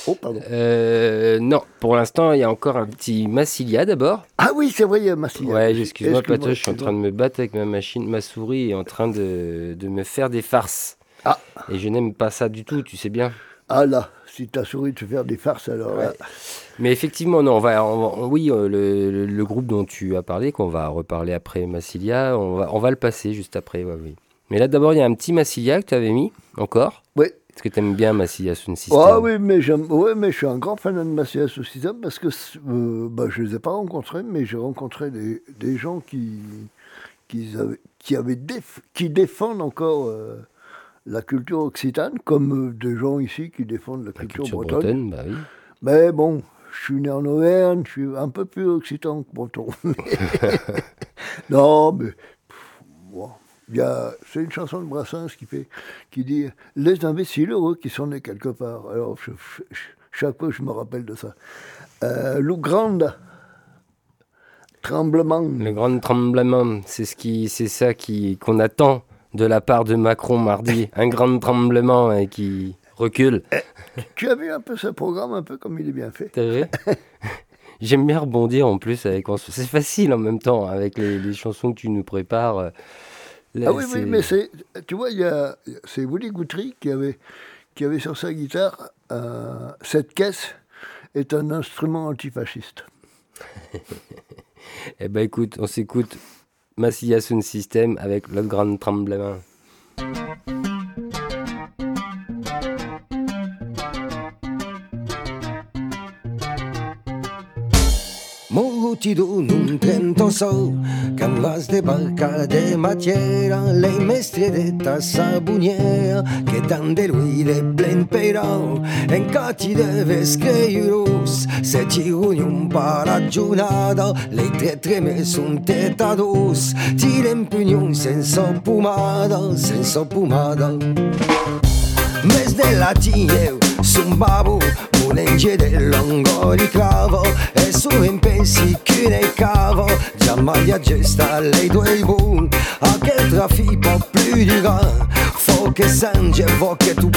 Oh, pardon. Euh, non, pour l'instant, il y a encore un petit Massilia d'abord. Ah oui, c'est vrai, il y a Massilia. Ouais, excuse-moi, Patoche, je suis en train de me battre avec ma machine, ma souris est en train de, de me faire des farces. Ah. Et je n'aime pas ça du tout, tu sais bien. Ah là, si ta souris te faire des farces, alors là. Mais effectivement, non, on va, on oui, euh, le, groupe dont tu as parlé, qu'on va reparler après Massilia, on va, on va le passer juste après, ouais, oui. Mais là, d'abord, il y a un petit Massilia que tu avais mis, encore. Oui. Est-ce que tu aimes bien Massilia Sound System? Ah oui, mais j'aime, ouais, mais je suis un grand fan de Massilia système parce que euh, bah, je les ai pas rencontrés, mais j'ai rencontré des, des gens qui, qui avaient, qui avaient déf- qui défendent encore euh, la culture occitane, comme euh, des gens ici qui défendent la, culture, culture bretonne. bretonne, bah oui. Mais bon, je suis né en Auvergne, je suis un peu plus occitan que breton. [LAUGHS] [LAUGHS] non, mais bon, c'est une chanson de Brassens qui fait, qui dit les imbéciles heureux qui sont nés quelque part. Alors je- je- chaque fois je me rappelle de ça. Euh, Lou Grande, tremblement. Le grand tremblement, c'est ce qui, c'est ça qui qu'on attend de la part de Macron mardi, [LAUGHS] un grand tremblement qui recule. Tu as vu un peu ce programme, un peu comme il est bien fait. T'as vu [LAUGHS] J'aime bien rebondir en plus avec. C'est facile en même temps avec les, les chansons que tu nous prépares. euh, Là, ah oui, oui, mais c'est, tu vois, il y a, c'est Willy Guthrie qui avait, qui avait sur sa guitare euh, cette caisse est un instrument antifasciste. [LAUGHS] Eh ben écoute, on s'écoute Massilia Sound System avec le grand tremblement. Un trento sol que amb vas de barca de matiera les mestredeta sabuniera que tant de lui de plen però encara ti deves creierus se ti un per la giornata le tre treme son tetadus ti l'empugnon sense pomada sense pomada. Mes de latine sun babu un enge del longo di clavo e su in pensi che ne cavo. Già maglia gesta lei due bu a che trafi po più di ga fo che sange vo che tu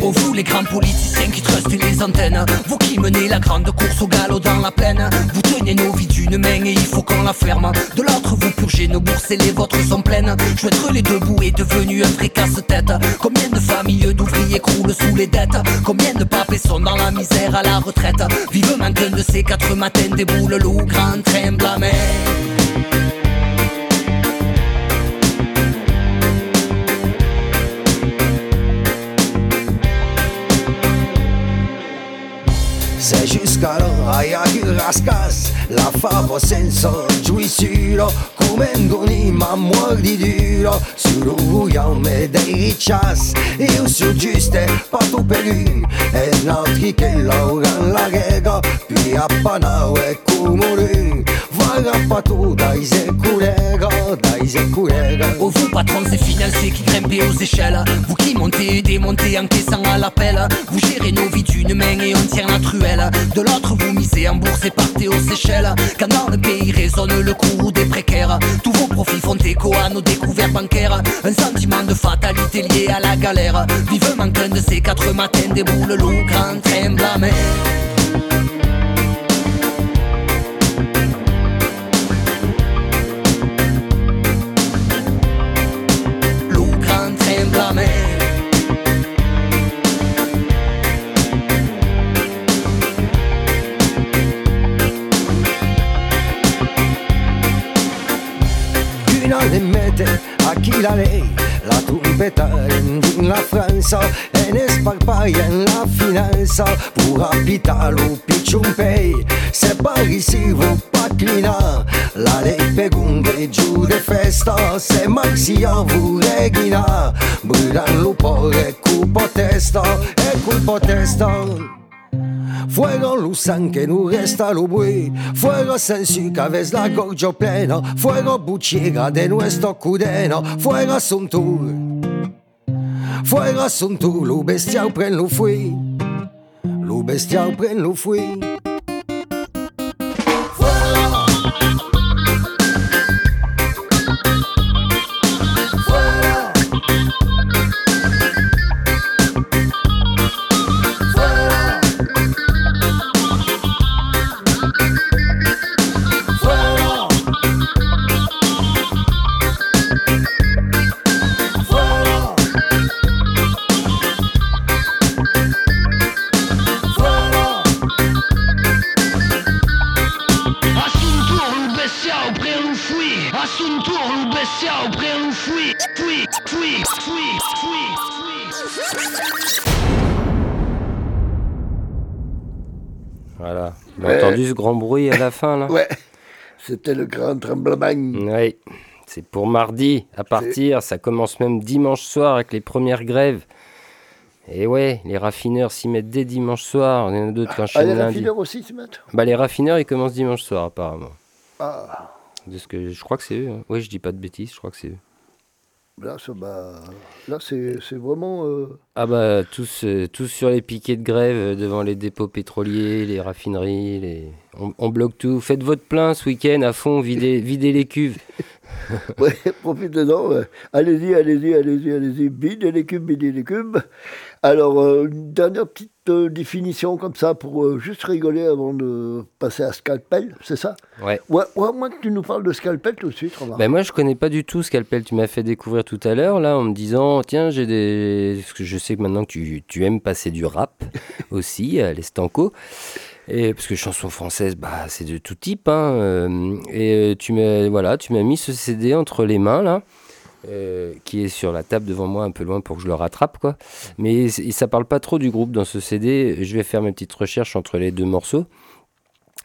Oh vous les grands politiciens qui trustent les antennes. Vous qui menez la grande course au galop dans la plaine. Vous tenez nos vies d'une main et il faut qu'on la ferme. De l'autre vous purgez nos bourses et les vôtres sont pleines. Joindre les deux bouts est devenu un vrai casse-tête. Combien de familles d'ouvriers croulent sous les dettes? Combien de papés sont dans la misère à la retraite? Vivement qu'un de ces quatre matins déboule le grand train blâmé Se jusqu'à aia che rascas La favo senza giuisuro Come ma muori duro Sul ruiame dei riccias Io su giuste patu per lui E altri che lauran la rega Puis a panau e cumulun Vaga patu dai se culega Dai se culega Oh vous patrons et financiers qui grimpez aux échelles. Vous qui montez et démontez en caissant à l'appel. Vous gérez nos vies d'une main et on tient la truelle en bourse et partez aux Seychelles. Quand dans le pays résonne le cours des précaires. Tous vos profits font écho à nos découvertes bancaires. Un sentiment de fatalité lié à la galère. Vivement qu'un de ces quatre matins déboule le grand train blâmé finale mette a chi la lei la trompeta in la Franza e ne sparpaia in la finanza pour abitare lo picciumpei se parisi vu paclina la lei per un giù de festa se maxia vu reghina brûlant lo pore cupo testa e cupo testa Fuego lo que no resta lubui Fuego sensi que ves la gorgio pleno Fuego buciega de nuestro cudeno. Fuego sun tú, Fuego sun tú. lu bestia pren lo fui Lu bestiau pren lo fui Ce grand bruit à la fin là? Ouais, c'était le grand tremblement. Oui, c'est pour mardi à partir. Ça commence même dimanche soir avec les premières grèves. Et ouais, les raffineurs s'y mettent dès dimanche soir. Il y en a d'autres qui Ah, enchaînent les lundi. raffineurs aussi se mettent? Bah, les raffineurs, ils commencent dimanche soir apparemment. Ah, De ce que je crois que c'est eux. hein. Ouais, je dis pas de bêtises, je crois que c'est eux. Là, bah, là c'est vraiment... euh, Ah bah tous, euh, tous sur les piquets de grève euh, devant les dépôts pétroliers, les raffineries, les... On, on bloque tout. Faites votre plein ce week-end à fond, videz, [LAUGHS] videz les cuves. Ouais, profitez-en. ouais. Allez-y, allez-y, allez-y, allez-y. Bidez les cubes, bidez les cubes. Alors, euh, une dernière petite euh, définition comme ça pour euh, juste rigoler avant de passer à Scalpel, c'est ça? Ouais. Ouais, ouais, moi que tu nous parles de Scalpel tout de suite. Ben moi je connais pas du tout Scalpel, tu m'as fait découvrir tout à l'heure là en me disant tiens j'ai des... Parce que je sais que maintenant que tu, tu aimes passer du rap [LAUGHS] aussi à l'Estanco. Et parce que chanson française, bah, c'est de tout type. Hein, et tu m'as voilà, tu m'as mis ce CD entre les mains là, euh, qui est sur la table devant moi un peu loin pour que je le rattrape quoi. Mais ça parle pas trop du groupe dans ce CD. Je vais faire mes petites recherches entre les deux morceaux.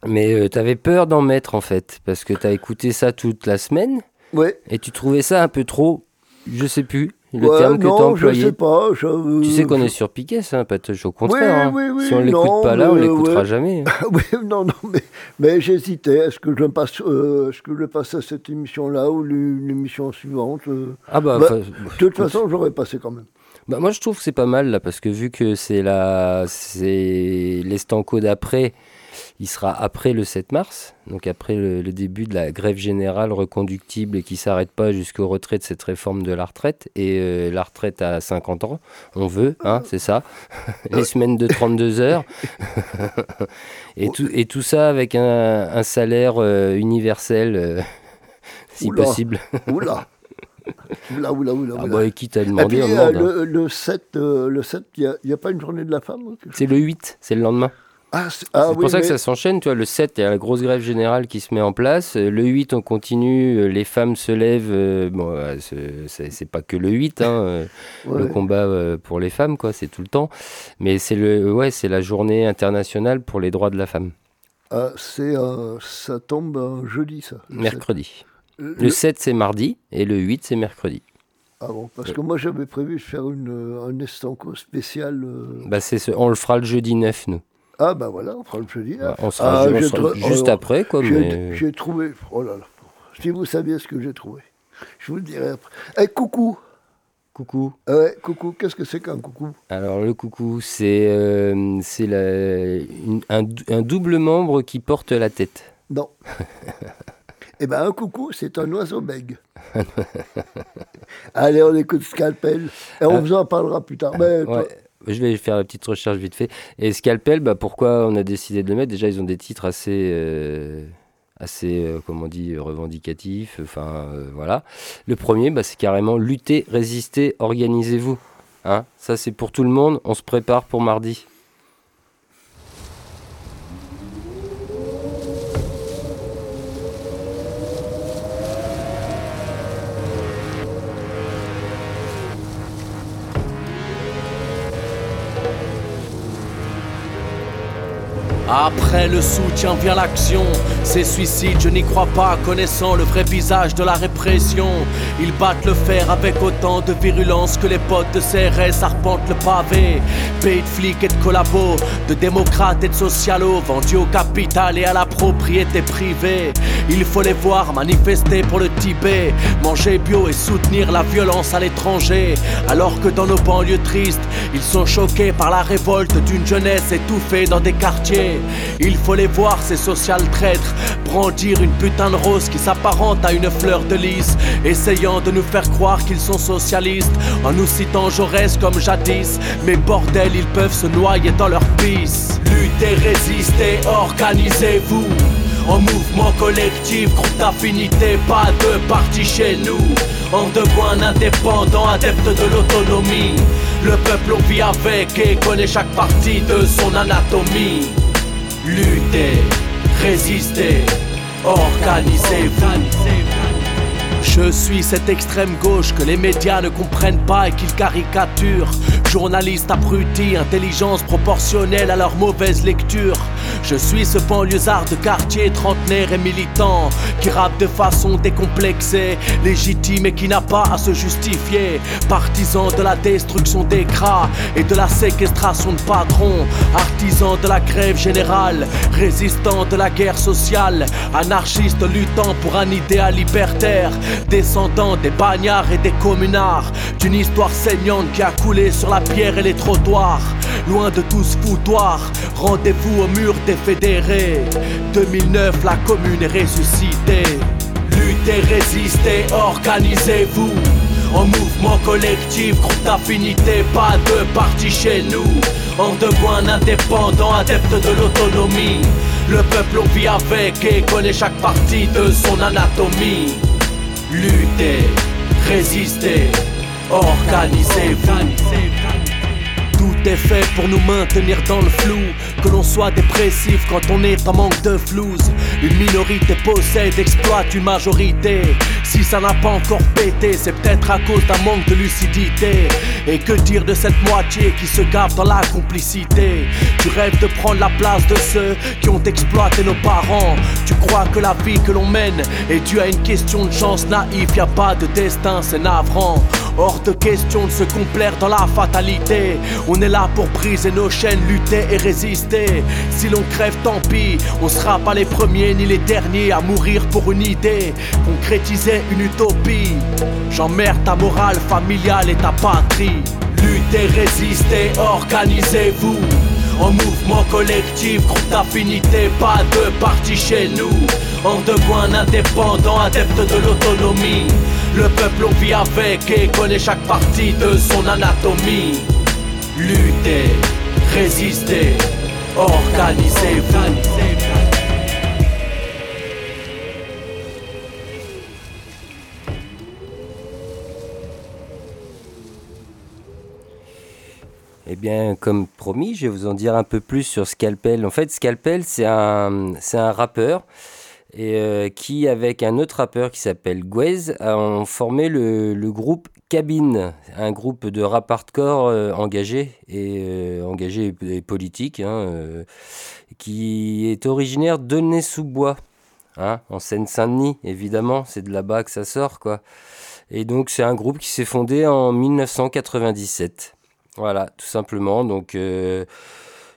Mais euh, t'avais peur d'en mettre en fait, parce que t'as écouté ça toute la semaine. Ouais. Et tu trouvais ça un peu trop, je sais plus, le Ouais, terme que non, t'as je employé. sais pas. je- Tu sais qu'on je- est sur Piquet, ça, Patoche, au contraire. Oui, hein. oui, oui, si on l'écoute non, pas là, on mais, l'écoutera ouais. jamais. hein. [LAUGHS] oui, non, non, mais, mais j'hésitais. Est-ce que je passe, euh, est-ce que je passe à cette émission-là ou l'é- l'émission suivante euh, Ah bah, bah, de toute façon, j'aurais passé quand même. Bah, moi, je trouve que c'est pas mal, là, parce que vu que c'est la... c'est l'estanco d'après, il sera après le 7 mars, donc après le, le début de la grève générale reconductible et qui s'arrête pas jusqu'au retrait de cette réforme de la retraite. Et euh, la retraite à 50 ans, on veut, hein, c'est ça. [LAUGHS] Les semaines de 32 heures. [LAUGHS] et, tout, et tout ça avec un, un salaire euh, universel, euh, [LAUGHS] si Oula. possible. Oula. Oula, oula, oula. Ah bah, qui t'a Et demandé, puis, on demande, hein. le, le 7, euh, le 7, il n'y a, pas une journée de la femme C'est le 8, c'est le lendemain. Ah, c'est ah c'est oui, pour ça que ça s'enchaîne, tu vois, le 7, il y a la grosse grève générale qui se met en place, Euh, le 8, on continue, euh, les femmes se lèvent, euh, bon, euh, c'est- pas que le 8, hein, [LAUGHS] Ouais. le combat pour les femmes, quoi, c'est tout le temps, mais c'est le, ouais, c'est la journée internationale pour les droits de la femme, Ah, c'est, euh, ça tombe un jeudi, ça. mercredi. Le- Le 7, c'est mardi, et le 8, c'est mercredi. Ah bon, parce que moi j'avais prévu de faire une, un estanco spécial. euh, Bah, ce- on le fera le jeudi 9, nous. Ah bah voilà, on fera le jeudi. là. Ouais, on sera- Ah, on sera juste alors, après, quoi, J'ai mais- j'ai trouvé. Oh là là. Si vous saviez ce que j'ai trouvé, je vous le dirai après. Eh, coucou Coucou. Ouais, coucou, qu'est-ce que c'est qu'un coucou? Alors le coucou, c'est euh, un, dou- un double membre qui porte la tête. Non. [LAUGHS] Eh ben un coucou, c'est un oiseau bègue. [LAUGHS] Allez, on écoute Scalpel. Et on Ah. vous en parlera plus tard. Mais toi- Ouais, je vais faire la petite recherche vite fait. Et Scalpel, bah, pourquoi on a décidé de le mettre? Déjà, ils ont des titres assez, euh, assez euh, comment on dit, revendicatifs. Enfin, euh, voilà. Le premier, bah, c'est carrément lutter, résister, organisez-vous. Hein Ça, c'est pour tout le monde. On se prépare pour mardi. Après le soutien vient l'action. Ces suicides, je n'y crois pas, connaissant le vrai visage de la répression. Ils battent le fer avec autant de virulence que les potes de CRS arpentent le pavé. Pays de flics et de collabos, de démocrates et de socialos, vendus au capital et à la propriété privée. Il faut les voir manifester pour le Tibet, manger bio et soutenir la violence à l'étranger. Alors que dans nos banlieues tristes, ils sont choqués par la révolte d'une jeunesse étouffée dans des quartiers. Il faut les voir, ces social traîtres, brandir une putain de rose qui s'apparente à une fleur de lys, essayant de nous faire croire qu'ils sont socialistes, en nous citant Jaurès comme jadis. Mais bordel, ils peuvent se noyer dans leur pisse. Luttez, résistez, organisez-vous. En mouvement collectif, groupe d'affinité, pas de parti chez nous. En devoir un indépendant, adepte de l'autonomie. Le peuple on vit avec et connaît chaque partie de son anatomie. Luttez, résistez, organisez-vous. Je suis cette extrême gauche que les médias ne comprennent pas et qu'ils caricaturent. Journalistes abrutis, intelligence proportionnelle à leur mauvaise lecture. Je suis ce banlieusard de quartier trentenaire et militant qui rappe de façon décomplexée, légitime et qui n'a pas à se justifier. Partisan de la destruction des cras et de la séquestration de patrons, artisan de la grève générale, résistant de la guerre sociale, anarchiste luttant pour un idéal libertaire, descendant des bagnards et des communards, d'une histoire saignante qui a coulé sur la pierre et les trottoirs. Loin de tout ce rendez-vous au mur des fédérés. 2009, la commune est ressuscitée. Luttez, résistez, organisez-vous. En mouvement collectif, groupe d'affinité, pas de parti chez nous. En un indépendant, adepte de l'autonomie. Le peuple on vit avec et connaît chaque partie de son anatomie. Luttez, résistez, organisez-vous. Tout fait pour nous maintenir dans le flou. Que l'on soit dépressif quand on est en manque de flouze. Une minorité possède, exploite une majorité. Si ça n'a pas encore pété, c'est peut-être à cause d'un manque de lucidité. Et que dire de cette moitié qui se gave dans la complicité? Tu rêves de prendre la place de ceux qui ont exploité nos parents. Tu crois que la vie que l'on mène est due à une question de chance naïve. Y a pas de destin, c'est navrant. Hors de question de se complaire dans la fatalité. On est pour briser nos chaînes, lutter et résister. Si l'on crève, tant pis. On sera pas les premiers ni les derniers à mourir pour une idée. Concrétiser une utopie. J'emmerde ta morale familiale et ta patrie. Luttez, résistez, organisez-vous. En mouvement collectif, groupe d'affinité, pas de parti chez nous. En un indépendant, adepte de l'autonomie. Le peuple on vit avec et connaît chaque partie de son anatomie. Luttez, résistez, organisez-vous. Eh bien, comme promis, je vais vous en dire un peu plus sur Scalpel. En fait, Scalpel, c'est un, rappeur euh, qui, avec un autre rappeur qui s'appelle Gwez, ont formé le groupe Cabine, un groupe de rap hardcore euh, engagé et euh, engagé et politique, hein, euh, qui est originaire d'Aulnay-sous-Bois, hein, en Seine-Saint-Denis, évidemment, c'est de là-bas que ça sort, quoi. Et donc, c'est un groupe qui s'est fondé en 1997. Voilà, tout simplement. Donc, euh,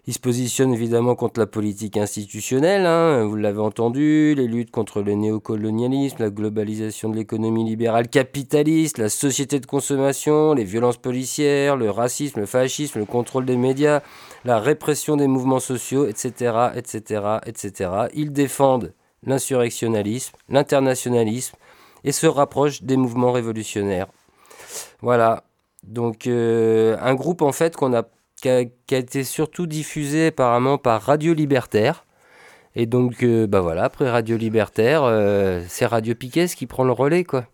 il se positionne évidemment contre la politique institutionnelle, hein, vous l'avez entendu, les luttes contre le néocolonialisme, la globalisation de l'économie libérale capitaliste, la société de consommation, les violences policières, le racisme, le fascisme, le contrôle des médias, la répression des mouvements sociaux, etc., etc., etc. Ils défendent l'insurrectionnalisme, l'internationalisme et se rapprochent des mouvements révolutionnaires. Voilà, donc euh, un groupe en fait qu'on a qui a, qui a été surtout diffusé apparemment par Radio Libertaire. Et donc euh, bah voilà, après Radio Libertaire, euh, c'est Radio Piquet qui prend le relais quoi.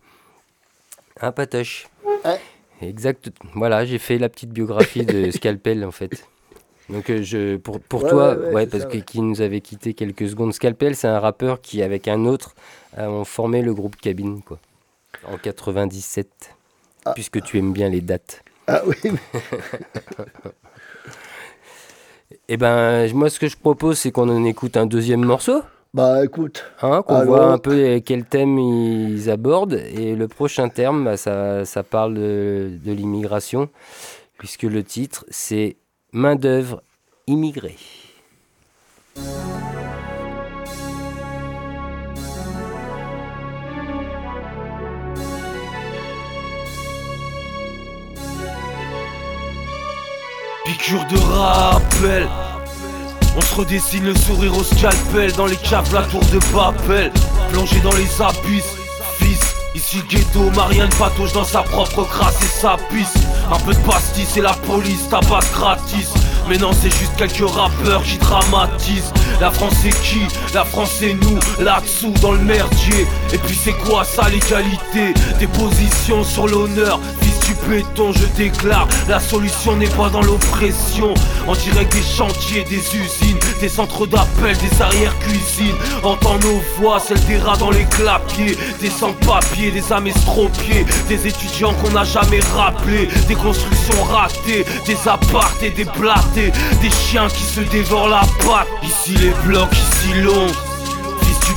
Un patoche. Ouais. Exact. Voilà, j'ai fait la petite biographie de [LAUGHS] Scalpel en fait. Donc euh, je pour, pour Ouais, toi, ouais, ouais, parce ça, que qui nous avait quitté quelques secondes. Scalpel, c'est un rappeur qui avec un autre ont formé le groupe Cabine quoi. En 97. Puisque tu aimes bien les dates. Ah oui, [LAUGHS] mais- Eh ben, moi, ce que je propose, c'est qu'on en écoute un deuxième morceau. Bah écoute, Hein, qu'on voit un peu quel thème ils abordent. Et le prochain terme, bah, ça, ça parle de, de l'immigration, puisque le titre, c'est Main-d'œuvre immigrée. Piqûre de rappel. On se redessine le sourire au scalpel dans les caves, la tour de Babel. Plongé dans les abysses, fils. Ici ghetto, Marianne patauge dans sa propre crasse et sa pisse. Un peu de pastis et la police tabasse gratis. Mais non, c'est juste quelques rappeurs qui dramatisent. La France c'est qui? La France c'est nous, là-dessous dans le merdier. Et puis c'est quoi ça l'égalité? Des positions sur l'honneur, du béton, je déclare. La solution n'est pas dans l'oppression. En direct des chantiers, des usines, des centres d'appel, des arrières-cuisines. Entend nos voix, celles des rats dans les clapiers, des sans-papiers, des âmes estropiées, des étudiants qu'on n'a jamais rappelés, des constructions ratées, des appartes et des des chiens qui se dévorent la patte. Ici les blocs, ici l'ombre.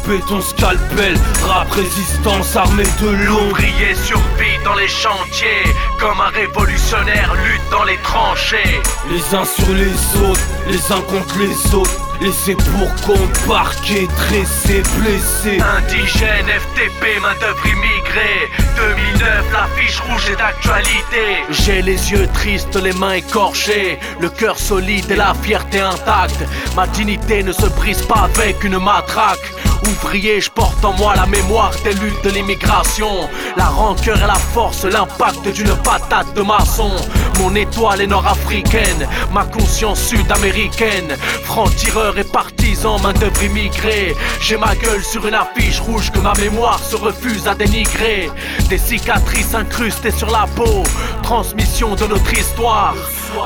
Béton scalpel, rap résistance armée de l'ombre. Ouvrier survit dans les chantiers, comme un révolutionnaire lutte dans les tranchées. Les uns sur les autres, les uns contre les autres. Laissés pour compte, parqués, dressés, blessés. Indigène, FTP, main-d'œuvre immigrée. 2009, l'affiche rouge est d'actualité. J'ai les yeux tristes, les mains écorchées, le cœur solide et la fierté intacte. Ma dignité ne se brise pas avec une matraque. Ouvrier, je porte en moi la mémoire des luttes de l'immigration. La rancœur et la force, l'impact d'une patate de maçon. Mon étoile est nord-africaine, ma conscience sud-américaine. Franc-tireur et partisan, main-d'œuvre immigrée. J'ai ma gueule sur une affiche rouge que ma mémoire se refuse à dénigrer. Des cicatrices incrustées sur la peau, transmission de notre histoire.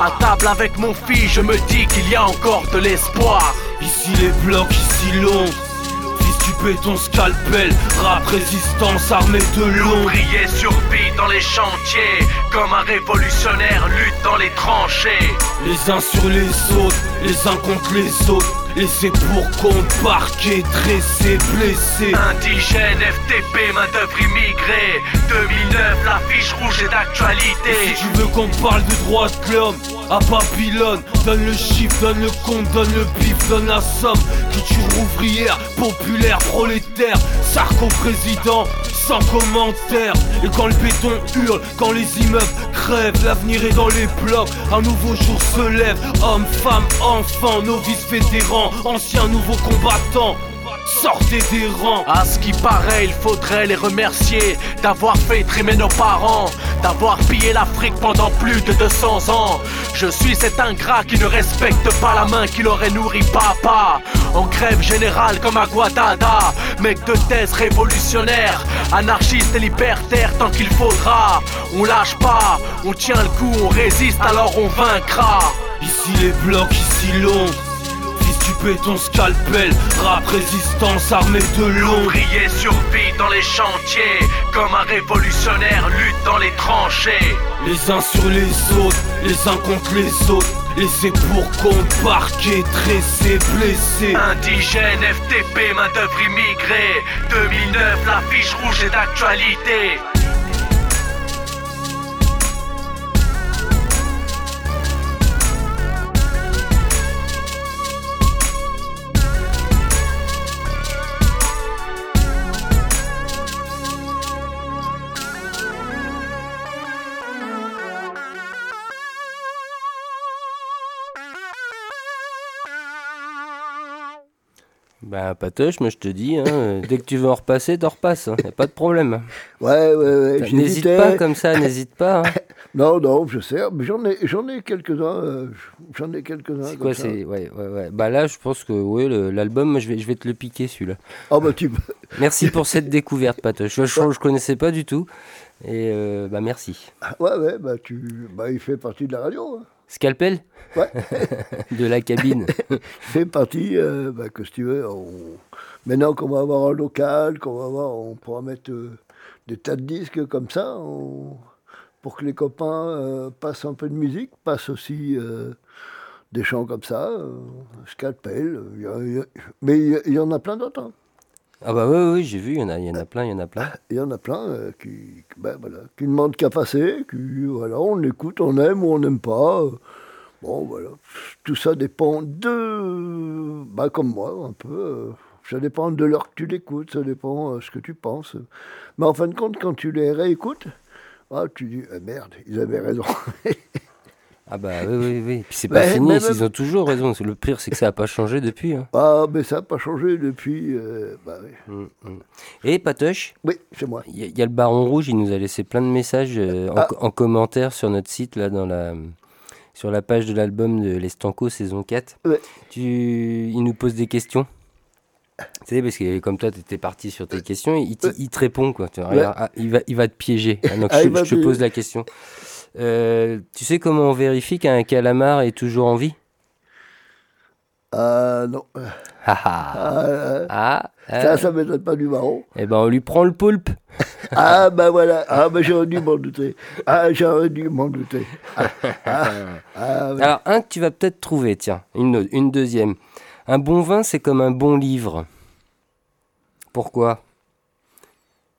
À table avec mon fils, je me dis qu'il y a encore de l'espoir. Ici les blocs, ici l'ombre. Du béton scalpel, rap résistance armée de l'ombre. Ouvrier survit dans les chantiers, comme un révolutionnaire lutte dans les tranchées. Les uns sur les autres, les uns contre les autres. Laissés pour compte, parqués, dressés, blessés. Indigène, FTP, main-d'œuvre immigrée. 2009, l'affiche rouge est d'actualité. Et si tu veux qu'on parle de droits de l'homme, à Babylone, donne le chiffre, donne le compte, donne le bif, donne la somme. Culture ouvrière, populaire, prolétaire, Sarko président, sans commentaire. Et quand le béton hurle, quand les immeubles crèvent, l'avenir est dans les blocs. Un nouveau jour se lève, hommes, femmes, enfants, novices, anciens, nouveaux combattants. Sortez des rangs À ce qui paraît, il faudrait les remercier d'avoir fait trimer nos parents, d'avoir pillé l'Afrique pendant plus de 200 ans. Je suis cet ingrat qui ne respecte pas la main qui l'aurait nourri papa. En grève générale comme à Guadada, mec de thèse révolutionnaire, anarchiste et libertaire tant qu'il faudra. On lâche pas, on tient le coup, on résiste alors on vaincra. Ici les blocs, ici l'ombre. Du béton scalpel, rap résistance armée de l'ombre. Ouvrier survit dans les chantiers, comme un révolutionnaire lutte dans les tranchées. Les uns sur les autres, les uns contre les autres. Laissés pour compte, parqués, dressés, blessés. Indigène, FTP, main-d'œuvre immigrée. 2009, l'affiche rouge est d'actualité. Bah, Patoche, moi je te dis, hein, euh, dès que tu veux en repasser, t'en repasses, hein, y a pas de problème. Ouais, ouais, ouais. N'hésite pas comme ça, n'hésite pas. hein. [LAUGHS] Non, non, je sais, mais j'en ai, j'en ai quelques-uns. euh, j'en ai quelques-uns. C'est quoi, c'est. Ouais, ouais, ouais. Bah là, je pense que ouais, l'album, je vais, je vais te le piquer celui-là. Oh, bah tu. Merci pour cette découverte, Patoche. Je, je, je connaissais pas du tout. Et euh, bah merci. Ouais, ouais, bah tu. Bah, il fait partie de la radio. hein. Scalpel Ouais. [LAUGHS] De la cabine. [LAUGHS] fait partie, euh, bah, que si tu veux, on- maintenant qu'on va avoir un local, qu'on va avoir, on pourra mettre euh, des tas de disques comme ça, on- pour que les copains euh, passent un peu de musique, passent aussi euh, des chants comme ça, Scalpel, il y a- il y a- mais il y a- il y, en a plein d'autres. hein. Ah bah oui, oui, j'ai vu, il y en a, il y en a plein, il y en a plein. Il y en a plein euh, qui, ben, voilà, ne demandent qu'à passer, qui, voilà, on écoute, on aime ou on n'aime pas. euh, Bon, voilà. Tout ça dépend de. Bah, comme moi, un peu. euh, ça dépend de l'heure que tu l'écoutes, ça dépend de ce que tu penses. Mais en fin de compte, quand tu les réécoutes, ah, tu dis, eh, merde, ils avaient raison. [LAUGHS] Ah bah oui, oui, oui. Puis c'est pas Mais- fini, mais ils ont toujours raison. Le pire, c'est que ça n'a pas changé depuis. hein. ah, mais ça n'a pas changé depuis. euh, bah, oui. Et Patoche? Oui, c'est moi. Il y, a- il y a le Baron Rouge, il nous a laissé plein de messages euh, en, Ah. en commentaire sur notre site, là, dans la, sur la page de l'album de l'Estanco saison 4. Ouais. Tu, il nous pose des questions. Tu sais, parce que comme toi, tu étais parti sur tes questions, il, te- il te répond, quoi. Tu vois, Ouais. regarde, ah, il, va, il va te piéger. Ah, donc Ah, je, je te pose la question. Euh, tu sais comment on vérifie qu'un calamar est toujours en vie? Ah, non. Ah, ah. Ah, Ah, ça, ça m'étonne pas du marron. Eh ben, on lui prend le poulpe. Ah, ben voilà. Ah, ben j'aurais dû m'en douter. Ah, j'aurais dû m'en douter. Ah, ah, ah, ouais. Alors, un que tu vas peut-être trouver, tiens, une, autre- une deuxième. Un bon vin, c'est comme un bon livre. Pourquoi?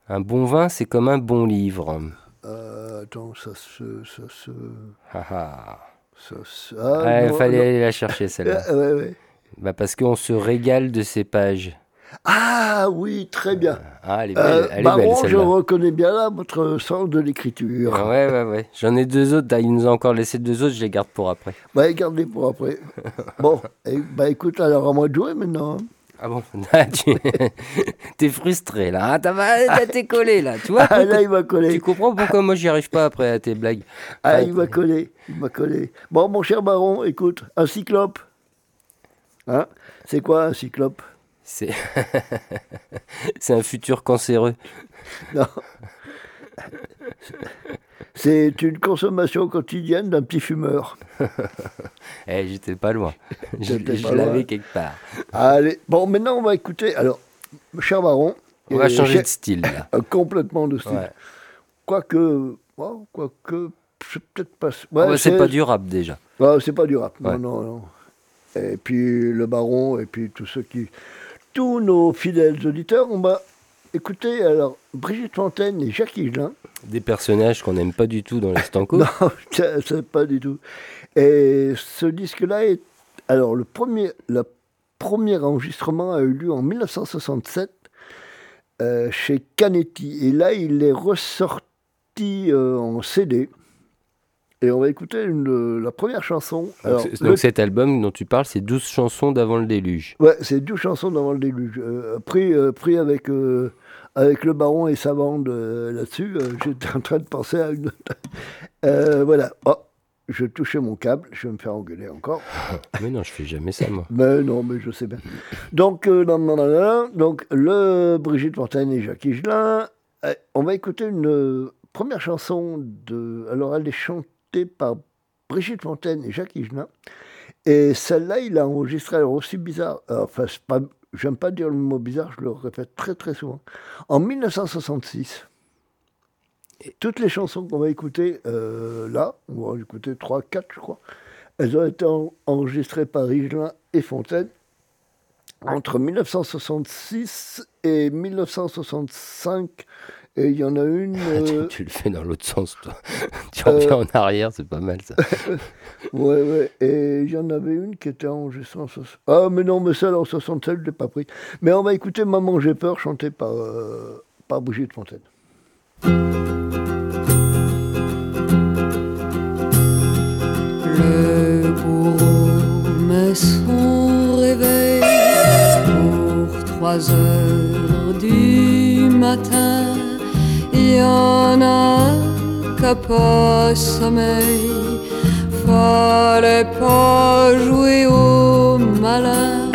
Un bon vin, c'est comme un bon livre. Euh, attends, ça se. Ça se. Ah, ah. Ça se. Ah, il non, fallait non. aller la chercher, [LAUGHS] celle-là. Ouais, ouais. Bah, parce qu'on se régale de ces pages. Ah, oui, très bien. Ah, elle est belle, Euh, elle est Baron, belle, je reconnais bien là votre sens de l'écriture. Ah ouais, ouais, ouais. J'en ai deux autres. Il nous a encore laissé deux autres, je les garde pour après. Bah, gardez pour après. [LAUGHS] bon, eh, bah écoute, alors à moi de jouer maintenant. Ah bon [LAUGHS] Ah, tu- [LAUGHS] T'es frustré là, T'as là, t'es collé là, tu vois Ah, là, il va coller. Tu comprends pourquoi moi j'y arrive pas après à tes blagues Ah, il va coller, il va coller. Bon, mon cher baron, écoute, un cyclope. Hein? C'est quoi un cyclope? C'est [LAUGHS] c'est un futur cancéreux. Non. C'est une consommation quotidienne d'un petit fumeur. [LAUGHS] Eh, j'étais pas loin. [LAUGHS] Je, je pas loin. l'avais quelque part. Allez, bon, maintenant on va écouter. Alors, cher baron. On va changer cher- de style là. [LAUGHS] Complètement de style. Ouais. Quoique, oh, quoique, c'est peut-être pas. Ah bah, ouais, c'est pas du rap déjà. Ah, c'est pas du rap. Ouais. Non, non, non. Et puis le baron, et puis tous ceux qui. Tous nos fidèles auditeurs, on va écouter alors Brigitte Fontaine et Jacques Higelin. Des personnages qu'on n'aime pas du tout dans les Stanko. [LAUGHS] Non, pas du tout. Et ce disque-là est. Alors, le premier, le premier enregistrement a eu lieu en 1967 euh, chez Canetti. Et là, il est ressorti euh, en CD. Et on va écouter une- la première chanson. Alors, donc, le- cet album dont tu parles, c'est 12 chansons d'avant le déluge. Ouais, c'est 12 chansons d'avant le déluge. Euh, pris, pris avec, avec le baron et sa bande euh, là-dessus, euh, [LAUGHS] j'étais en train de penser à une. Euh, voilà. Oh, je touchais mon câble, je vais me faire engueuler encore. [LAUGHS] Mais non, je fais jamais ça moi. Mais non, mais je sais bien. Donc, donc le Brigitte Fontaine et Jacques Higelin. On va écouter une première chanson de. Alors, elle est chantée par Brigitte Fontaine et Jacques Higelin. Et celle-là, il a enregistré, alors aussi bizarre, enfin, c'est pas, j'aime pas dire le mot bizarre, je le répète très très souvent, en 1966. Et toutes les chansons qu'on va écouter euh, là, on va écouter 3, 4 je crois, elles ont été en- enregistrées par Higelin et Fontaine entre 1966 et 1965. Et il y en a une... euh, tu le fais dans l'autre sens, toi. [LAUGHS] tu euh, reviens en arrière, c'est pas mal ça. [LAUGHS] ouais, ouais. Et il y en avait une qui était enregistrée en 60. Ah, mais non, mais celle en 67, je l'ai pas pris. Mais on va écouter Maman, j'ai peur, chantée par, euh, par Brigitte Fontaine. Le bourreau met son réveil pour trois heures du matin. Y en a a pas sommeil. Fallait pas jouer au malin.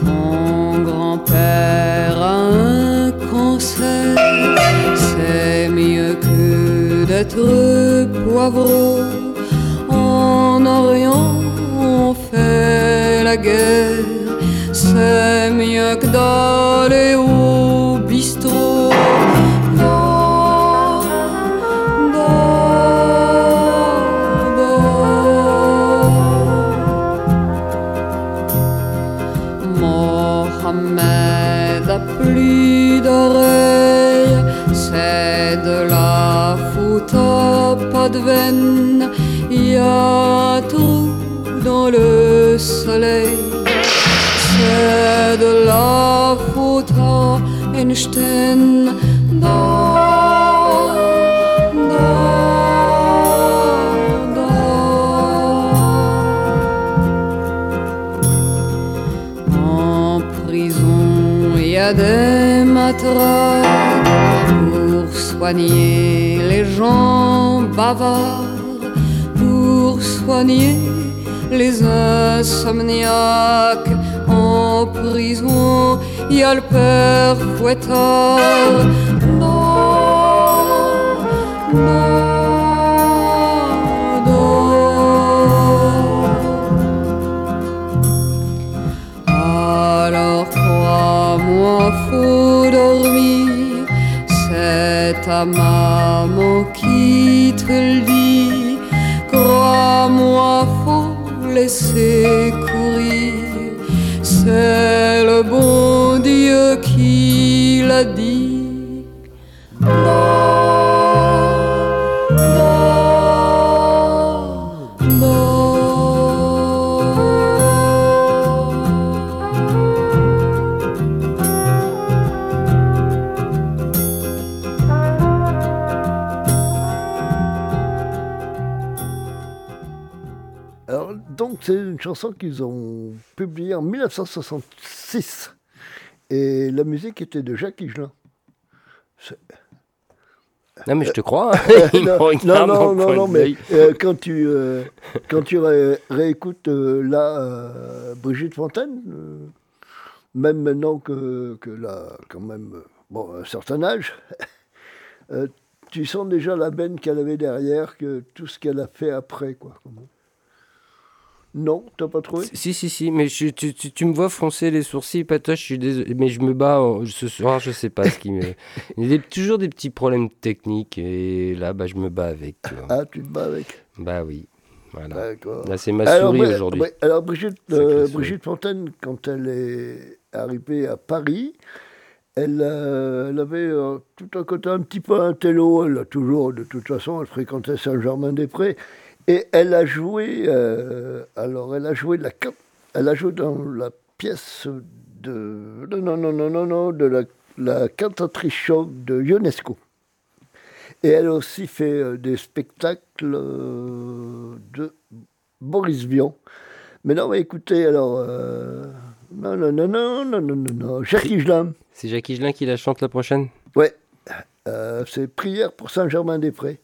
Ton grand-père a un conseil, c'est mieux que d'être poivreau. En prison, il y a des matraques pour soigner les gens bavards, pour soigner les insomniaques. En prison, il y a le père fouettard. Non, non, Alors crois-moi, faut dormir. C'est ta maman qui te le dit. Crois-moi, faut laisser courir. C'est le bon Dieu qui l'a dit. Chanson qu'ils ont publiée en 1966. Et la musique était de Jacques Higelin. Non, mais je te crois. hein. [LAUGHS] Euh, Il me non, non, non, non, mais euh, quand tu, euh, quand tu ré- réécoutes euh, là euh, Brigitte Fontaine, même maintenant que, que là, quand même, bon, un certain âge, [LAUGHS] tu sens déjà la benne qu'elle avait derrière, que tout ce qu'elle a fait après, quoi. Non, t'as pas trouvé Si, si, si, mais je- tu, tu- tu me vois froncer les sourcils, Patoche, je suis désolé, mais je me bats en- ce soir, je sais pas ce qui me. [LAUGHS] Il y a des- toujours des petits problèmes techniques, et là, bah, je me bats avec. tu vois. Ah, tu te bats avec Bah oui, voilà. Là, c'est ma Alors, souris aujourd'hui. alors Brigitte, euh. Brigitte Fontaine, quand elle est arrivée à Paris, elle, euh, elle avait euh, tout un côté un petit peu intello. Elle a toujours, de toute façon, elle fréquentait Saint-Germain-des-Prés. Et elle a joué, euh, alors elle a joué la, elle a joué dans la pièce de, non non non non non, de la, la cantatrice show de Ionesco. Et elle a aussi fait des spectacles de Boris Vian. Mais non, mais écoutez, alors. Euh... non, non, non, non, non, non, non, non. Jacques Gelin. C'est Jacques Gelin qui la chante la prochaine Ouais. Euh, c'est Prière pour Saint-Germain-des-Prés.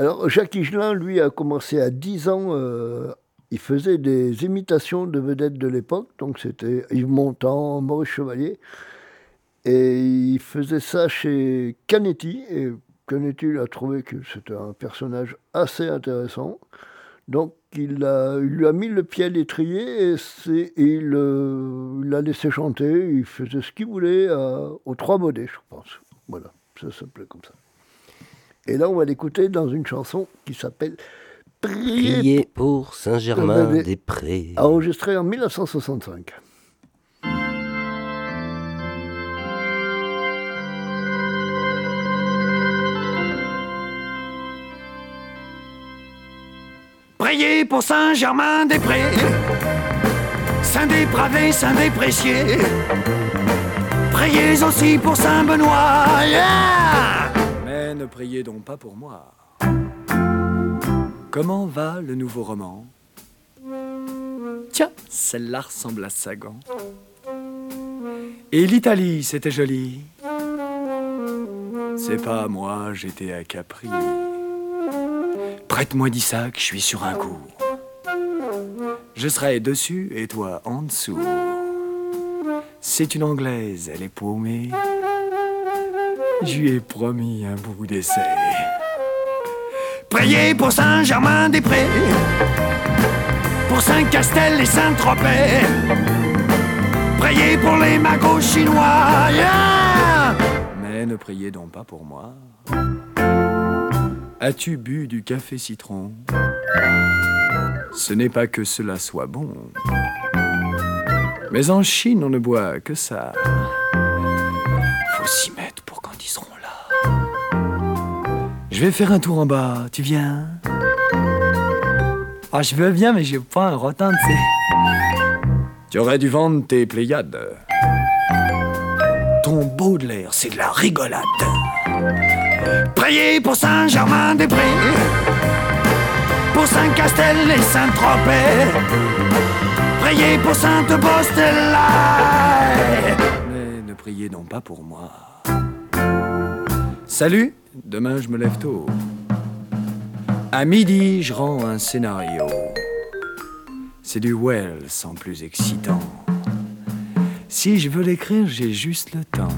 Alors, Jacques Higelin, lui, a commencé à 10 ans. euh, il faisait des imitations de vedettes de l'époque. Donc, c'était Yves Montand, Maurice Chevalier. Et il faisait ça chez Canetti. Et Canetti a trouvé que c'était un personnage assez intéressant. Donc, il, a, lui a mis le pied à l'étrier et, euh, il l'a laissé chanter. Il faisait ce qu'il voulait à- aux Trois Baudets, je pense. Voilà, ça s'appelait comme ça. Et là, on va l'écouter dans une chanson qui s'appelle Prier, Prier pour Saint-Germain-des-Prés. enregistrée en 1965. Priez pour Saint-Germain-des-Prés, Saint dépravé, Saint déprécié. Priez aussi pour Saint-Benoît. yeah Mais ne priez donc pas pour moi. Comment va le nouveau roman? Tiens, celle-là ressemble à Sagan. Et l'Italie, c'était joli. C'est pas moi, j'étais à Capri. Prête-moi dix sacs, je suis sur un coup. Je serai dessus et toi en dessous. C'est une anglaise, elle est paumée. Lui ai promis un bout d'essai. Priez pour Saint-Germain-des-Prés, pour Saint-Castel et Saint-Tropez. Priez pour les magots chinois. Mais ne priez donc pas pour moi. As-tu bu du café citron? Ce n'est pas que cela soit bon. Mais en Chine, on ne boit que ça. Faut Je vais faire un tour en bas, tu viens? Ah, je veux bien, mais j'ai pas un rotin, tu sais. Tu aurais dû vendre tes Pléiades. Ton Baudelaire, c'est de la rigolade. Priez pour Saint-Germain-des-Prés, pour Saint-Castel et Saint-Tropez. Priez pour Sainte-Bostella. Mais ne priez donc pas pour moi. Salut, demain je me lève tôt. À midi, je rends un scénario. C'est du Wells en plus excitant. Si je veux l'écrire, j'ai juste le temps.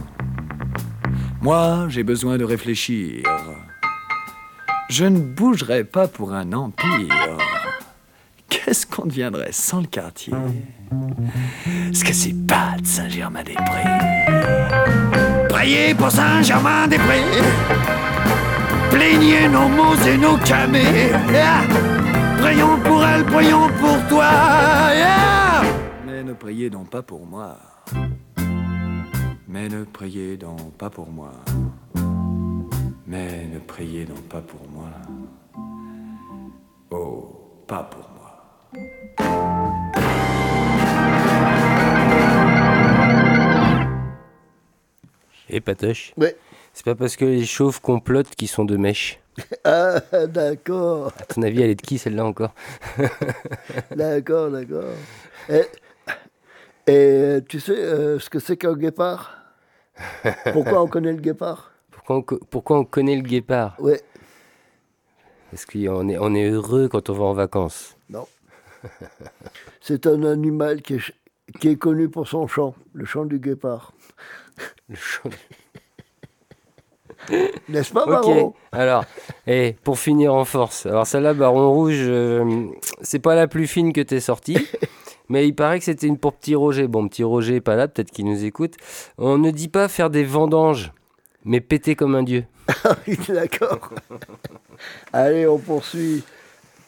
Moi, j'ai besoin de réfléchir. Je ne bougerai pas pour un empire. Qu'est-ce qu'on deviendrait sans le quartier? Ce que c'est pas de Saint-Germain-des-Prés? Priez pour Saint-Germain-des-Prés? Plaignez nos mots et nos camés. Prions pour elle, prions pour toi. Mais ne priez donc pas pour moi. Mais ne priez donc pas pour moi. Mais ne priez donc pas pour moi. Oh, pas pour moi. Et Patoche Ouais. C'est pas parce que les chauves complotent qu'ils sont de mèche. [LAUGHS] Ah, d'accord. À ton avis, elle est de qui celle-là encore? [LAUGHS] D'accord, d'accord. Et, et tu sais euh, ce que c'est qu'un guépard? Pourquoi on connaît le guépard? [LAUGHS] Pourquoi on, co- pourquoi on connaît le guépard? Ouais. Parce qu'on est, on est heureux quand on va en vacances. Non. C'est un animal qui est, qui est connu pour son chant, le chant du guépard. Le chant N'est-ce pas, Baron? alors, et pour finir en force, alors celle-là, Baron Rouge, euh, c'est pas la plus fine que t'es sortie, [LAUGHS] mais il paraît que c'était une pour Petit Roger. Bon, Petit Roger est pas là, peut-être qu'il nous écoute. On ne dit pas faire des vendanges, mais péter comme un dieu. [LAUGHS] Ah d'accord. Allez, on poursuit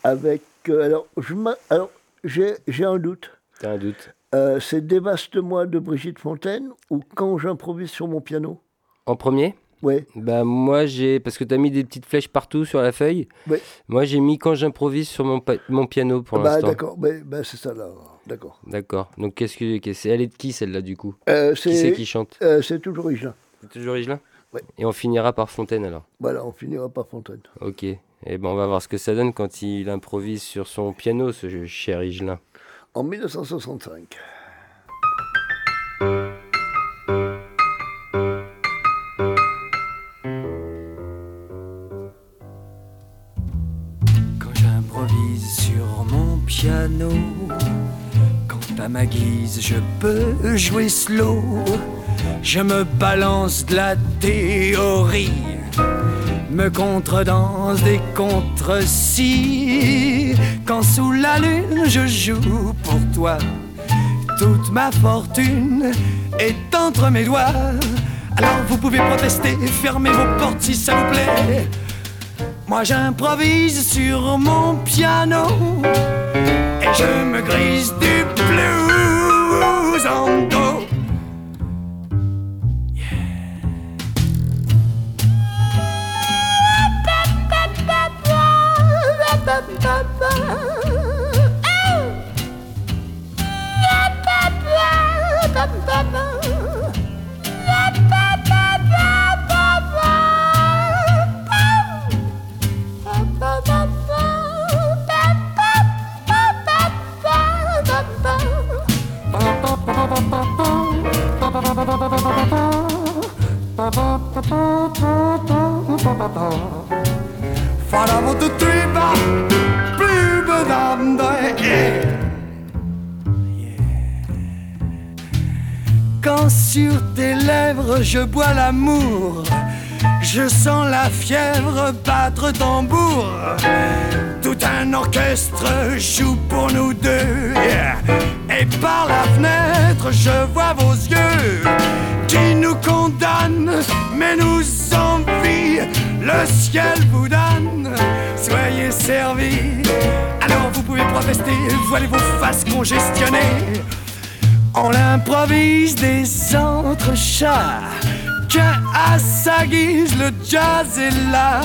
avec. euh, alors, je alors, j'ai j'ai un doute. T'as un doute Euh, c'est Dévaste-moi de Brigitte Fontaine ou Quand j'improvise sur mon piano? En premier? Ouais. Bah moi j'ai parce que t'as mis des petites flèches partout sur la feuille. Ouais. Moi j'ai mis quand j'improvise sur mon, pa- mon piano pour Bah, l'instant. d'accord, bah, bah, c'est ça là. D'accord. D'accord. Donc qu'est-ce que qu'est-ce- elle est de qui celle-là du coup? Euh, Qui c'est qui chante? Euh, C'est toujours Igelin. C'est toujours Igelin Ouais. Et on finira par Fontaine alors? Voilà, on finira par Fontaine. Ok. Et ben on va voir ce que ça donne quand il improvise sur son piano, ce cher Igelin. En 1965. À ma guise je peux jouer slow, je me balance de la théorie, me contredanse des contre-si. Quand sous la lune je joue pour toi, toute ma fortune est entre mes doigts. Alors vous pouvez protester, fermez vos portes si ça vous plaît. Moi j'improvise sur mon piano et je me grise du blues en do. Quand sur tes lèvres je bois l'amour, je sens la fièvre battre tambour. Tout un orchestre joue pour nous deux. Et par la fenêtre, je vois vos yeux qui nous condamnent, mais nous envie. Le ciel vous donne, soyez servis. Alors vous pouvez protester, voilez vos faces congestionnées. On l'improvise des entrechats Chacun à sa guise, le jazz est là.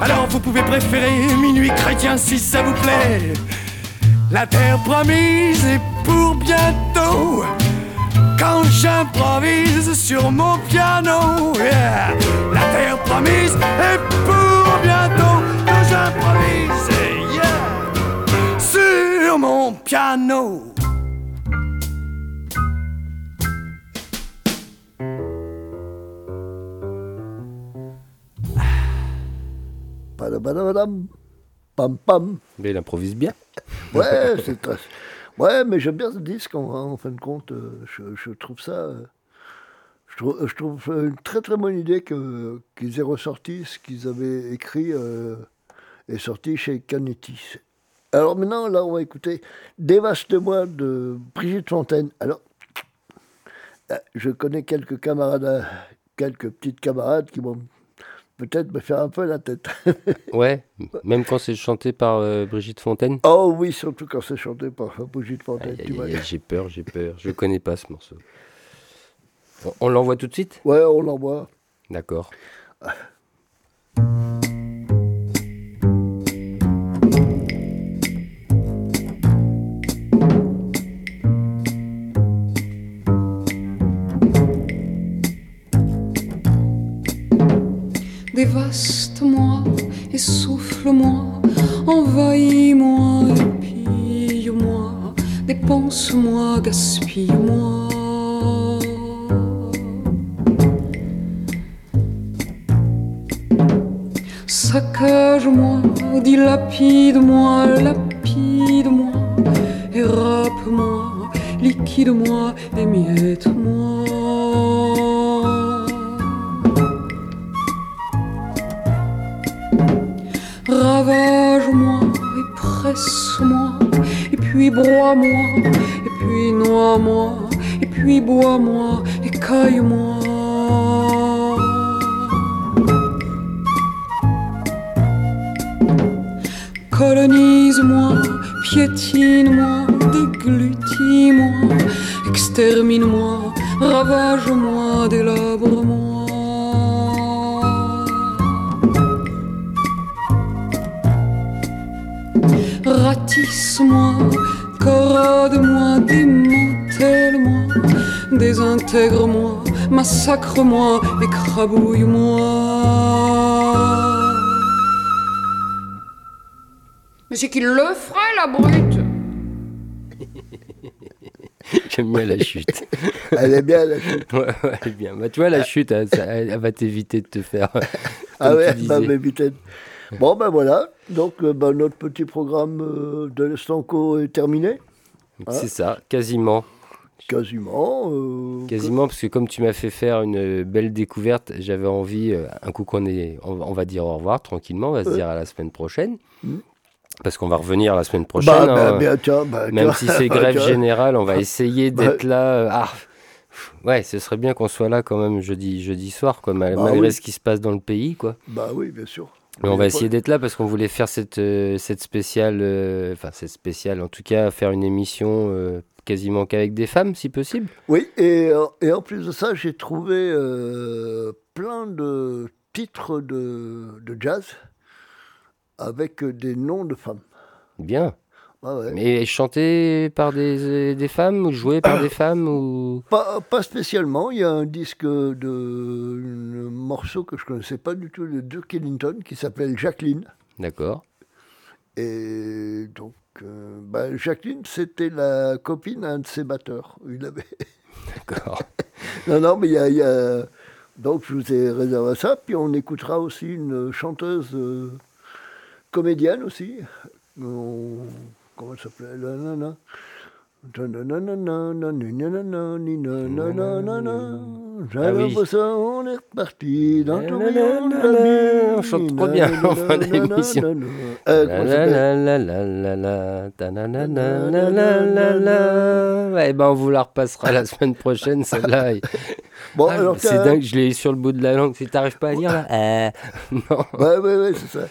Alors vous pouvez préférer minuit chrétien si ça vous plaît. La terre promise est pour bientôt. Quand j'improvise sur mon piano, yeah. la terre promise est pour bientôt. Quand j'improvise, yeah. sur mon piano. Pam pam. Mais il improvise bien. [LAUGHS] Ouais, c'est très... Ouais, mais j'aime bien ce disque en, en fin de compte. euh, Je, je trouve ça. euh, Je trouve, je trouve une très très bonne idée qu'ils aient ressorti ce qu'ils avaient écrit euh, et sorti chez Canetti. Alors maintenant, là, on va écouter Dévaste-moi de Brigitte Fontaine. Alors, euh, je connais quelques camarades, euh, quelques petites camarades qui vont peut-être me faire un peu la tête. [LAUGHS] Ouais, même quand c'est chanté par euh, Brigitte Fontaine. Oh oui, surtout quand c'est chanté par Brigitte Fontaine. J'ai peur, j'ai peur. Je connais pas ce morceau. On, on l'envoie tout de suite? Ouais, on l'envoie. D'accord. [LAUGHS] Dévaste-moi, essouffle-moi, envahis-moi, épille-moi, dépense-moi, gaspille-moi. Saccage-moi, dilapide-moi, lapide-moi, érape-moi, liquide-moi, émiette-moi. Ravage-moi et presse-moi, et puis broie-moi, et puis noie-moi, et puis bois-moi, et caille-moi. Colonise-moi, piétine-moi, déglutis-moi, extermine-moi, ravage-moi, délabre-moi. Ratisse-moi, corrode-moi, démantèle-moi, désintègre-moi, massacre-moi, écrabouille-moi. Mais c'est qu'il le ferait, la brute [LAUGHS] J'aime bien la chute. Elle est bien, la chute. [LAUGHS] Ouais, ouais, elle est bien. Bah, tu vois, la chute, elle, ça- elle- elle va t'éviter de te faire. [LAUGHS] Ah ouais, tu bah, disais. [LAUGHS] Bon, ben voilà. Donc, euh, ben, notre petit programme euh, de l'Estanco est terminé. Hein C'est ça, quasiment. Quasiment. euh, Quasiment, parce que comme tu m'as fait faire une belle découverte, j'avais envie, euh, un coup qu'on est, on, va- on va dire au revoir tranquillement, on va se dire à la semaine prochaine. Mm. Parce qu'on va revenir la semaine prochaine. Bah, bah, hein. bien, tiens, bah, Même si c'est [LAUGHS] grève générale, on va [LAUGHS] essayer Bah, d'être là. Ah, ouais, ce serait bien qu'on soit là quand même jeudi, jeudi soir, quoi, Bah malgré oui. ce qui se passe dans le pays, quoi. Bah oui, bien sûr. Mais on va essayer d'être là parce qu'on voulait faire cette, euh, cette spéciale, euh, enfin cette spéciale, en tout cas faire une émission euh, quasiment qu'avec des femmes, si possible. Oui, et, et en plus de ça, j'ai trouvé euh, plein de titres de, de jazz avec des noms de femmes. Bien. Ah ouais. Mais chanté par des, des femmes ou joué par des femmes ou Pas, pas spécialement. Il y a un disque de un morceau que je connaissais pas du tout de Duke Ellington qui s'appelle Jacqueline. D'accord. Et donc, euh, bah, Jacqueline, c'était la copine d'un de ses batteurs. Il avait. [LAUGHS] D'accord. [LAUGHS] non, non, mais il y a, il y a- Donc, je vous ai réservé ça. Puis, on écoutera aussi une chanteuse euh, comédienne aussi. On- Comment elle s'appelait La nana. J'ai Ah oui. on est reparti dans tout rayon de. On chante trop bien en fin d'émission. Euh, ça. Ouais, ben on vous la repassera la semaine prochaine, celle-là. Bon, Ah, c'est dingue, je l'ai sur le bout de la langue. Si t'arrives pas à lire là, euh, non. Ouais, ouais, ouais, c'est ça.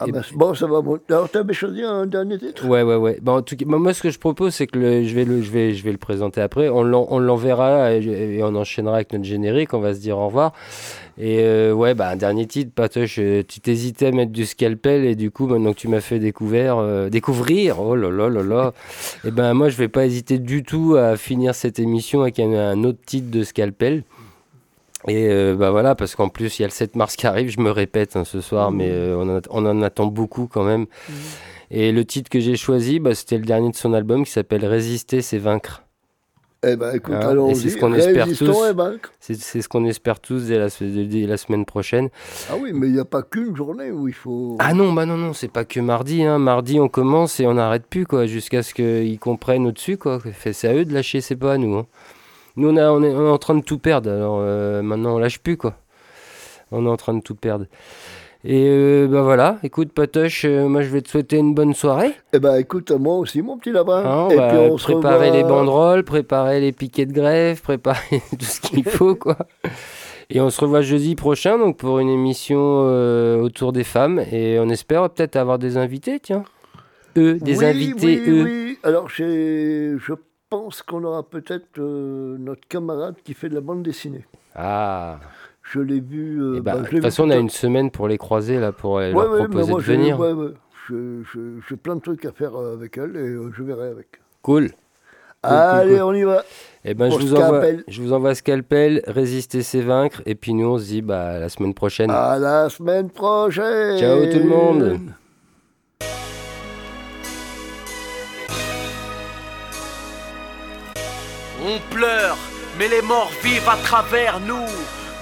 Ah c'est bon, ça va. Bon. Alors, tu avais choisi un dernier titre Ouais, ouais, ouais. Bah, en tout cas, bah, moi, ce que je propose, c'est que le- je, vais le, je, vais, je vais le présenter après. On l'en- on l'enverra et, et on enchaînera avec notre générique. On va se dire au revoir. Et euh, ouais, bah, un dernier titre, Patoche. euh, tu t'hésitais à mettre du scalpel et du coup, maintenant que tu m'as fait découvrir, euh, découvrir, oh là là là là, [LAUGHS] et ben moi, je vais pas hésiter du tout à finir cette émission avec un, un autre titre de scalpel. Et euh, bah voilà, parce qu'en plus, il y a le 7 mars qui arrive, je me répète hein, ce soir, mais euh, on, en- on en attend beaucoup quand même. Et le titre que j'ai choisi, bah, c'était le dernier de son album qui s'appelle Résister, c'est vaincre. Eh ben, écoute, allons-y. et c'est ce qu'on espère tous. C'est ce qu'on espère tous dès la, dès- dès la semaine prochaine. Ah oui, mais il n'y a pas qu'une journée où il faut. Ah non, bah non, non, c'est pas que mardi. Hein. Mardi, on commence et on n'arrête plus, quoi, jusqu'à ce qu'ils comprennent au-dessus, quoi. C'est à eux de lâcher, c'est pas à nous. hein. Nous, on, a- on est, on est en train de tout perdre, alors euh, maintenant, on lâche plus, quoi. On est en train de tout perdre. Et euh, bah voilà, écoute, Patoche, euh, moi je vais te souhaiter une bonne soirée. Eh ben, écoute, moi aussi, mon petit lapin. On et va puis, on se préparer revoit- les banderoles, préparer les piquets de grève, préparer [LAUGHS] tout ce qu'il faut, quoi. Et on se revoit jeudi prochain, donc pour une émission autour des femmes. Et on espère peut-être avoir des invités, tiens. Eux, des oui, invités, oui, eux. Oui, alors je pense qu'on aura peut-être euh, notre camarade qui fait de la bande dessinée. Ah. Je l'ai vu. euh, Eh ben, bah, de je toute façon, on a à- une semaine pour les croiser, là, pour euh, Ouais, leur ouais, proposer moi, de venir. ouais, ouais. Je- je- J'ai plein de trucs à faire avec elle et euh, je verrai avec. Cool. Cool, Allez, cool, cool. on y va. Eh ben, je vous, envoie, je vous envoie Scalpel, résister, c'est vaincre. Et puis nous, on se dit bah, la semaine prochaine. À la semaine prochaine. Ciao tout le monde. On pleure, mais les morts vivent à travers nous.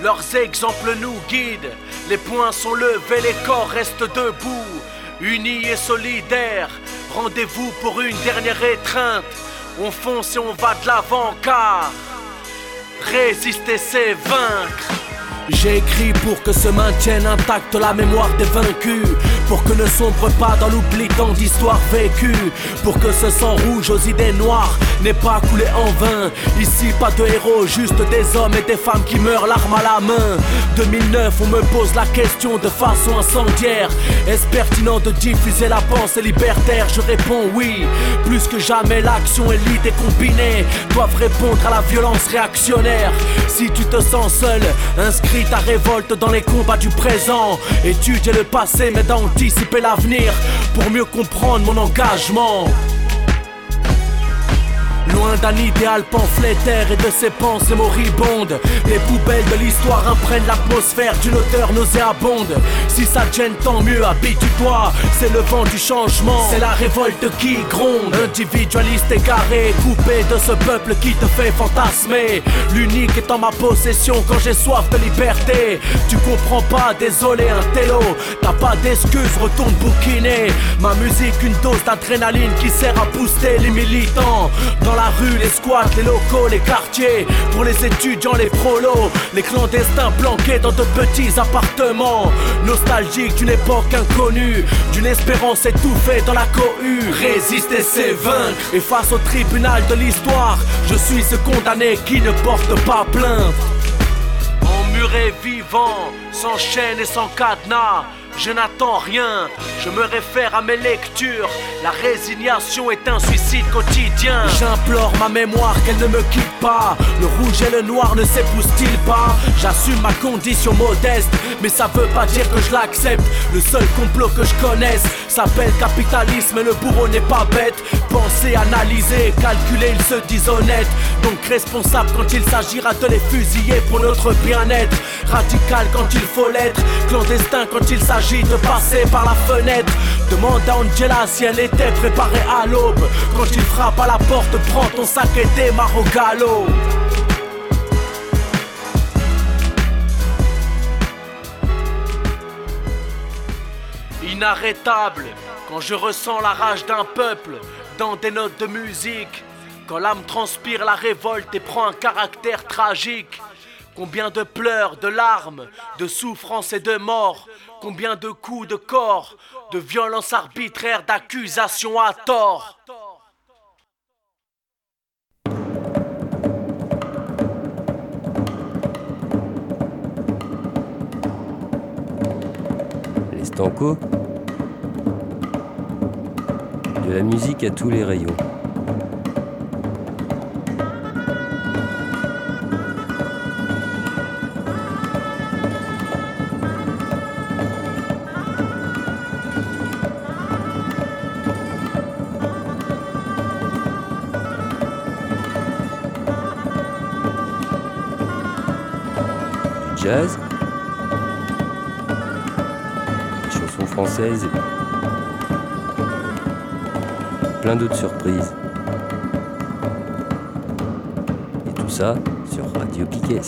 Leurs exemples nous guident. Les poings sont levés, les corps restent debout. Unis et solidaires, rendez-vous pour une dernière étreinte. On fonce et on va de l'avant car résister c'est vaincre. J'ai écrit pour que se maintienne intacte la mémoire des vaincus Pour que ne sombre pas dans l'oubli tant d'histoires vécues. Pour que ce sang rouge aux idées noires n'ait pas coulé en vain. Ici pas de héros, juste des hommes et des femmes qui meurent l'arme à la main. 2009 on me pose la question de façon incendiaire. Est-ce pertinent de diffuser la pensée libertaire? Je réponds oui. Plus que jamais l'action élite et combinée Doivent répondre à la violence réactionnaire. Si tu te sens seul, inscris ta révolte dans les combats du présent. Étudier le passé mais d'anticiper l'avenir Pour mieux comprendre mon engagement Loin d'un idéal pamphlétaire et de ses pensées moribondes. Les poubelles de l'histoire imprègnent l'atmosphère d'une odeur nauséabonde. Si ça te gêne tant mieux, habitue-toi. C'est le vent du changement, c'est la révolte qui gronde? Individualiste égaré, coupé de ce peuple qui te fait fantasmer. L'unique est en ma possession quand j'ai soif de liberté. Tu comprends pas, désolé un télo T'as pas d'excuses, retourne bouquiner. Ma musique une dose d'adrénaline qui sert à booster les militants. Dans la rue, les squats, les locaux, les quartiers. Pour les étudiants, les prolos Les clandestins planqués dans de petits appartements. Nostalgique d'une époque inconnue D'une espérance étouffée dans la cohue. Résister c'est vaincre. Et face au tribunal de l'histoire Je suis ce condamné qui ne porte pas plainte. Emmuré vivant, sans chaîne et sans cadenas. Je n'attends rien, je me réfère à mes lectures. La résignation est un suicide quotidien. J'implore ma mémoire qu'elle ne me quitte pas. Le rouge et le noir ne s'épousent-ils pas? J'assume ma condition modeste, mais ça veut pas dire que je l'accepte. Le seul complot que je connaisse s'appelle capitalisme et le bourreau n'est pas bête. Penser, analyser, calculer, ils se disent. Donc responsable quand il s'agira de les fusiller pour notre bien-être. Radical quand il faut l'être, clandestin quand il s'agit de passer par la fenêtre. Demande à Angela si elle était préparée à l'aube. Quand il frappe à la porte, prends ton sac et démarre au galop. Inarrêtable, quand je ressens la rage d'un peuple dans des notes de musique. Quand l'âme transpire la révolte et prend un caractère tragique. Combien de pleurs, de larmes, de souffrances et de morts. Combien de coups de corps, de violences arbitraires, d'accusations à tort L'estanco. de la musique à tous les rayons. Jazz. Chansons françaises. Plein d'autres surprises. Et tout ça sur Radio Piquet.